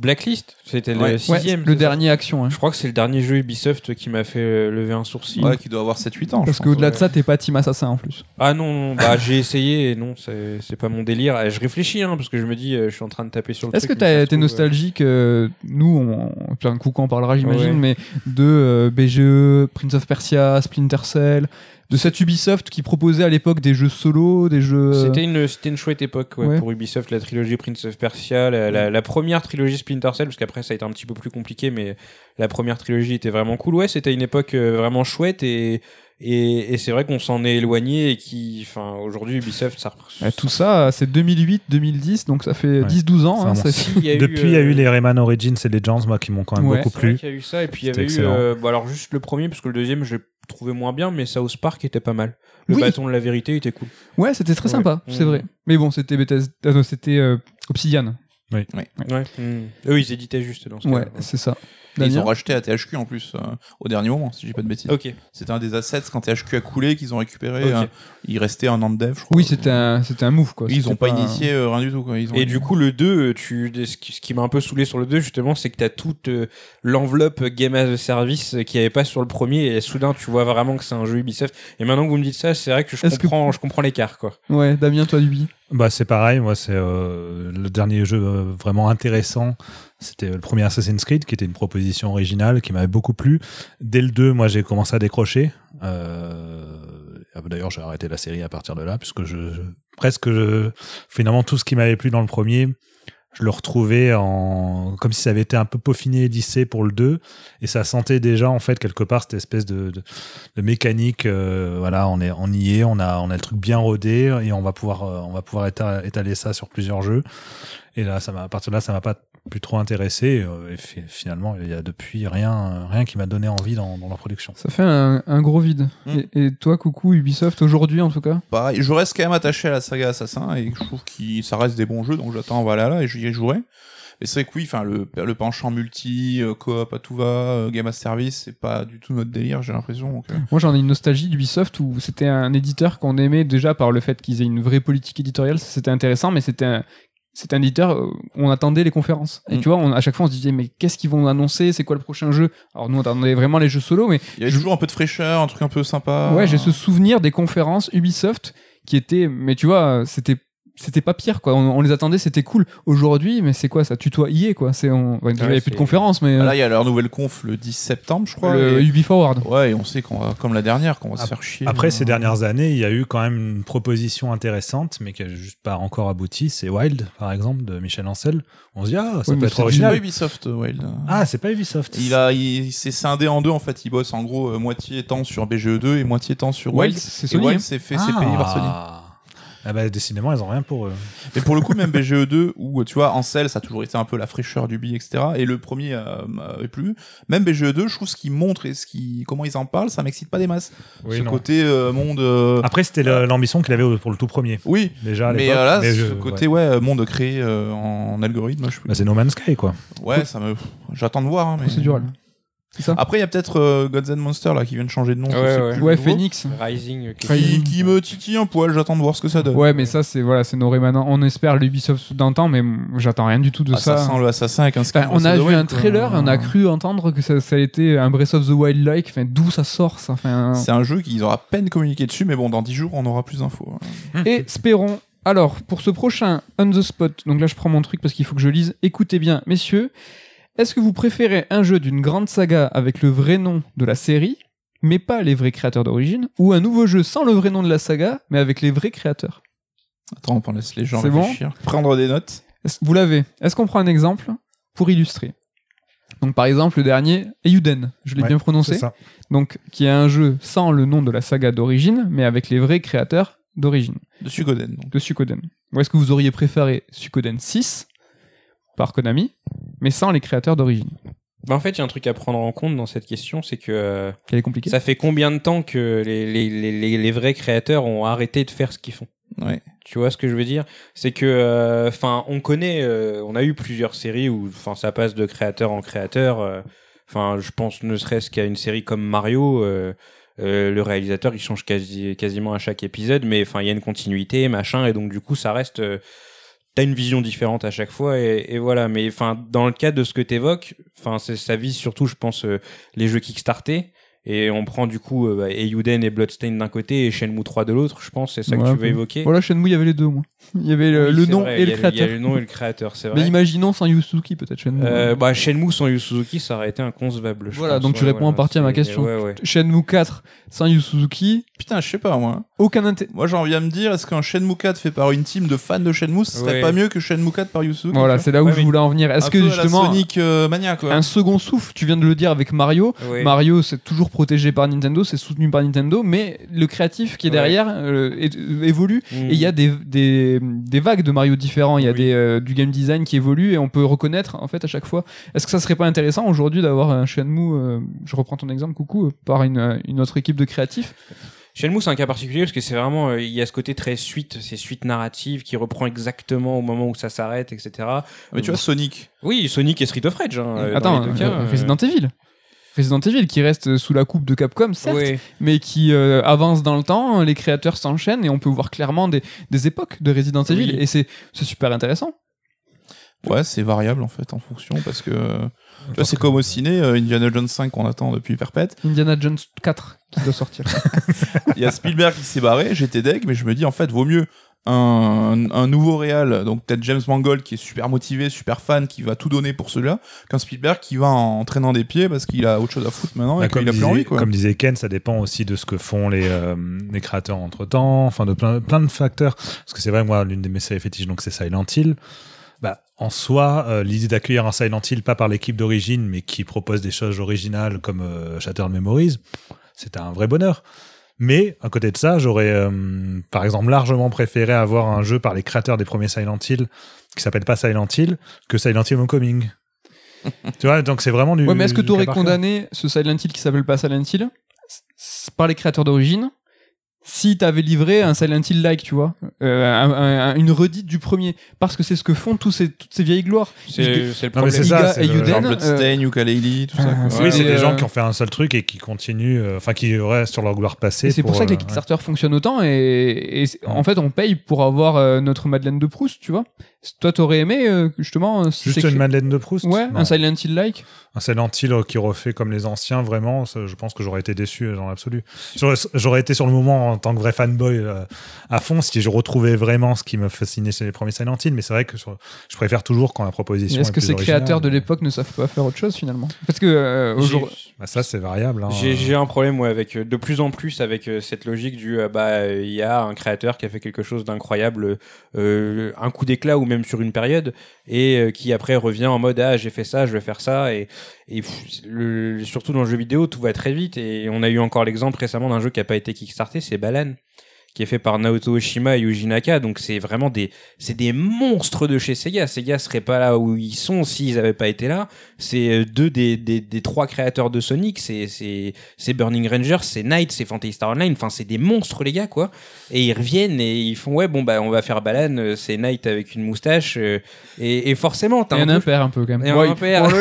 Blacklist. C'était le. Ouais, sixième. le dernier action. hein. Je crois que c'est le dernier jeu Ubisoft qui m'a fait euh, lever un sourcil. Ouais, qui doit avoir 7-8 ans. Parce qu'au-delà de ça, t'es pas Team Assassin en plus. Ah non, non, bah j'ai essayé et non, c'est c'est pas mon délire. Et je réfléchis hein, parce que je me dis, euh, je suis en train de taper sur le Est-ce que trouve, euh, nostalgique euh, Nous, on, plein de coups on parlera, j'imagine, Ouais. mais de euh, BGE, Prince of Persia, Splinter Cell, de cette Ubisoft qui proposait à l'époque des jeux solo, des jeux. euh, C'était une, c'était une chouette époque ouais, Ouais. pour Ubisoft, la trilogie Prince of Persia, la, la- la première trilogie Splinter Cell, parce qu'après ça a été un petit peu plus compliqué, mais la première trilogie était vraiment cool. Ouais, c'était une époque euh, vraiment chouette et, et, et c'est vrai qu'on s'en est éloigné et qui, enfin, aujourd'hui Ubisoft, ça. euh, tout ça, c'est 2008-2010, donc ça fait Ouais. 10-12 ans. Ça hein, ça- Si, il y a Depuis, il y a eu les Rayman Origins et Legends, moi, qui m'ont quand même Ouais. beaucoup plu. qu'il y a eu ça, et puis il y avait eu. euh, bah alors juste le premier, parce que le deuxième, je trouvé moins bien, mais South Park était pas mal. Le Oui. bâton de la vérité était cool. Ouais, c'était très Ouais. sympa, c'est Mhm. vrai. Mais bon, c'était Bethesda, non, c'était euh, Obsidian. Ouais. Mm. Eux, ils éditaient juste dans ce Ouais, c'est ça. Et ils ont racheté à THQ en plus euh, au dernier moment, si j'ai pas de bêtises. Ok. C'était un des assets quand THQ a coulé qu'ils ont récupéré. Ok. euh, il restait un an de dev, je crois. Oui, c'était un, c'était un move quoi. Ils C'était ont pas, initié euh, rien du tout. Quoi. Ils ont... Et du coup, le 2, tu, ce qui, ce qui m'a un peu saoulé sur le 2, justement, c'est que t'as toute euh, l'enveloppe Game as a Service euh, qui avait pas sur le premier, et soudain, tu vois vraiment que c'est un jeu Ubisoft. Et maintenant que vous me dites ça, c'est vrai que je Est-ce que- comprends, je comprends l'écart, quoi. Ouais, Damien, toi, Ubi. Bah, c'est pareil, moi, c'est euh, le dernier jeu euh, vraiment intéressant. C'était le premier Assassin's Creed, qui était une proposition originale, qui m'avait beaucoup plu. Dès le 2, moi, j'ai commencé à décrocher. Euh, ah bah, D'ailleurs, j'ai arrêté la série à partir de là, puisque je, presque, finalement, tout ce qui m'avait plu dans le premier, je le retrouvais en, comme si ça avait été un peu peaufiné et lissé pour le 2. Et ça sentait déjà, en fait, quelque part, cette espèce de, de, mécanique. euh, voilà, on, est, on y est, on a, on a le truc bien rodé et on va pouvoir, euh, on va pouvoir éta- étaler ça sur plusieurs jeux. Et là, ça m'a, à partir de là, ça m'a pas plus trop intéressé. euh, Et fi- finalement, il y a depuis rien, rien qui m'a donné envie dans, dans la production. Ça fait un, un gros vide. Mm. Et, et toi, coucou, Ubisoft, aujourd'hui en tout cas? Pareil, je reste quand même attaché à la saga Assassin et je trouve que ça reste des bons jeux, donc j'attends Valhalla et j'y jouerai. Et c'est vrai que oui, enfin le, le penchant multi, euh, coop à tout va, euh, game as service, c'est pas du tout notre délire, j'ai l'impression. euh, Moi, j'en ai une nostalgie d'Ubisoft où c'était un éditeur qu'on aimait déjà par le fait qu'ils aient une vraie politique éditoriale. C'était intéressant, mais c'était un, c'était un éditeur euh, on attendait les conférences. Et Mm. tu vois, on, à chaque fois, on se disait, mais qu'est-ce qu'ils vont annoncer? C'est quoi le prochain jeu? Alors, nous, on attendait vraiment les jeux solo, mais Il y Je- toujours un peu de fraîcheur, un truc un peu sympa. ouais, j'ai ce souvenir des conférences Ubisoft qui étaient, mais tu vois, c'était. C'était pas pire quoi, on, on les attendait, c'était cool. Aujourd'hui, mais c'est quoi ça tutoie EA quoi, c'est on... ouais, déjà, il y Ouais, a plus de conférences mais Ah, Là, il y a leur nouvelle conf le 10 septembre, je crois. le et- Ubi Forward. Ouais, et on sait qu'on va, comme la dernière, qu'on va se faire chier. Après, euh, ces dernières années, il y a eu quand même une proposition intéressante, mais qui a juste pas encore abouti. C'est Wild, par exemple, de Michel Ancel. On se dit, ah, ça Oui, peut être c'est C'est pas original. Ubisoft, euh, Wild. Ah, c'est pas Ubisoft. Il a, il, s'est scindé en deux en fait. Il bosse en gros euh, moitié temps sur BGE2 et moitié temps sur Wild. Wild, c'est Et Sony. Wild hein. s'est fait c'est payé par Sony. Ah bah décidément, ils ont rien pour eux. Mais pour le coup, même BGE2 où tu vois, Ansel, ça a toujours été un peu la fraîcheur du billet, etc. Et le premier euh, m'avait plu. Même BGE2, je trouve ce qu'ils montrent et ce qui, comment ils en parlent, ça m'excite pas des masses. Oui, ce non. côté euh, monde. euh, Après, c'était l'ambition qu'il avait pour le tout premier. Oui, Déjà à mais euh, là, mais ce je- côté ouais. monde créé euh, en algorithme, je Bah, c'est No Man's Sky, quoi. ouais, ça me, j'attends de voir. hein, mais... Procédural. C'est ça Après, il y a peut-être euh, Gods and Monsters là qui vient de changer de nom. je Ouais, sais ouais. plus Ouais, le nouveau. Phoenix. Rising. euh, qui- Rising. Qui, qui me titille un poil, j'attends de voir ce que ça donne. Ouais, mais ça, c'est voilà, c'est nos rémanents. On espère l'Ubisoft d'antan, mais j'attends rien du tout de Ah, ça ça. sent le assassin avec un skin. Enfin, on a vu un trailer et on a cru entendre que ça, ça a été un Breath of the Wild-like. Enfin, d'où ça sort ça enfin, C'est un jeu qu'ils auront à peine communiqué dessus, mais bon, dans 10 jours, on aura plus d'infos. Et espérons. Alors, pour ce prochain On the Spot, donc là je prends mon truc parce qu'il faut que je lise. Écoutez bien, messieurs, est-ce que vous préférez un jeu d'une grande saga avec le vrai nom de la série, mais pas les vrais créateurs d'origine, ou un nouveau jeu sans le vrai nom de la saga, mais avec les vrais créateurs? Attends, on laisse les gens C'est bon réfléchir. Prendre des notes. Est-ce- Vous l'avez. Est-ce qu'on prend un exemple pour illustrer? Donc par exemple le dernier, Eiyuden, je l'ai Ouais, bien C'est prononcé. ça. Donc qui est un jeu sans le nom de la saga d'origine, mais avec les vrais créateurs d'origine De Suikoden. donc. de Suikoden. Ou est-ce que vous auriez préféré Suikoden 6 par Konami, mais sans les créateurs d'origine Bah, en fait, il y a un truc à prendre en compte dans cette question, c'est que euh, est ça fait combien de temps que les, les, les, vrais créateurs ont arrêté de faire ce qu'ils font? Ouais. Tu vois ce que je veux dire? C'est que, enfin, on connaît, euh, on a eu plusieurs séries où, enfin, ça passe de créateur en créateur. euh, Enfin, je pense ne serait-ce qu'à une série comme Mario, euh, euh, le réalisateur il change quasi, quasiment à chaque épisode, mais enfin, il y a une continuité, machin, et donc du coup, ça reste. T'as une vision différente à chaque fois, et, voilà. Mais enfin, dans le cas de ce que t'évoques, enfin, ça vise surtout, je pense, euh, les jeux Kickstarter. Et on prend du coup euh, bah, Eiyuden et Bloodstained d'un côté et Shenmue 3 de l'autre, je pense, c'est ça Ouais, que tu veux évoquer? Voilà, Shenmue, il y avait les deux, moi. Il y avait le, Oui, le c'est nom vrai, et le a Il y a créateur. le nom et le créateur, c'est Mais vrai. imaginons sans Yu Suzuki, peut-être Shenmue. Euh, bah, Shenmue sans Yu Suzuki, ça aurait été inconcevable. je Voilà, pense. donc tu Ouais, réponds en voilà, partie à ma question. Ouais, ouais. Shenmue 4 sans Yu Suzuki, Putain, je sais pas moi. aucun intérêt. Moi j'en viens à me dire, est-ce qu'un Shenmue 4 fait par une team de fans de Shenmue, ce serait Ouais. pas mieux que Shenmue 4 par Yusuke Voilà, c'est là où Ouais, je mais voulais en venir. Est-ce que justement, Sonic euh, Mania quoi. un second souffle, tu viens de le dire avec Mario. Mario, c'est toujours protégé par Nintendo, c'est soutenu par Nintendo, mais le créatif qui est derrière euh, euh, évolue. Mm. Et il y a des, des, des vagues de Mario différents, il y a Oui. des, euh, du game design qui évolue et on peut reconnaître en fait à chaque fois. Est-ce que ça serait pas intéressant aujourd'hui d'avoir un Shenmue, euh, je reprends ton exemple, coucou, euh, par une, une autre équipe de créatifs? Shenmue, c'est un cas particulier parce que c'est vraiment, euh, il y a ce côté très suite, c'est suite narrative qui reprend exactement au moment où ça s'arrête, etc. Mais tu vois Sonic. Oui, Sonic et Street of Rage. Hein, dans Attends, les deux cas, euh, euh, Resident Evil. Resident Evil qui reste sous la coupe de Capcom, certes, mais qui euh, avance dans le temps, les créateurs s'enchaînent et on peut voir clairement des, des époques de Resident Evil Oui. et c'est c'est super intéressant. Ouais, c'est variable en fait en fonction parce que tu vois, c'est comme au ciné, euh, Indiana Jones 5 qu'on attend depuis perpète. Indiana Jones 4 qui doit sortir. Il y a Spielberg qui s'est barré, j'étais deg, mais je me dis en fait vaut mieux un, un nouveau réal, donc peut-être James Mangold qui est super motivé, super fan, qui va tout donner pour celui-là, qu'un Spielberg qui va en traînant des pieds parce qu'il a autre chose à foutre maintenant et Bah, comme, qu'il a plus disait, envie quoi. comme disait Ken, ça dépend aussi de ce que font les, euh, les créateurs entre temps, enfin de plein, plein de facteurs. Parce que c'est vrai, moi, l'une de mes séries fétiches, donc c'est Silent Hill. Bah, en soi, euh, l'idée d'accueillir un Silent Hill, pas par l'équipe d'origine, mais qui propose des choses originales comme euh, Shattered Memories, c'était un vrai bonheur. Mais à côté de ça, j'aurais euh, par exemple largement préféré avoir un jeu par les créateurs des premiers Silent Hill qui s'appelle pas Silent Hill que Silent Hill Homecoming. tu vois, donc c'est vraiment du. ouais, mais est-ce que tu aurais condamné ce Silent Hill qui s'appelle pas Silent Hill par les créateurs d'origine si t'avais livré un Silent Hill like, tu vois, euh, un- un- une redite du premier, parce que c'est ce que font tous ces, toutes ces vieilles gloires. C'est c'est le problème. c'est ça, et Genre euh, Bloodstain, tout ça. Quoi. c'est Oui, c'est des, gens euh, qui ont fait un seul truc et qui continuent, euh, enfin qui restent sur leur gloire passée. C'est pour, ça que les euh, Kickstarter fonctionnent autant et, en fait on paye pour avoir euh, notre Madeleine de Proust, tu vois. Toi t'aurais aimé euh, justement si Juste une Madeleine de Proust Ouais, Non. un Silent Hill like. Un Silent Hill euh, qui refait comme les anciens, vraiment, ça, je pense que j'aurais été déçu euh, dans l'absolu. J'aurais, été sur le moment en tant que vrai fanboy euh, à fond si je retrouvais vraiment ce qui me fascinait chez les premiers Silent Hill, mais c'est vrai que sur- je préfère toujours quand la proposition Est-ce est que plus ces créateurs de l'époque ne savent pas faire autre chose finalement? Parce que euh, aujourd'hui Bah, ça, c'est variable. hein. J'ai un problème ouais, avec euh, de plus en plus avec euh, cette logique du euh, bah euh, il y a un créateur qui a fait quelque chose d'incroyable euh, un coup d'éclat ou même sur une période et euh, qui après revient en mode ah j'ai fait ça je vais faire ça et et surtout dans le jeu vidéo tout va très vite et on a eu encore l'exemple récemment d'un jeu qui a pas été kickstarté c'est Balan qui est fait par Naoto Oshima et Yuji Naka donc c'est vraiment des c'est des monstres de chez Sega Sega serait pas là où ils sont s'ils avaient pas été là c'est euh, deux des, des, des trois créateurs de Sonic c'est c'est c'est Burning Rangers c'est Knight c'est Fantasy Star Online enfin c'est des monstres les gars quoi et ils reviennent et ils font ouais bon bah on va faire Balan euh, c'est Knight avec une moustache euh, et, et forcément t'as un un peu un peu quand même. et Ouais, un père.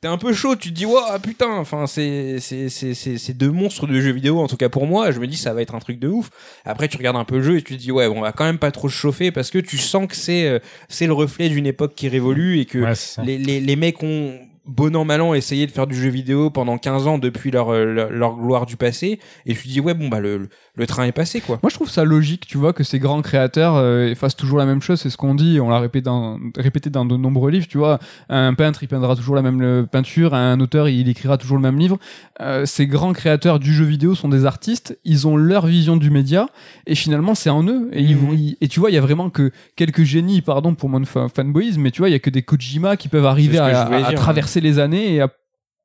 T'es un peu chaud, tu te dis, waouh, putain, enfin, c'est, c'est, c'est, c'est deux monstres de jeux vidéo, en tout cas pour moi. Je me dis, ça va être un truc de ouf. Après, tu regardes un peu le jeu et tu te dis, ouais, bon, on va quand même pas trop se chauffer parce que tu sens que c'est, euh, c'est le reflet d'une époque qui révolue et que Ouais, les, les, les mecs ont bon an mal an essayé de faire du jeu vidéo pendant 15 ans depuis leur, euh, leur, leur gloire du passé et je me dis ouais bon bah le, le train est passé quoi. Moi, je trouve ça logique, tu vois, que ces grands créateurs euh, fassent toujours la même chose. C'est ce qu'on dit, on l'a répété dans, répété dans de nombreux livres, tu vois. Un peintre, il peindra toujours la même peinture, un auteur, il écrira toujours le même livre. Euh, ces grands créateurs du jeu vidéo sont des artistes, ils ont leur vision du média, et finalement, c'est en eux. Et, ils Mhm. vont, ils- et tu vois, il y a vraiment que quelques génies, pardon pour mon fa- fanboyisme, mais tu vois, il y a que des Kojima qui peuvent arriver à, dire, les années et à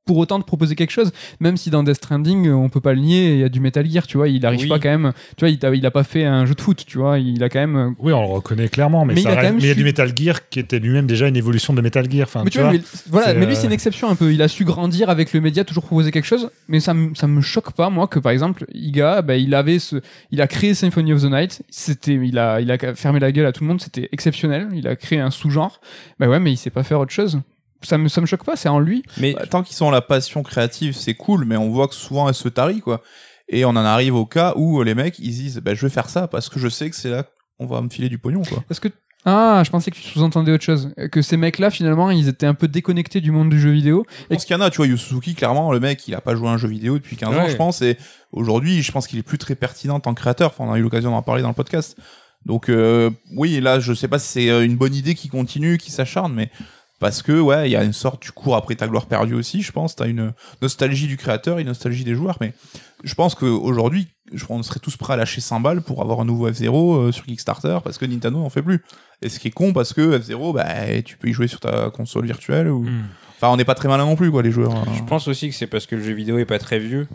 pour autant de proposer quelque chose, même si dans Death Stranding, on peut pas le nier, il y a du Metal Gear, tu vois, il arrive Oui. pas quand même, tu vois, il a, il a pas fait un jeu de foot, tu vois, il a quand même. euh, Oui, on le reconnaît clairement, mais, Mais ça il a reste- mais y a du Metal Gear qui était lui-même déjà une évolution de Metal Gear. Enfin, mais tu vois, mais, voilà, c'est, mais lui euh, c'est une exception un peu. Il a su grandir avec le média, toujours proposer quelque chose. Mais ça, me- ça me choque pas moi que par exemple Iga, bah, il avait ce, il a créé Symphony of the Night. C'était, il a, il a fermé la gueule à tout le monde. C'était exceptionnel. Il a créé un sous-genre. Bah ouais, mais il sait pas faire autre chose. Ça me, ça me choque pas. C'est en lui. Mais Bah, tant qu'ils ont la passion créative, c'est cool, mais on voit que souvent elle se tarit, quoi. Et on en arrive au cas où les mecs, ils disent, bah, je vais faire ça parce que je sais que c'est là qu'on va me filer du pognon, quoi. Est-ce que ah, je pensais que tu sous-entendais autre chose. Que ces mecs-là, finalement, ils étaient un peu déconnectés du monde du jeu vidéo. Je pense qu'il y en a, tu vois, Yu Suzuki, clairement, le mec, il a pas joué à un jeu vidéo depuis 15 ans, je pense, et aujourd'hui, je pense qu'il est plus très pertinent en tant que créateur. Enfin, on a eu l'occasion d'en parler dans le podcast. Donc, euh, oui, là, je sais pas si c'est euh, une bonne idée qui continue, qui s'acharne, mais parce que, ouais, il y a une sorte, tu cours après ta gloire perdue aussi, je pense. T'as une nostalgie du créateur, une nostalgie des joueurs, mais je pense qu'aujourd'hui, on serait tous prêts à lâcher 100 balles pour avoir un nouveau F0 euh, sur Kickstarter parce que Nintendo n'en fait plus. Et ce qui est con parce que F0, bah, tu peux y jouer sur ta console virtuelle ou. Hmm. Enfin, on n'est pas très malin non plus, quoi, les joueurs. Je pense aussi que c'est parce que le jeu vidéo est pas très vieux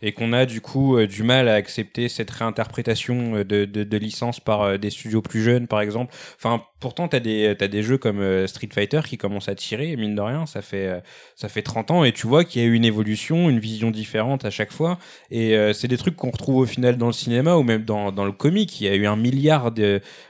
et qu'on a du coup euh, du mal à accepter cette réinterprétation euh, de, de, de licence par euh, des studios plus jeunes, par exemple. Enfin, pourtant, t'as des des jeux comme Street Fighter qui commencent à tirer, mine de rien, ça fait ça fait 30 ans et tu vois qu'il y a eu une évolution, une vision différente à chaque fois. Et c'est des trucs qu'on retrouve au final dans le cinéma ou même dans dans le comic. Il y a eu un milliard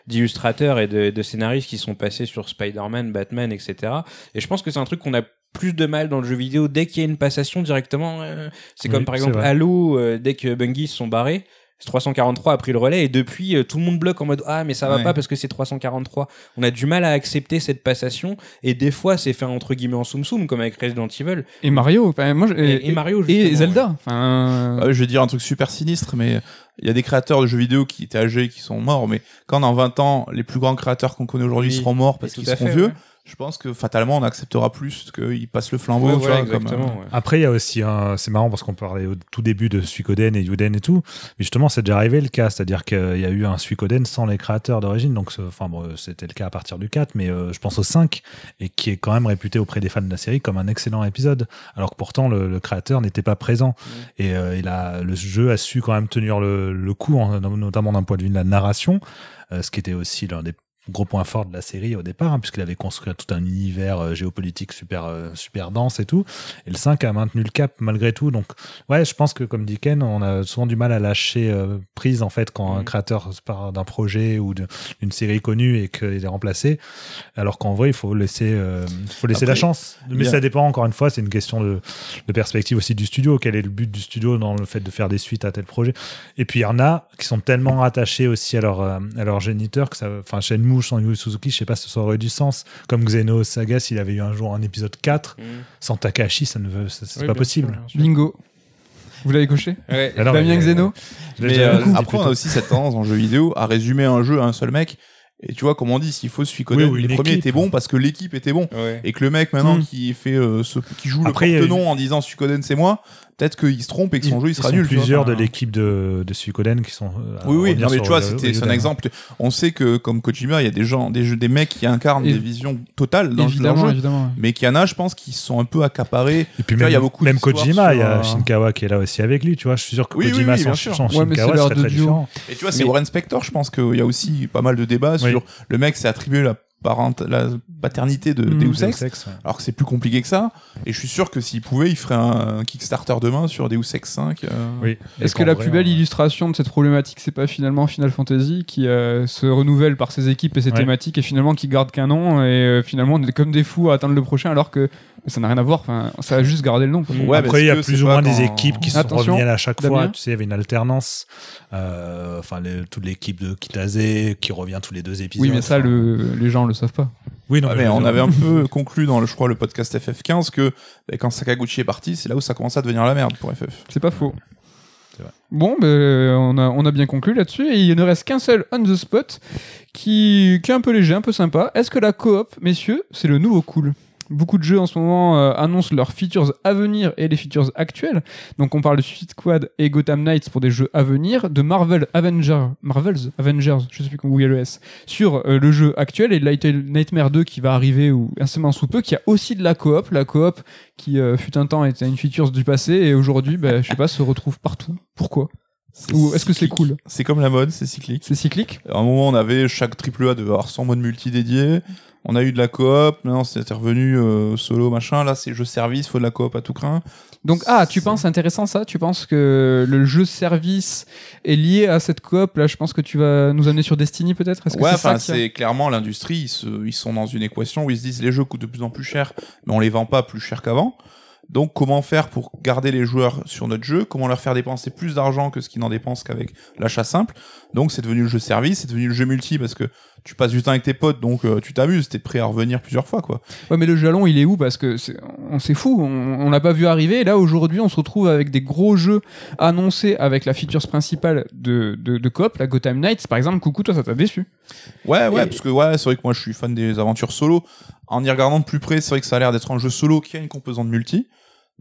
d'illustrateurs et de scénaristes qui sont passés sur Spider-Man, Batman, etc. Et je pense que c'est un truc qu'on a plus de mal dans le jeu vidéo dès qu'il y a une passation directement. euh, c'est Oui, comme par exemple. Halo, euh, dès que Bungie se sont barrés. 343 a pris le relais et depuis euh, tout le monde bloque en mode ah mais ça va Ouais. pas parce que c'est 343 on a du mal à accepter cette passation et des fois c'est fait entre guillemets en soum soum comme avec Resident Evil Et Mario. Enfin, moi, je- et, et Mario et Zelda. Enfin, Euh, je vais dire un truc super sinistre, mais il y a des créateurs de jeux vidéo qui étaient âgés, qui sont morts, mais quand dans 20 ans, les plus grands créateurs qu'on connaît aujourd'hui Oui. seront morts parce qu'ils seront fait, vieux, ouais. Je pense que fatalement on acceptera plus qu'ils passent le flambeau, Ouais, tu voilà, vois, comme, exactement, euh, ouais. Après, il y a aussi un. C'est marrant parce qu'on parlait au tout début de Suikoden et Yuden et tout. Mais justement, c'est déjà arrivé le cas. C'est-à-dire qu'il y a eu un Suikoden sans les créateurs d'origine. Donc, ce- enfin, bon, c'était le cas à partir du 4, mais euh, je pense au 5, et qui est quand même réputé auprès des fans de la série comme un excellent épisode. Alors que pourtant, le, le créateur n'était pas présent. Et euh, il a, le jeu a su quand même tenir le, le coup, en- notamment d'un point de vue de la narration, euh, ce qui était aussi l'un des gros points forts de la série au départ, hein, puisqu'il avait construit tout un univers euh, géopolitique super, euh, super dense et tout. Et le 5 a maintenu le cap malgré tout. Donc, ouais, je pense que comme dit Ken, on a souvent du mal à lâcher euh, prise en fait quand un Mhm. créateur se part d'un projet ou d'une série connue et qu'il est remplacé. Alors qu'en vrai, il faut laisser, euh, faut laisser Après, la chance. Mais ça dépend encore une fois, c'est une question de, de perspective aussi du studio. Quel est le but du studio dans le fait de faire des suites à tel projet? Et puis il y en a qui sont tellement attachés aussi à leur, à leur géniteur que ça, enfin Shenmue sans Yu Suzuki, je sais pas si ça aurait eu du sens. Comme Xeno Saga, s'il avait eu un jour un épisode 4 Mm. sans Takahashi, ça ne veut, c'est Oui, pas possible. sûr, bingo. Vous l'avez coché? Ouais. Ah Damien mais- Xeno? l'ai Mais euh, après, on a aussi cette tendance en jeu vidéo à résumer un jeu à un seul mec. Et tu vois, comme on dit, s'il faut Oui, ou les premiers étaient bons parce que l'équipe était bon. Ouais. Et que le mec maintenant Mm. qui fait euh, ce, qui joue Après, le porte-nom en disant Suikoden c'est moi, peut-être qu'il se trompe et que son Ils- jeu il sera nul. vois. plusieurs de l'équipe de, de Suikoden qui sont. euh, Oui, oui, non, mais tu vois, le- c'était c'est un exemple. On sait que comme Kojima, il y a des gens, des, jeux, des mecs qui incarnent Et- des visions totales dans leur Évidemment, jeu. évidemment. Mais qu'il y en a, je pense, qui sont un peu accaparés. Et puis même, il y a beaucoup même Kojima, il y a euh, Shinkawa qui est là aussi avec lui, tu vois. Je suis sûr que Oui, oui, Kojima oui, sans, bien sûr. sans Ouais, Shinkawa serait très différent. Et tu vois, c'est Warren Spector, je pense qu'il y a aussi pas mal de débats Oui. sur le mec s'est attribué la, parent, la paternité de Mm. Deus Deus Ex, ouais. alors que c'est plus compliqué que ça. Et je suis sûr que s'il pouvait, il ferait un, un Kickstarter demain sur Deus Ex 5. euh, Oui. Est-ce que la vrai, plus belle on- illustration de cette problématique, c'est pas finalement Final Fantasy qui euh, se renouvelle par ses équipes et ses Ouais. thématiques et finalement qui garde qu'un nom et euh, finalement on est comme des fous à attendre le prochain alors que ça n'a rien à voir. Enfin, ça a juste gardé le nom. Après, il y a plus ou moins des équipes qui sont Attention, revenues à chaque fois. Tu sais, il y avait une alternance. Euh, Enfin, les- toute l'équipe de Kitase qui revient tous les deux épisodes. Oui, mais ça, le, les gens le savent pas. Oui, non, Ah, mais on avait un peu conclu dans le, je crois, le podcast FF15 que bah, quand Sakaguchi est parti, c'est là où ça commence à devenir la merde pour FF. C'est pas faux. C'est vrai. Bon, ben, on, a, on a bien conclu là-dessus et il ne reste qu'un seul on the spot qui, qui est un peu léger, un peu sympa. Est-ce que la coop, messieurs, c'est le nouveau cool? Beaucoup de jeux en ce moment euh, annoncent leurs features à venir et les features actuelles. Donc on parle de Suicide Squad et Gotham Knights pour des jeux à venir, de Marvel Avengers, Marvel's Avengers, je sais plus où il y a le S, sur euh, le jeu actuel et de Little Nightmare 2 qui va arriver ou incessamment sous peu, qui a aussi de la coop. La coop qui euh, fut un temps était une feature du passé et aujourd'hui, bah, je sais pas, se retrouve partout. Pourquoi? Ou est-ce que c'est cool? C'est comme la mode, c'est cyclique. C'est cyclique? À un moment, on avait chaque triple A devait avoir son mode multi dédié. On a eu de la coop, maintenant c'était revenu euh, solo machin. Là, c'est jeu service, faut de la coop à tout craint. Donc, ah, tu C'est- penses, intéressant ça, tu penses que le jeu service est lié à cette coop? Là, je pense que tu vas nous amener sur Destiny peut-être? Ouais, c'est enfin, c'est clairement l'industrie. Ils, se- ils sont dans une équation où ils se disent les jeux coûtent de plus en plus cher, mais on les vend pas plus cher qu'avant. Donc, comment faire pour garder les joueurs sur notre jeu? Comment leur faire dépenser plus d'argent que ce qu'ils n'en dépensent qu'avec l'achat simple? Donc, c'est devenu le jeu service, c'est devenu le jeu multi parce que tu passes du temps avec tes potes, donc euh, tu t'amuses, t'es prêt à revenir plusieurs fois, quoi. Ouais, mais le jalon, il est où? Parce que c'est, on s'est fou, on, on l'a pas vu arriver. Et là, aujourd'hui, on se retrouve avec des gros jeux annoncés avec la feature principale de, de, de coop, la Gotham Knights, par exemple. Coucou, toi, ça t'a déçu? Ouais, ouais, Et- parce que ouais, c'est vrai que moi je suis fan des aventures solo. En y regardant de plus près, c'est vrai que ça a l'air d'être un jeu solo qui a une composante multi,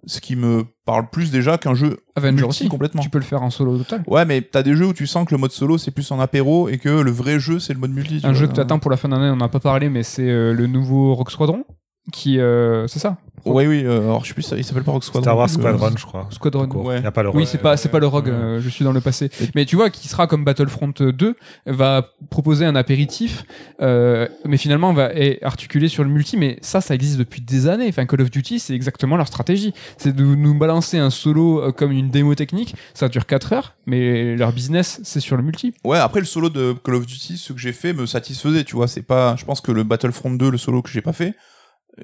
ce qui me parle plus déjà qu'un jeu Avenger aussi. complètement. Tu peux le faire en solo total. Ouais, mais t'as des jeux où tu sens que le mode solo c'est plus en apéro et que le vrai jeu c'est le mode multi. Un jeu que tu attends pour la fin d'année, on n'a pas parlé, mais c'est euh, le nouveau Rock Squadron. Qui, euh, c'est ça Oui, oui, euh, alors je sais plus, il s'appelle pas Rock Squadron. Star Wars euh, Squadron, je crois. Squadron. Ouais. Il n'y a pas le Oui, rôle. c'est pas, c'est pas le Rogue, Ouais. euh, je suis dans le passé. Mais tu vois, qui sera comme Battlefront 2, va proposer un apéritif, euh, mais finalement va est articulé sur le multi, mais ça, ça existe depuis des années. Enfin, Call of Duty, c'est exactement leur stratégie. C'est de nous balancer un solo comme une démo technique, ça dure 4 heures, mais leur business, c'est sur le multi. Ouais, après le solo de Call of Duty, ce que j'ai fait me satisfaisait, tu vois. C'est pas, je pense que le Battlefront 2, le solo que j'ai pas fait,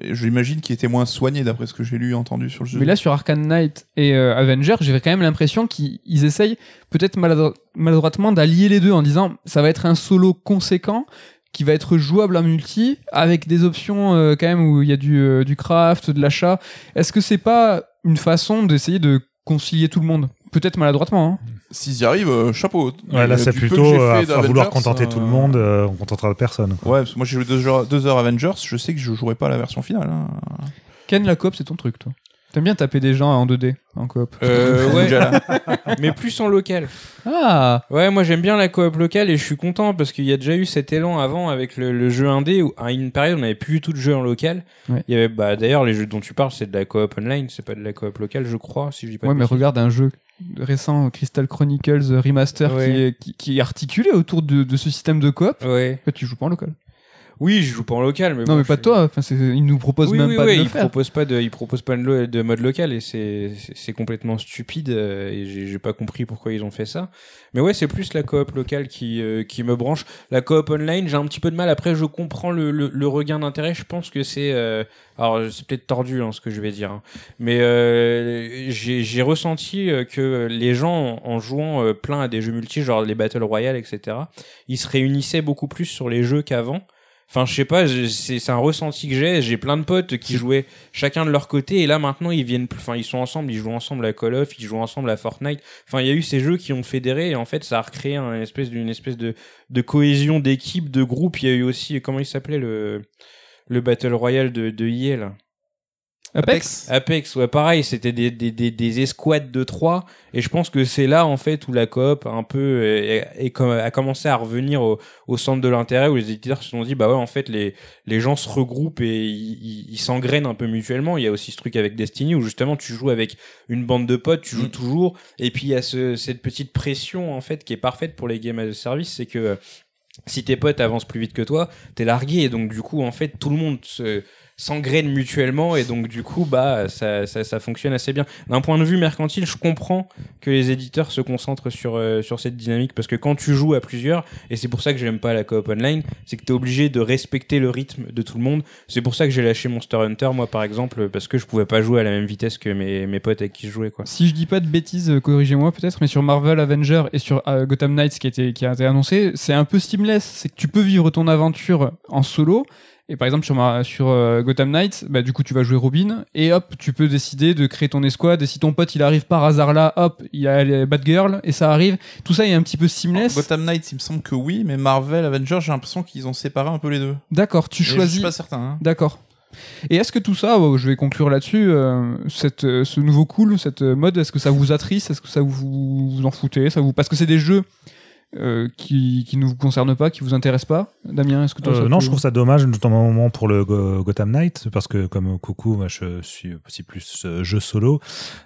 j'imagine qu'il était moins soigné d'après ce que j'ai lu et entendu sur le jeu. Mais là, sur Arcane Knight et euh, Avenger, j'ai quand même l'impression qu'ils ils essayent peut-être maladro- maladroitement d'allier les deux en disant ça va être un solo conséquent qui va être jouable en multi avec des options euh, quand même où il y a du, euh, du craft, de l'achat. Est-ce que c'est pas une façon d'essayer de concilier tout le monde? Peut-être maladroitement. Hein. S'ils y arrivent, euh, chapeau. Ouais, là, Euh, c'est plutôt euh, à vouloir contenter euh, tout le monde, euh, on contentera personne. quoi. Ouais, parce que moi j'ai joué deux heures, deux heures Avengers, je sais que je jouerai pas à la version finale. hein. Ken, la coop, c'est ton truc, toi. T'aimes bien taper des gens en 2D en coop Euh, ouais, mais plus en local. Ah Ouais, moi j'aime bien la coop locale et je suis content parce qu'il y a déjà eu cet élan avant avec le, le jeu indé où à une période on n'avait plus du tout de jeu en local. Ouais. Il y avait bah d'ailleurs les jeux dont tu parles c'est de la coop online, c'est pas de la coop locale je crois si je dis pas. Ouais, mais regarde un jeu récent, Crystal Chronicles Remaster, Ouais. qui, est, qui, qui est articulé autour de, de ce système de coop. Ouais. En fait, tu joues pas en local. Oui, je joue pas en local mais non, bon, mais pas toi. Enfin, il nous propose oui, même oui, pas oui, de le il faire. propose pas de, il propose pas de, mode local et c'est, complètement stupide euh, et j'ai, pas compris pourquoi ils ont fait ça. Mais ouais, c'est plus la coop locale qui, euh, qui me branche. La coop online, j'ai un petit peu de mal. Après, je comprends le, le, le regain d'intérêt. Je pense que c'est, euh, alors c'est peut-être tordu hein, ce que je vais dire, hein. mais j'ai, ressenti que les gens en, jouant plein à des jeux multi, genre les battle royale, etc., ils se réunissaient beaucoup plus sur les jeux qu'avant. Enfin, je sais pas, c'est un ressenti que j'ai. J'ai plein de potes qui jouaient chacun de leur côté, et là maintenant ils viennent, plus- enfin ils sont ensemble, ils jouent ensemble à Call of, ils jouent ensemble à Fortnite. Enfin, il y a eu ces jeux qui ont fédéré, et en fait ça a recréé un espèce d'une espèce de de cohésion d'équipe, de groupe. Il y a eu aussi comment il s'appelait le le battle royale de de là? Apex Apex, ouais, pareil, c'était des, des, des, des escouades de trois, et je pense que c'est là, en fait, où la coop a un peu, est, est a commencé à revenir au, au centre de l'intérêt, où les éditeurs se sont dit, bah ouais, en fait, les, les gens se regroupent et ils s'engrainent un peu mutuellement. Il y a aussi ce truc avec Destiny, où justement, tu joues avec une bande de potes, tu joues toujours, et puis il y a ce, cette petite pression, en fait, qui est parfaite pour les games as a service, c'est que, euh, si tes potes avancent plus vite que toi, t'es largué, et donc, du coup, en fait, tout le monde se, s'engrainent mutuellement et donc du coup bah ça, ça, ça fonctionne assez bien. D'un point de vue mercantile je comprends que les éditeurs se concentrent sur euh, sur cette dynamique parce que quand tu joues à plusieurs et c'est pour ça que j'aime pas la coop online c'est que t'es obligé de respecter le rythme de tout le monde. C'est pour ça que j'ai lâché Monster Hunter moi par exemple parce que je pouvais pas jouer à la même vitesse que mes, mes potes avec qui je jouais quoi. Si je dis pas de bêtises, euh, corrigez-moi peut-être, mais sur Marvel Avenger et sur euh, Gotham Knights qui été, qui a été annoncé, c'est un peu seamless. C'est que tu peux vivre ton aventure en solo, Et par exemple sur, ma, sur euh, Gotham Knights, bah, du coup tu vas jouer Robin et hop, tu peux décider de créer ton escouade. Et si ton pote il arrive par hasard là, hop, il y a les Batgirl et ça arrive. Tout ça est un petit peu seamless. Gotham Knights, il me semble que oui, mais Marvel, Avengers, j'ai l'impression qu'ils ont séparé un peu les deux. D'accord, tu Et Je suis choisis. pas certain. hein. D'accord. Et est-ce que tout ça, oh, je vais conclure là-dessus, euh, cette, euh, ce nouveau cool, cette mode, est-ce que ça vous attriste? Est-ce que ça vous, vous en foutez? Ça vous... Parce que c'est des jeux euh, qui, qui ne vous concernent pas, qui vous intéressent pas. Damien, est-ce que toi Euh, non, je trouve ça dommage, notamment pour le Go- Gotham Knight, parce que comme coucou, moi je suis aussi plus euh, jeu solo.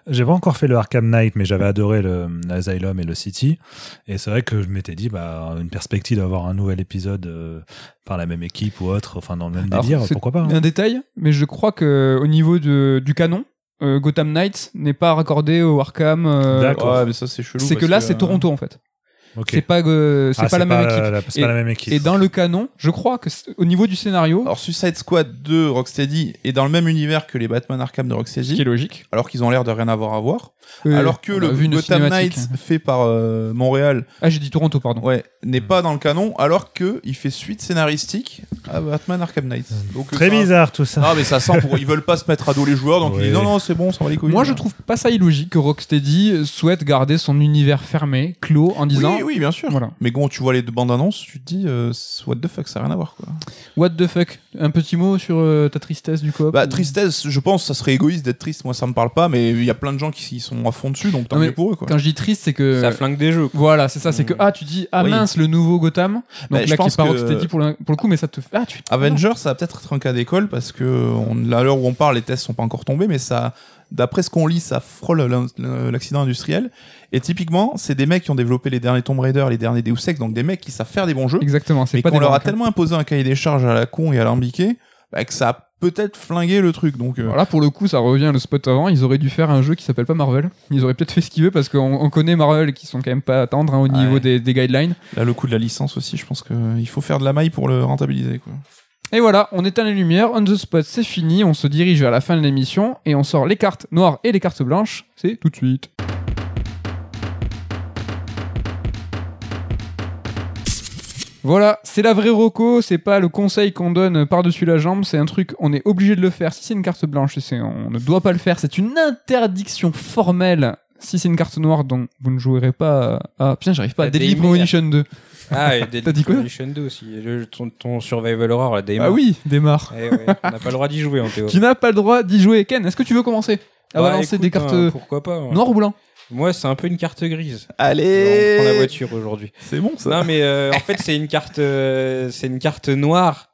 J'ai pas encore fait le Arkham Knight, mais j'avais adoré le Asylum et le City. Et c'est vrai que je m'étais dit, bah, une perspective d'avoir un nouvel épisode euh, par la même équipe ou autre, enfin dans le même Alors, délire, pourquoi pas. hein. Un détail, mais je crois que au niveau de, du canon, euh, Gotham Knights n'est pas raccordé au Arkham. euh, D'accord. Ouais, mais ça c'est chelou. c'est que là, c'est euh, Toronto en fait. C'est pas, euh, c'est Ah, pas la même équipe. la- Et- pas la même équipe. Et dans le canon, je crois que au niveau du scénario, Alors Suicide Squad 2, Rocksteady est dans le même univers que les Batman Arkham de ce qui est Rocksteady, logique. alors qu'ils ont l'air de rien avoir à voir. Euh, alors que le Gotham. Knights fait par euh, Montréal, Ah, j'ai dit Toronto, pardon. ouais, n'est Hmm. pas dans le canon, alors que il fait suite scénaristique à Batman Arkham Knight. Donc, Très ça- bizarre tout ça. Non mais ça sent pour ils veulent pas se mettre à dos les joueurs donc ils disent non non c'est bon ça va les couilles. Moi, je trouve pas ça illogique que Rocksteady souhaite garder son univers fermé, clos, en disant oui oui bien sûr. Voilà. Mais quand tu vois les deux bandes annonces tu te dis euh, what the fuck ça n'a rien à voir quoi. What the fuck? Un petit mot sur euh, ta tristesse du coop Bah ou- tristesse je pense ça serait égoïste d'être triste moi ça me parle pas mais il y a plein de gens qui sont à fond dessus donc tant mieux pour eux quoi. Quand je dis triste, c'est que. Ça flingue des jeux. quoi. Voilà, c'est ça, c'est que Mm. ah tu dis ah Oui. mince le nouveau Gotham donc Bah, je là qui pense est pas que- Rocksteady pour le, pour le coup mais ça te fait ah tu Avengers, ça va peut-être être un cas d'école parce que on, à l'heure où on parle, les tests sont pas encore tombés, mais ça, d'après ce qu'on lit, ça frôle l'accident industriel. Et typiquement, c'est des mecs qui ont développé les derniers Tomb Raider, les derniers Deus Ex, donc des mecs qui savent faire des bons jeux, exactement c'est pas qu'on leur a tellement imposé un cahier des charges à la con et à l'alambiqué, bah, que ça a peut-être flingué le truc. Donc, euh, Voilà, pour le coup, ça revient le spot avant. Ils auraient dû faire un jeu qui s'appelle pas Marvel. Ils auraient peut-être fait ce qu'ils veulent parce qu'on on connaît Marvel qui sont quand même pas à attendre hein, au niveau des, des guidelines. là, le coup de la licence aussi, je pense qu'il faut faire de la maille pour le rentabiliser. Quoi. Et voilà, on éteint les lumières. On the spot, c'est fini. On se dirige vers la fin de l'émission et on sort les cartes noires et les cartes blanches. C'est tout de suite. Voilà, c'est la vraie roco, c'est pas le conseil qu'on donne par-dessus la jambe, c'est un truc, on est obligé de le faire. Si c'est une carte blanche, on ne doit pas le faire, c'est une interdiction formelle. Si c'est une carte noire, donc vous ne jouerez pas à... Ah, putain, j'arrive pas à Deadly. Premonition 2. Ah, et Deadly T'as dit quoi Premonition 2 aussi. Le- ton, ton Survival Horror, la Daymare. Ah oui, démarre. Eh ouais, on n'a pas le droit d'y jouer en théorie. Tu n'as pas le droit d'y jouer. Ken, est-ce que tu veux commencer à Bah, balancer écoute, des cartes hein, pourquoi pas ouais. noires ou blancs? Moi, c'est un peu une carte grise. Allez On prend la voiture aujourd'hui. C'est bon ça Non, mais euh, en fait, c'est une carte, euh, c'est une carte noire,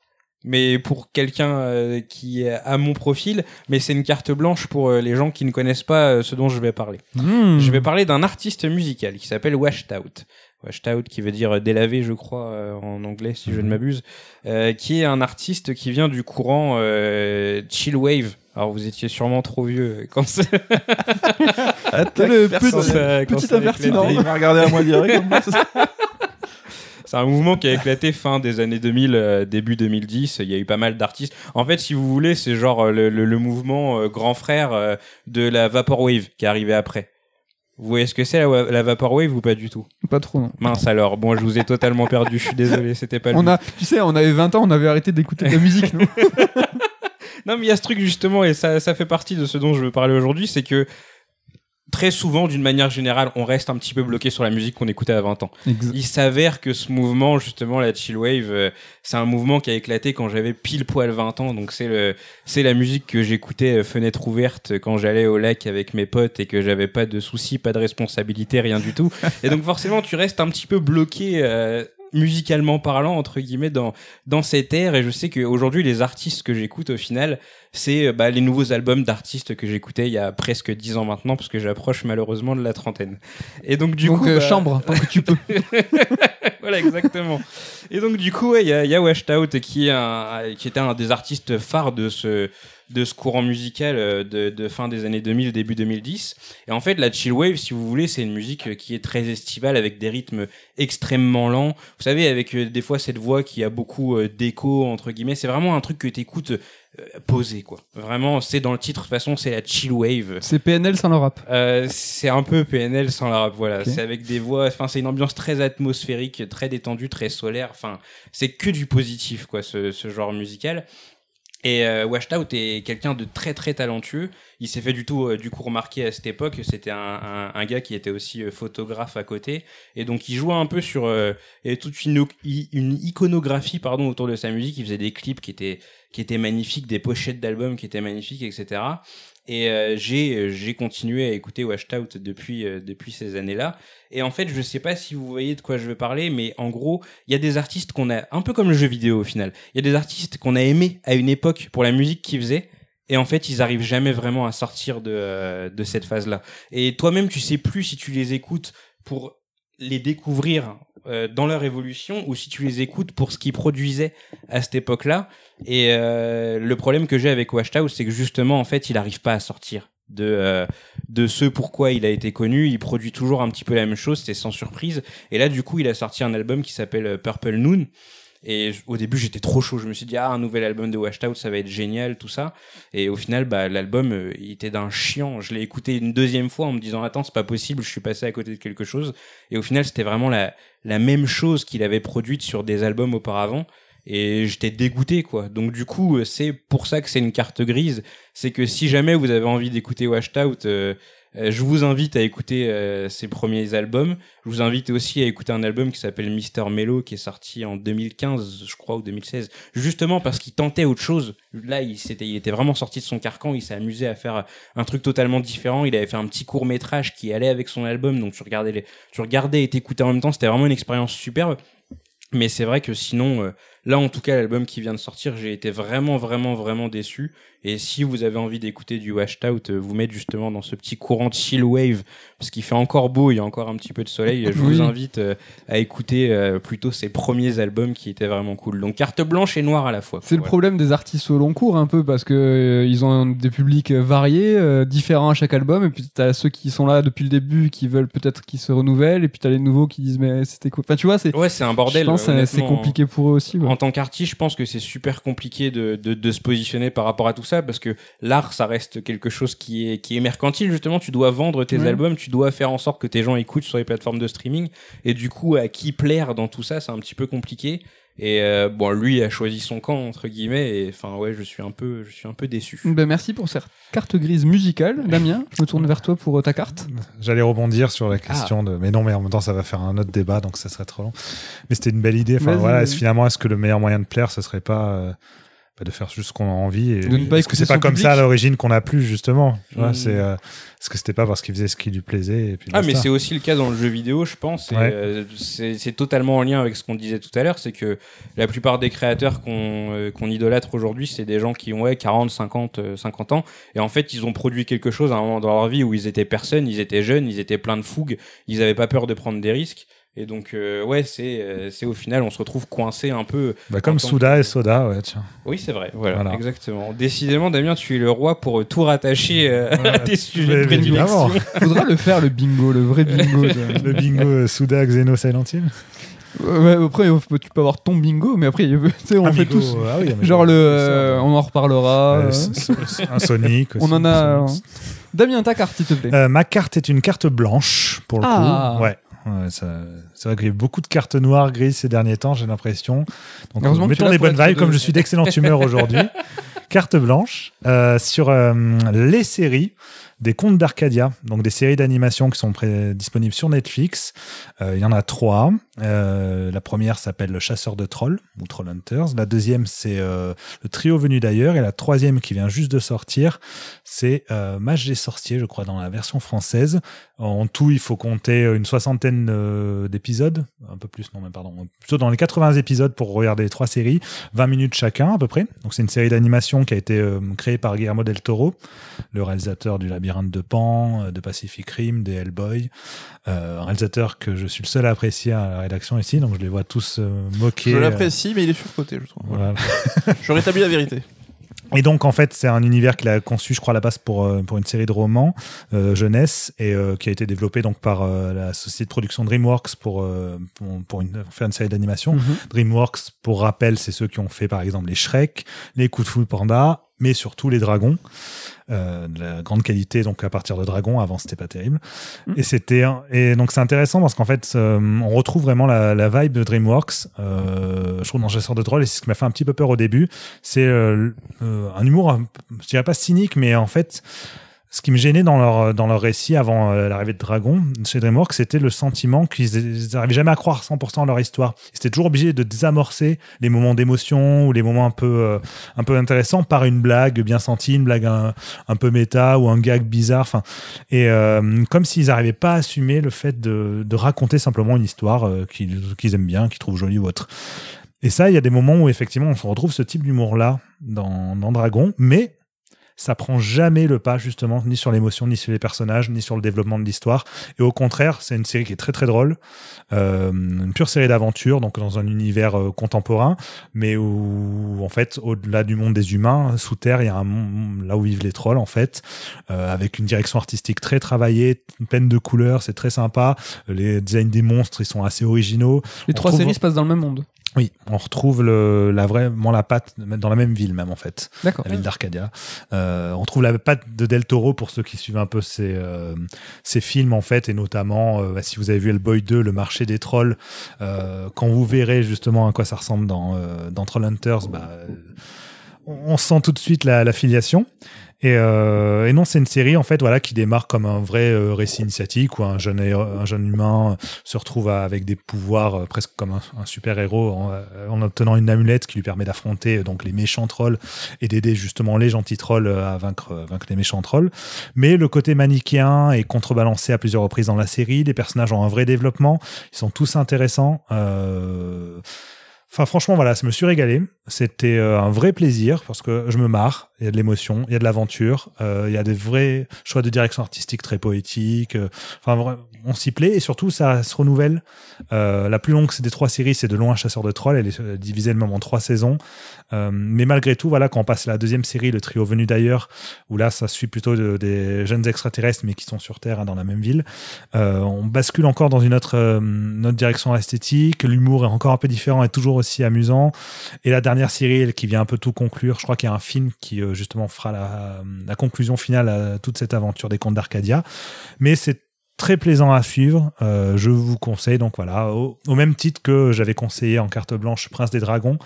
mais pour quelqu'un euh, qui à mon profil, mais c'est une carte blanche pour euh, les gens qui ne connaissent pas euh, ce dont je vais parler. Hmm. Je vais parler d'un artiste musical qui s'appelle Washed Out. Washed Out qui veut dire délavé, je crois, euh, en anglais, si je ne m'abuse, euh, qui est un artiste qui vient du courant euh, chill wave. Alors vous étiez sûrement trop vieux quand c'est Attaque Le personnelle. petit- ça- quand petit ça a impertinent. éclaté. Il m'a regardé à moi direct. C'est un mouvement qui a éclaté fin des années 2000, euh, début 2010. Il y a eu pas mal d'artistes. En fait, si vous voulez, c'est genre euh, le, le- le mouvement euh, grand frère de la Vaporwave qui est arrivé après. Vous voyez ce que c'est la, la Vaporwave ou pas du tout? Pas trop, non. Mince alors, bon, je vous ai totalement perdu. Je suis désolé, c'était pas le On but. a, tu sais, on avait 20 ans, on avait arrêté d'écouter de la musique, nous. Non, mais il y a ce truc justement, et ça, ça fait partie de ce dont je veux parler aujourd'hui, c'est que très souvent, d'une manière générale, on reste un petit peu bloqué sur la musique qu'on écoutait à 20 ans. Il s'avère que ce mouvement, justement, la chill wave, euh, c'est un mouvement qui a éclaté quand j'avais pile poil 20 ans. Donc c'est le, c'est la musique que j'écoutais euh, fenêtre ouverte quand j'allais au lac avec mes potes et que j'avais pas de soucis, pas de responsabilité, rien du tout. et donc forcément, tu restes un petit peu bloqué. euh, musicalement parlant entre guillemets dans dans cette ère et je sais qu'aujourd'hui les artistes que j'écoute au final c'est euh, bah, les nouveaux albums d'artistes que j'écoutais il y a presque 10 ans maintenant parce que j'approche malheureusement de la trentaine et donc du Donc, coup euh, bah, chambre, tant que tu peux. voilà, exactement. Et donc, du coup, ouais, il y a, il y a Washed Out qui, est un, qui était un des artistes phares de ce, de ce courant musical euh, de, de fin des années 2000, début 2010. Et en fait, la chill wave, si vous voulez, c'est une musique qui est très estivale avec des rythmes extrêmement lents. Vous savez, avec euh, des fois cette voix qui a beaucoup euh, d'écho, entre guillemets. C'est vraiment un truc que t'écoutes euh, posé quoi. Vraiment, c'est dans le titre. De toute façon, c'est la chill wave. C'est PNL sans le rap. Euh, c'est un peu PNL sans la rap, voilà. C'est avec des voix, enfin, c'est une ambiance très atmosphérique, très détendue, très solaire. Enfin, c'est que du positif, quoi, ce, ce genre musical. Et euh, Washed Out est quelqu'un de très très talentueux. Il s'est fait du tout euh, du coup remarquer à cette époque. C'était un, un, un gars qui était aussi euh, photographe à côté, et donc il jouait un peu sur euh, et toute une, une iconographie pardon autour de sa musique. Il faisait des clips qui étaient qui étaient magnifiques, des pochettes d'albums qui étaient magnifiques, etc. Et euh, j'ai j'ai continué à écouter Washed Out depuis euh, depuis ces années-là. Et en fait, je sais pas si vous voyez de quoi je veux parler, mais en gros, il y a des artistes qu'on a un peu comme le jeu vidéo au final. Il y a des artistes qu'on a aimés à une époque pour la musique qu'ils faisaient. Et en fait, ils arrivent jamais vraiment à sortir de, euh, de cette phase-là. Et toi-même, tu sais plus si tu les écoutes pour les découvrir euh, dans leur évolution ou si tu les écoutes pour ce qu'ils produisaient à cette époque-là. Et euh, le problème que j'ai avec Washed Out, c'est que justement, en fait, il arrive pas à sortir de euh, de ce pourquoi il a été connu. Il produit toujours un petit peu la même chose, c'était sans surprise. Et là, du coup, il a sorti un album qui s'appelle euh, Purple Noon. Et au début, j'étais trop chaud. Je me suis dit, ah, un nouvel album de Washed Out, ça va être génial, tout ça. Et au final, bah, l'album, euh, il était d'un chiant. Je l'ai écouté une deuxième fois en me disant, attends, c'est pas possible, je suis passé à côté de quelque chose. Et au final, c'était vraiment la, la même chose qu'il avait produite sur des albums auparavant. Et j'étais dégoûté, quoi. Donc, du coup, euh, c'est pour ça que c'est une carte grise. C'est que si jamais vous avez envie d'écouter Washed Out, euh, je vous invite à écouter euh, ses premiers albums. Je vous invite aussi à écouter un album qui s'appelle Mister Mellow, qui est sorti en 2015, je crois, ou 2016. Justement parce qu'il tentait autre chose. Là, il était vraiment sorti de son carcan. Il s'est amusé à faire un truc totalement différent. Il avait fait un petit court métrage qui allait avec son album. Donc tu regardais, les, tu regardais et t'écoutais en même temps. C'était vraiment une expérience superbe. Mais c'est vrai que sinon, euh, là en tout cas, l'album qui vient de sortir, j'ai été vraiment, vraiment, vraiment déçu. Et si vous avez envie d'écouter du Washed Out, euh, vous mettre justement dans ce petit courant de chill wave, parce qu'il fait encore beau, il y a encore un petit peu de soleil, je vous invite euh, à écouter euh, plutôt ses premiers albums qui étaient vraiment cool. Donc carte blanche et noire à la fois. C'est le problème des artistes au long cours un peu parce que ils ont des publics variés, différents à chaque album et puis t'as ceux qui sont là depuis le début qui veulent peut-être qu'ils se renouvellent et puis t'as les nouveaux qui disent mais c'était quoi? Enfin tu vois c'est. Ouais, c'est un bordel. je pense c'est compliqué pour eux aussi. ouais. En tant qu'artiste, je pense que c'est super compliqué de, de, de se positionner par rapport à tout ça parce que l'art, ça reste quelque chose qui est, qui est mercantile. Justement, tu dois vendre tes Ouais. albums, tu dois faire en sorte que tes gens écoutent sur les plateformes de streaming. Et du coup, à qui plaire dans tout ça, c'est un petit peu compliqué. Et euh, bon, lui a choisi son camp entre guillemets. Et enfin, ouais, je suis un peu, je suis un peu déçu. Ben, merci pour cette carte grise musicale, Damien. Je me tourne vers toi pour euh, ta carte. J'allais rebondir sur la question de. Mais non, mais en même temps, ça va faire un autre débat, donc ça serait trop long. Mais c'était une belle idée. Enfin, voilà, est-ce- finalement, est-ce que le meilleur moyen de plaire, ce serait pas euh, de faire juste ce qu'on a envie et De ne pas Est-ce que c'est pas comme public ça à l'origine qu'on a plu, justement Tu vois, Mm. c'est, euh, Est-ce que c'était pas parce qu'il faisait ce qui lui plaisait et puis Ah, mais c'est aussi le cas dans le jeu vidéo, je pense. Ouais. euh, c'est c'est totalement en lien avec ce qu'on disait tout à l'heure. C'est que la plupart des créateurs qu'on euh, qu'on idolâtre aujourd'hui, c'est des gens qui ont ouais, 40, 50, euh, 50 ans. Et en fait, ils ont produit quelque chose à un moment dans leur vie où ils étaient personne, ils étaient jeunes, ils étaient pleins de fougue, ils avaient pas peur de prendre des risques. Et donc, euh, ouais, c'est euh, c'est au final, on se retrouve coincé un peu. Bah, comme Souda et Soda, ouais, tiens. Oui, c'est vrai. Voilà, Voilà. exactement. Décidément, Damien, tu es le roi pour euh, tout rattacher euh, à tes sujets de prédilection. Faudra le faire le bingo, le vrai bingo. de- Le bingo euh, Souda, Xeno, Silent Hill. Ouais, après tu peux avoir ton bingo, mais après tu sais, on fait bingo, tous. ah oui, Genre le, euh, on en reparlera. euh, euh. un Sonic. On aussi, en a. Sonic. Damien, ta carte, s'il te plaît. Euh, ma carte est une carte blanche pour le Ah. coup. Ouais. C'est vrai qu'il y a eu beaucoup de cartes noires, grises ces derniers temps, j'ai l'impression. Donc, mettons es là les pour bonnes vibes, comme je suis d'excellente humeur aujourd'hui. Carte blanche euh, sur euh, les séries des contes d'Arcadia, donc des séries d'animation qui sont disponibles sur Netflix. Euh, Il y en a trois. Euh, la première s'appelle Le Chasseur de Trolls ou Troll Hunters. La deuxième, c'est euh, Le Trio Venu d'ailleurs. Et la troisième, qui vient juste de sortir, c'est Mage des Sorciers, je crois, dans la version française. En tout, il faut compter une soixantaine d'épisodes. Un peu plus, non, mais pardon. Plutôt dans les 80 épisodes pour regarder les trois séries. 20 minutes chacun, à peu près. Donc, c'est une série d'animation qui a été créée par Guillermo del Toro, le réalisateur du Labyrinthe de Pan, euh, de Pacific Rim, des Hellboy. Euh, un réalisateur que je suis le seul à apprécier à la rédaction ici. Donc, je les vois tous euh, moquer. Je euh, l'apprécie, mais il est surcoté, je trouve. voilà. Je rétablis la vérité. Et donc en fait c'est un univers qu'il a conçu je crois à la base pour, pour une série de romans euh, jeunesse et euh, qui a été développé donc par euh, la société de production DreamWorks pour, pour, pour une, pour faire une série d'animation. Mhm. DreamWorks pour rappel c'est ceux qui ont fait par exemple les Shrek, les Coups de Foudre Panda mais surtout les dragons. Euh, de la grande qualité donc à partir de dragons avant c'était pas terrible Mm. et c'était et donc c'est intéressant parce qu'en fait euh, on retrouve vraiment la, la vibe de DreamWorks euh, je trouve dans Chasseur de trolls et c'est ce qui m'a fait un petit peu peur au début c'est un humour je dirais pas cynique mais en fait ce qui me gênait dans leur, dans leur récit avant euh, l'arrivée de Dragon chez DreamWorks, c'était le sentiment qu'ils n'arrivaient jamais à croire 100% à leur histoire. Ils étaient toujours obligés de désamorcer les moments d'émotion ou les moments un peu, euh, un peu intéressants par une blague bien sentie, une blague un, peu méta ou un gag bizarre. Enfin, et euh, comme s'ils n'arrivaient pas à assumer le fait de, de raconter simplement une histoire euh, qu'ils qu'ils aiment bien, qu'ils trouvent jolie ou autre. Et ça, il y a des moments où effectivement on se retrouve ce type d'humour-là dans, dans Dragon, mais ça prend jamais le pas justement ni sur l'émotion, ni sur les personnages, ni sur le développement de l'histoire. Et au contraire, c'est une série qui est très très drôle, euh, une pure série d'aventure, donc dans un univers euh, contemporain, mais où en fait, au-delà du monde des humains, sous terre, il y a un monde là où vivent les trolls en fait, euh, avec une direction artistique très travaillée, pleine de couleurs, c'est très sympa. Les designs des monstres, ils sont assez originaux. Les On trois trouve- séries se passent dans le même monde. Oui, on retrouve le, la vraiment la patte dans la même ville même en fait D'accord. la ville d'Arcadia. Euh, on trouve la patte de Del Toro pour ceux qui suivent un peu ses, euh, ses films en fait, et notamment euh, bah, si vous avez vu Hellboy 2, le marché des trolls, euh, quand vous verrez justement à quoi ça ressemble dans, euh, dans Trollhunters, bah, on, on sent tout de suite la, la filiation. Et, euh, et non, c'est une série en fait voilà qui démarre comme un vrai euh, récit initiatique où un jeune, un jeune humain se retrouve avec des pouvoirs euh, presque comme un, super héros en, euh, en obtenant une amulette qui lui permet d'affronter euh, donc les méchants trolls et d'aider justement les gentils trolls euh, à vaincre, euh, vaincre les méchants trolls. Mais le côté manichéen est contrebalancé à plusieurs reprises dans la série. Les personnages ont un vrai développement. Ils sont tous intéressants. Euh, Enfin, franchement, voilà, ça me suis régalé. C'était euh, un vrai plaisir parce que je me marre. Il y a de l'émotion, il y a de l'aventure, euh, il y a des vrais choix de direction artistique très poétiques. euh, Enfin, on s'y plaît et surtout, ça se renouvelle. Euh, la plus longue c'est des trois séries, c'est De loin Chasseur de Trolls. Elle est divisée elle-même en trois saisons. Mais malgré tout, voilà, quand on passe à la deuxième série, le trio venu d'ailleurs, où là, ça suit plutôt de- des jeunes extraterrestres, mais qui sont sur Terre, hein, dans la même ville, on bascule encore dans une autre, notre direction esthétique. L'humour est encore un peu différent et toujours aussi amusant. Et la série, elle, qui vient un peu tout conclure, je crois qu'il y a un film qui euh, justement fera la, la conclusion finale à toute cette aventure des contes d'Arcadia. Mais c'est très plaisant à suivre. Euh, je vous conseille donc voilà, au, au même titre que j'avais conseillé en carte blanche Prince des Dragons.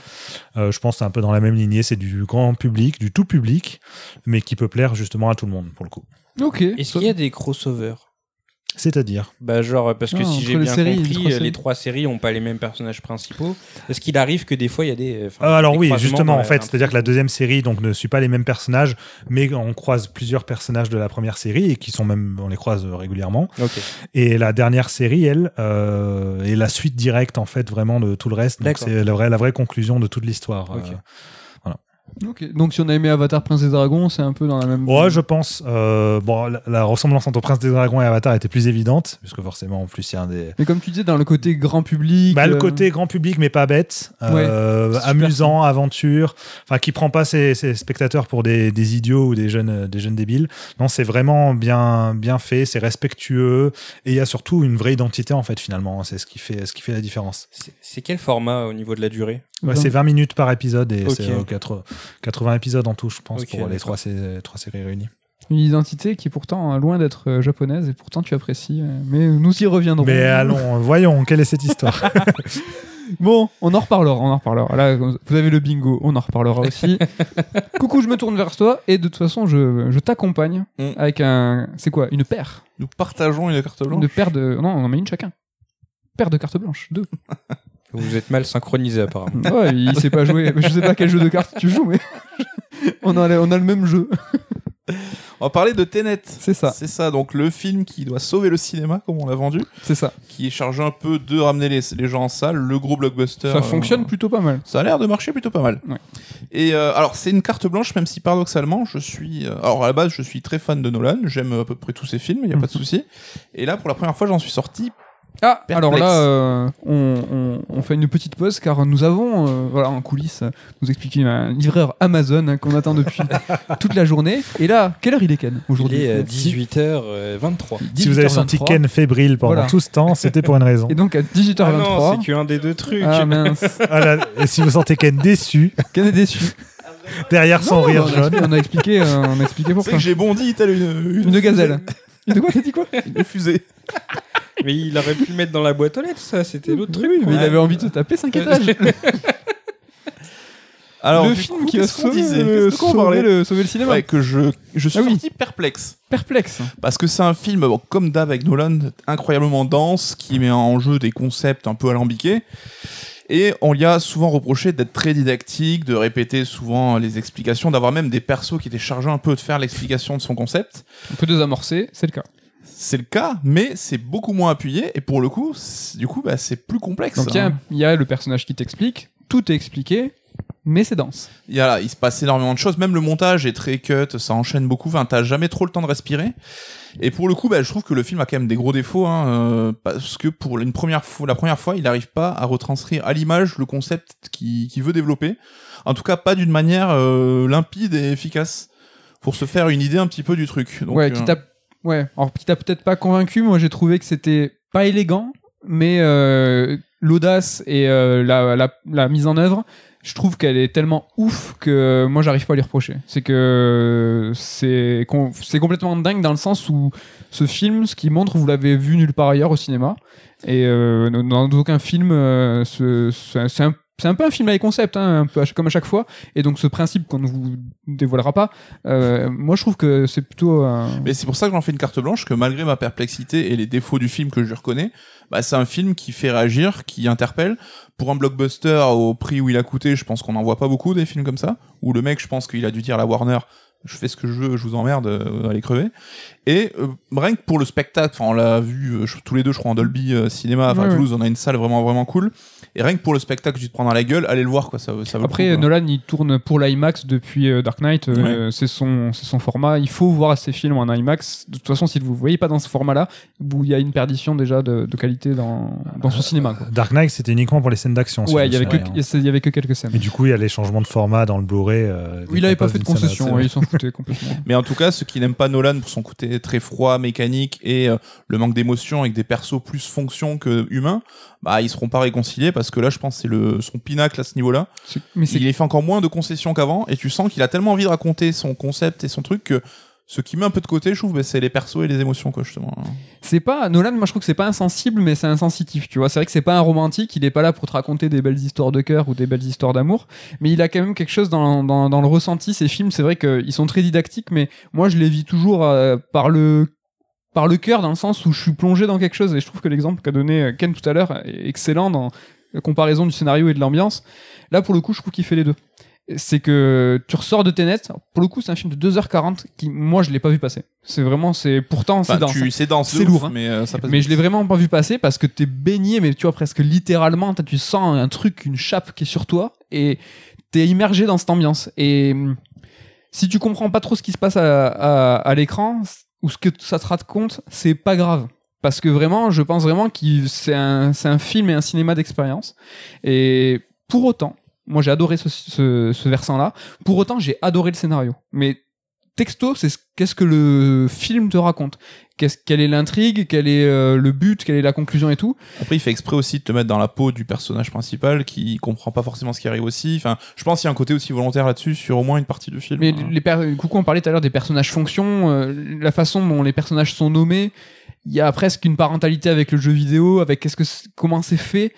Euh, je pense que c'est un peu dans la même lignée. C'est du grand public, du tout public, mais qui peut plaire justement à tout le monde pour le coup. Ok. Est-ce qu'il y a des crossovers? C'est-à-dire Bah genre parce que Ah, si j'ai les bien séries, les compris, trois euh, séries. les trois séries ont pas les mêmes personnages principaux. Est-ce qu'il arrive que des fois il y a des Euh, alors des oui, justement, en fait, la- c'est-à-dire que la deuxième série donc ne suit pas les mêmes personnages, mais on croise plusieurs personnages de la première série et qui sont même, on les croise euh, régulièrement. Et la dernière série, elle, euh, est la suite directe en fait vraiment de tout le reste. Donc c'est la vraie, la vraie conclusion de toute l'histoire. Ok. Euh, Donc si on a aimé Avatar Prince des Dragons, c'est un peu dans la même. Ouais, je pense. euh, bon, la, la ressemblance entre Prince des Dragons et Avatar était plus évidente, puisque forcément, en plus, il y a un des. Mais comme tu disais, dans le côté grand public. Bah, le euh, côté grand public, mais pas bête, euh, super amusant, aventure, enfin qui prend pas ses, ses spectateurs pour des, des idiots ou des jeunes, des jeunes débiles. Non, c'est vraiment bien, bien fait, c'est respectueux et il y a surtout une vraie identité en fait finalement. C'est ce qui fait, ce qui fait la différence. C'est- quel format au niveau de la durée? Ouais, vingt- c'est 20 minutes par épisode et c'est euh, quatre- 80 épisodes en tout, je pense, pour les trois, sé- trois séries réunies. Une identité qui est pourtant loin d'être euh, japonaise et pourtant tu apprécies. euh, Mais nous y reviendrons. Mais allons, voyons, quelle est cette histoire Bon, on en reparlera, on en reparlera. Là, vous avez le bingo, on en reparlera aussi. Coucou, je me tourne vers toi et de toute façon, je, je t'accompagne Mm. avec un. C'est quoi Une paire Nous partageons une carte blanche. Une paire de. Non, on en met une chacun. Paire de cartes blanches, deux. Vous êtes mal synchronisés apparemment. Ouais, il sait pas jouer. Je sais pas quel jeu de cartes tu joues, mais on a, le- on a le même jeu. On va parler de Tenet. C'est ça, C'est ça, donc le film qui doit sauver le cinéma, comme on l'a vendu, c'est ça. qui est chargé un peu de ramener les, les gens en salle, le gros blockbuster. Ça euh, fonctionne plutôt pas mal. Ça a l'air de marcher plutôt pas mal. Ouais. Et euh, alors, c'est une carte blanche, même si paradoxalement, je suis. euh, alors, à la base, je suis très fan de Nolan. J'aime à peu près tous ses films, il n'y a pas de Mhm. souci. Et là, pour la première fois, j'en suis sorti. Ah, Perplexe. alors là, euh, on, on- on fait une petite pause car nous avons, euh, voilà, en coulisses, euh, nous expliquer un livreur Amazon hein, qu'on attend depuis toute la journée. Et là, quelle heure il est Ken Il aujourd'hui est euh, Si- 18h23. Si vous avez senti 18h23. Ken fébrile pendant Voilà. tout ce temps, c'était pour une raison. Et donc à 18h23. Ah non, c'est qu'un des deux trucs. Ah mince, Ah là, et si vous sentez Ken déçu, Ken est déçu. Derrière son Non, rire on, a, jaune. on a expliqué, euh, on a expliqué C'est pourquoi. que j'ai bondi tel une, Une gazelle. De quoi? T'as dit quoi? Une fusée. Mais il aurait pu le mettre dans la boîte aux lettres, ça, c'était l'autre truc. Oui, mais il avait envie de se taper 5 étages. Alors, le film coup, qui a qu'on sauvé, le, parlait le, sauvé le cinéma. Ouais, que je, je suis Ah oui. sorti perplexe. Perplexe. Parce que c'est un film, bon, comme d'hab avec Nolan, incroyablement dense, qui met en jeu des concepts un peu alambiqués. Et on lui a souvent reproché d'être très didactique, de répéter souvent les explications, d'avoir même des persos qui étaient chargés un peu de faire l'explication de son concept. On peut désamorcer, c'est le cas. C'est le cas, mais c'est beaucoup moins appuyé, et pour le coup, du coup, bah, c'est plus complexe. Donc il y a- hein. il y, a le personnage qui t'explique, tout est expliqué, mais c'est dense. Il, y a là, il se passe énormément de choses, même le montage est très cut, ça enchaîne beaucoup, enfin, t'as jamais trop le temps de respirer. Et pour le coup, bah, je trouve que le film a quand même des gros défauts, hein, euh, parce que pour une première fois, la première fois, il n'arrive pas à retranscrire à l'image le concept qu'il veut développer. En tout cas, pas d'une manière euh, limpide et efficace, pour se faire une idée un petit peu du truc. Donc, ouais, euh, ouais, alors qui t'a peut-être pas convaincu, moi j'ai trouvé que c'était pas élégant, mais euh, l'audace et euh, la, mise en œuvre, je trouve qu'elle est tellement ouf que moi j'arrive pas à lui reprocher. C'est que c'est com- c'est complètement dingue dans le sens où ce film, ce qu'il montre, vous l'avez vu nulle part ailleurs au cinéma. Et euh, dans aucun film, euh, ce- ce- c'est un, c'est un peu un film avec concept, hein, un peu comme à chaque fois. Et donc ce principe qu'on ne vous dévoilera pas, euh, moi je trouve que c'est plutôt. euh, Mais c'est pour ça que j'en fais une carte blanche, que malgré ma perplexité et les défauts du film que je reconnais, bah, c'est un film qui fait réagir, qui interpelle. Pour un blockbuster au prix où il a coûté, je pense qu'on n'en voit pas beaucoup des films comme ça, où le mec, je pense qu'il a dû dire à la Warner, je fais ce que je veux, je vous emmerde, euh, allez crever. Et euh, rien que pour le spectacle, enfin on l'a vu euh, je- tous les deux, je crois en Dolby euh, Cinéma, enfin Ouais, à ouais. Toulouse, on a une salle vraiment vraiment cool. Et rien que pour le spectacle tu te prends dans la gueule, allez le voir quoi, ça, ça vaut le Après, coup. Nolan, il tourne pour l'IMAX depuis euh, Dark Knight. euh, C'est son, c'est son format. Il faut voir ses films en IMAX. De toute façon, si vous ne voyez pas dans ce format-là, où il y a une perdition déjà de, de qualité dans, dans son cinéma. Quoi. Dark Knight, c'était uniquement pour les scènes d'action. Ouais, il y, me avait que, avait quelques scènes. Et du coup, il y a les changements de format dans le Blu-ray. euh, Oui, il avait pas fait de concession. ouais, ils s'en foutaient complètement. Mais en tout cas, ceux qui n'aiment pas Nolan pour son côté très froid, mécanique et euh, le manque d'émotion avec des persos plus fonction que humains, bah ils seront pas réconciliés parce que là, je pense c'est le son pinacle à ce niveau-là. Mais Il fait encore moins de concessions qu'avant et tu sens qu'il a tellement envie de raconter son concept et son truc que ce qui met un peu de côté, je trouve, c'est les persos et les émotions, quoi, justement. c'est pas Nolan moi je trouve que c'est pas insensible mais c'est insensitif tu vois. C'est vrai que c'est pas un romantique il est pas là pour te raconter des belles histoires de cœur ou des belles histoires d'amour mais il a quand même quelque chose dans, dans, dans le ressenti ces films. C'est vrai qu'ils sont très didactiques mais moi je les vis toujours euh, par le par le cœur dans le sens où je suis plongé dans quelque chose. Et je trouve que l'exemple qu'a donné euh, Ken tout à l'heure est excellent dans la comparaison du scénario et de l'ambiance. Là pour le coup je trouve qu'il fait les deux c'est que tu ressors de Tenet pour le coup c'est un film de 2h40 qui moi je l'ai pas vu passer c'est vraiment c'est pourtant c'est dense tu- c'est dense, C'est ouf, lourd, hein. mais euh, ça passe mais je l'ai vraiment pas vu passer parce que t'es baigné, mais tu vois, presque littéralement, t'as- tu sens un truc, une chape qui est sur toi et t'es immergé dans cette ambiance. Et hum, si tu comprends pas trop ce qui se passe à, à, à l'écran ou ce que ça te raconte, c'est pas grave. Parce que vraiment, je pense vraiment que c'est un, c'est un film et un cinéma d'expérience. Et pour autant, moi j'ai adoré ce, ce, ce versant-là. Pour autant, j'ai adoré le scénario. Mais texto, c'est ce- qu'est-ce que le film te raconte? Qu'est-ce, quelle est l'intrigue, quel est euh, le but, quelle est la conclusion et tout? Après, il fait exprès aussi de te mettre dans la peau du personnage principal qui comprend pas forcément ce qui arrive aussi. Enfin, je pense qu'il y a un côté aussi volontaire là-dessus sur au moins une partie du film. Mais hein. les per- coucou, on parlait tout à l'heure des personnages fonctions, euh, la façon dont les personnages sont nommés, il y a presque une parentalité avec le jeu vidéo, avec qu'est-ce que comment c'est fait.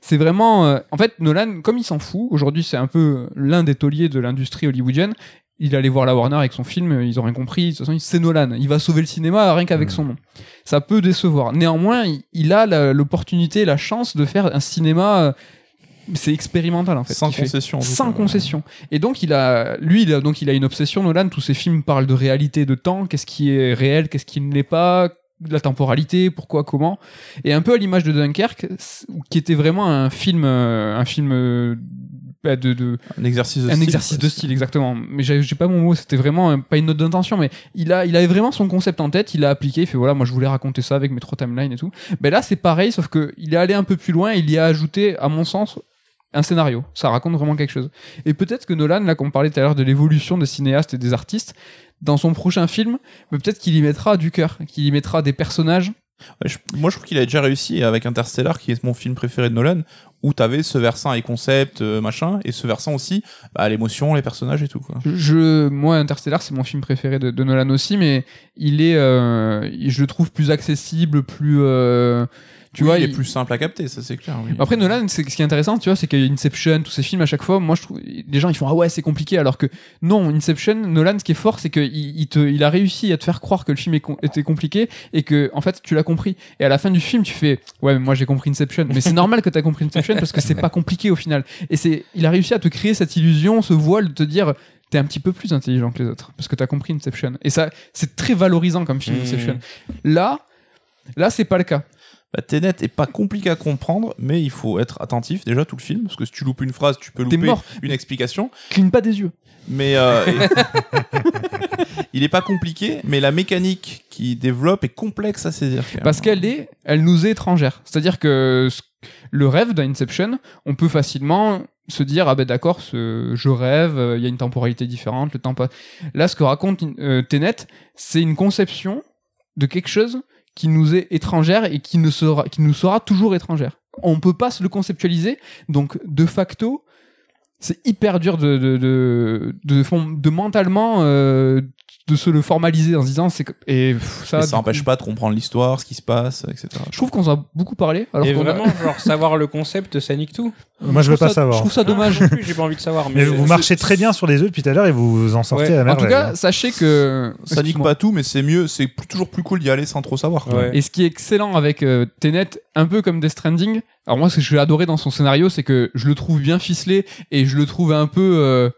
C'est vraiment, euh, en fait, Nolan, comme il s'en fout, aujourd'hui c'est un peu l'un des tauliers de l'industrie hollywoodienne. Il allait voir la Warner avec son film, ils ont rien compris. De toute façon, c'est Nolan. Il va sauver le cinéma rien qu'avec Mm. son nom. Ça peut décevoir. Néanmoins, il, il a l'opportunité, la chance de faire un cinéma. euh, C'est expérimental en fait. sans concession. sans cas. concession. Et donc il a, lui, il a, donc il a une obsession. Nolan, tous ses films parlent de réalité, de temps, qu'est-ce qui est réel, qu'est-ce qui ne l'est pas, la temporalité, pourquoi, comment. Et un peu à l'image de Dunkerque, qui était vraiment un film, euh, un film euh, bah, de, de Un exercice de un style, exercice de style exactement. Mais j'ai pas mon mot. C'était vraiment euh, pas une note d'intention, mais il a, il avait vraiment son concept en tête. Il l'a appliqué. Il fait voilà, moi je voulais raconter ça avec mes trois timelines et tout. Ben là c'est pareil, sauf que il est allé un peu plus loin. Il y a ajouté, à mon sens, un scénario. Ça raconte vraiment quelque chose. Et peut-être que Nolan, là, qu'on parlait tout à l'heure de l'évolution des cinéastes et des artistes, dans son prochain film, peut-être qu'il y mettra du cœur, qu'il y mettra des personnages. Ouais, je- moi, je trouve qu'il a déjà réussi avec Interstellar, qui est mon film préféré de Nolan, où t'avais ce versant les concepts, euh, machin, et ce versant aussi, bah, l'émotion, les personnages et tout. Quoi. Je, moi, Interstellar, c'est mon film préféré de, de Nolan aussi, mais il est, euh, je le trouve plus accessible, plus, euh, tu Oui, vois, il est plus simple à capter, ça c'est clair. oui. Après Nolan, c'est ce qui est intéressant, tu vois, c'est qu'il y a Inception, tous ces films à chaque fois. Moi, je trouve les gens ils font ah ouais c'est compliqué, alors que non, Inception, Nolan, ce qui est fort, c'est qu'il il te, il a réussi à te faire croire que le film était compliqué et que en fait tu l'as compris. Et à la fin du film, tu fais ouais mais moi j'ai compris Inception, mais c'est normal que t'as compris Inception parce que c'est pas compliqué au final. Et c'est, il a réussi à te créer cette illusion, ce voile de te dire t'es un petit peu plus intelligent que les autres parce que t'as compris Inception. Et ça, c'est très valorisant comme film Mmh. Inception. Là, là c'est pas le cas. Bah, Tenet est pas compliqué à comprendre, mais il faut être attentif déjà tout le film, parce que si tu loupes une phrase, tu peux louper mort. une explication. Cligne pas des yeux. Mais euh, il est pas compliqué, mais la mécanique qui développe est complexe à saisir. Parce qu'elle est, elle nous est étrangère. C'est-à-dire que le rêve d'Inception, on peut facilement se dire ah ben d'accord, ce- je rêve, euh, il y a une temporalité différente, le temps pas. Là, ce que raconte euh, Tenet, c'est une conception de quelque chose qui nous est étrangère et qui ne sera, qui nous sera toujours étrangère. On peut pas se le conceptualiser, donc de facto, c'est hyper dur de de de, de mentalement euh, de se le formaliser en se disant c'est que- et pff, ça Mais ça n'empêche coup- pas de comprendre l'histoire, ce qui se passe, etc. je trouve qu'on en a beaucoup parlé. Alors Et qu'on a- vraiment, genre, savoir le concept, ça nique tout. Moi, je veux trouve pas ça- savoir. Je trouve ça dommage. Non plus, J'ai pas envie de savoir. Mais Mais, vous marchez très bien sur les œufs depuis tout à l'heure et vous vous en sortez Ouais. à En merveille. tout cas, sachez que Ça nique Excuse-moi. pas tout, mais c'est mieux, c'est plus- toujours plus cool d'y aller sans trop savoir. quoi. Ouais. Et ce qui est excellent avec euh, Tenet, un peu comme Death Stranding, alors moi ce que j'ai adoré dans son scénario, c'est que je le trouve bien ficelé et je le trouve un peu euh,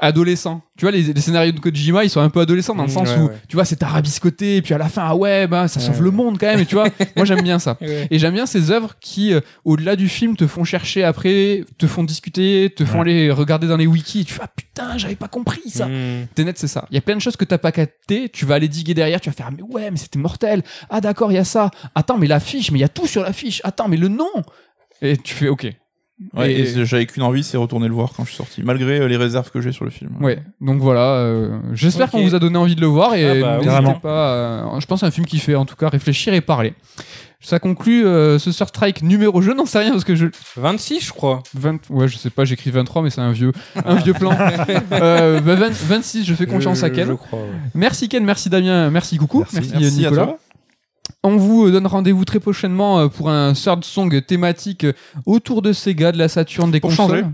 adolescent. Tu vois, les, les scénarios de Kojima, ils sont un peu adolescents dans le Mmh, sens ouais, où, ouais. tu vois, c'est tarabiscoté et puis à la fin, ah ouais, ben ça sauve Ouais. le monde quand même. Et tu vois, moi j'aime bien ça. Et j'aime bien ces œuvres qui, euh, au-delà du film, te font chercher après, te font discuter, te font aller regarder dans les wikis. Et tu fais, ah putain, j'avais pas compris ça. Mmh. Tenet, c'est ça. Il y a plein de choses que t'as pas capté. Tu vas aller diguer derrière. Tu vas faire, ah, mais ouais, mais c'était mortel. Ah, d'accord, il y a ça. Attends, mais l'affiche, mais il y a tout sur l'affiche. Attends, mais le nom. Et tu fais, ok. Ouais, Et- et j'avais qu'une envie, c'est retourner le voir quand je suis sorti, malgré euh, les réserves que j'ai sur le film. Ouais. Donc voilà. euh, J'espère qu'on vous a donné envie de le voir. Et Ah bah, n'hésitez carrément. pas. euh, je pense que c'est un film qui fait, en tout cas, réfléchir et parler. Ça conclut euh, ce Sur Strike numéro. Je n'en sais rien parce que je. 26, je crois. 20, ouais, je sais pas, j'écris 23, mais c'est un vieux, un vieux plan. Euh, bah, 20 26, je fais confiance Je- à Ken. Je crois, ouais. Merci Ken, merci Damien, merci Coucou, Merci. merci, Merci à Nicolas. toi. On vous donne rendez-vous très prochainement euh, pour un third song thématique euh, autour de Sega, de la Saturn, des Pour consoles. changer.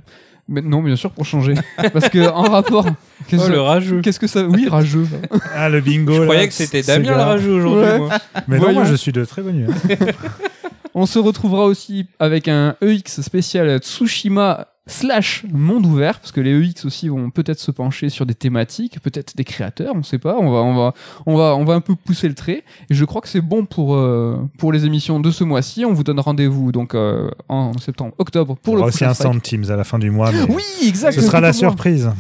Mais non, bien sûr, pour changer. Parce que en rapport. Qu'est-ce Oh, le rageux. qu'est-ce que ça. Oui, rageux. Ah, le bingo. Je là, croyais que c'était Damien le rageux aujourd'hui. Ouais. moi. Mais Voyons. non, moi je suis de très bonne humeur. On se retrouvera aussi avec un EX spécial Tsushima slash monde ouvert parce que les EX aussi vont peut-être se pencher sur des thématiques, peut-être des créateurs, on sait pas. On va, on va, on va, on va un peu pousser le trait. Et je crois que c'est bon pour euh, pour les émissions de ce mois-ci. On vous donne rendez-vous donc euh, en septembre, octobre pour le aussi un. Sound Teams à la fin du mois. mais Oui, exact. Ce sera la surprise.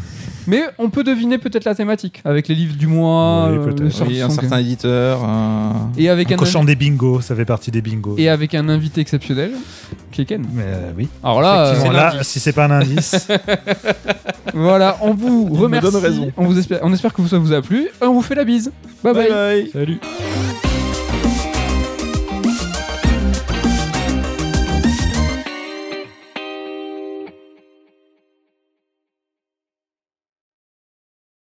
Mais on peut deviner peut-être la thématique avec les livres du mois, Oui, euh, le Oui, un certain éditeur. un- et avec En un invi- des bingos, ça fait partie des bingos. et avec un invité exceptionnel, qui est Ken. Mais euh, oui. Alors là, Effectivement, euh, là, si c'est pas un indice, voilà, on vous me remercie. donne raison. On, vous espère, on espère que ça vous a plu. On vous fait la bise. bye. bye. bye. salut.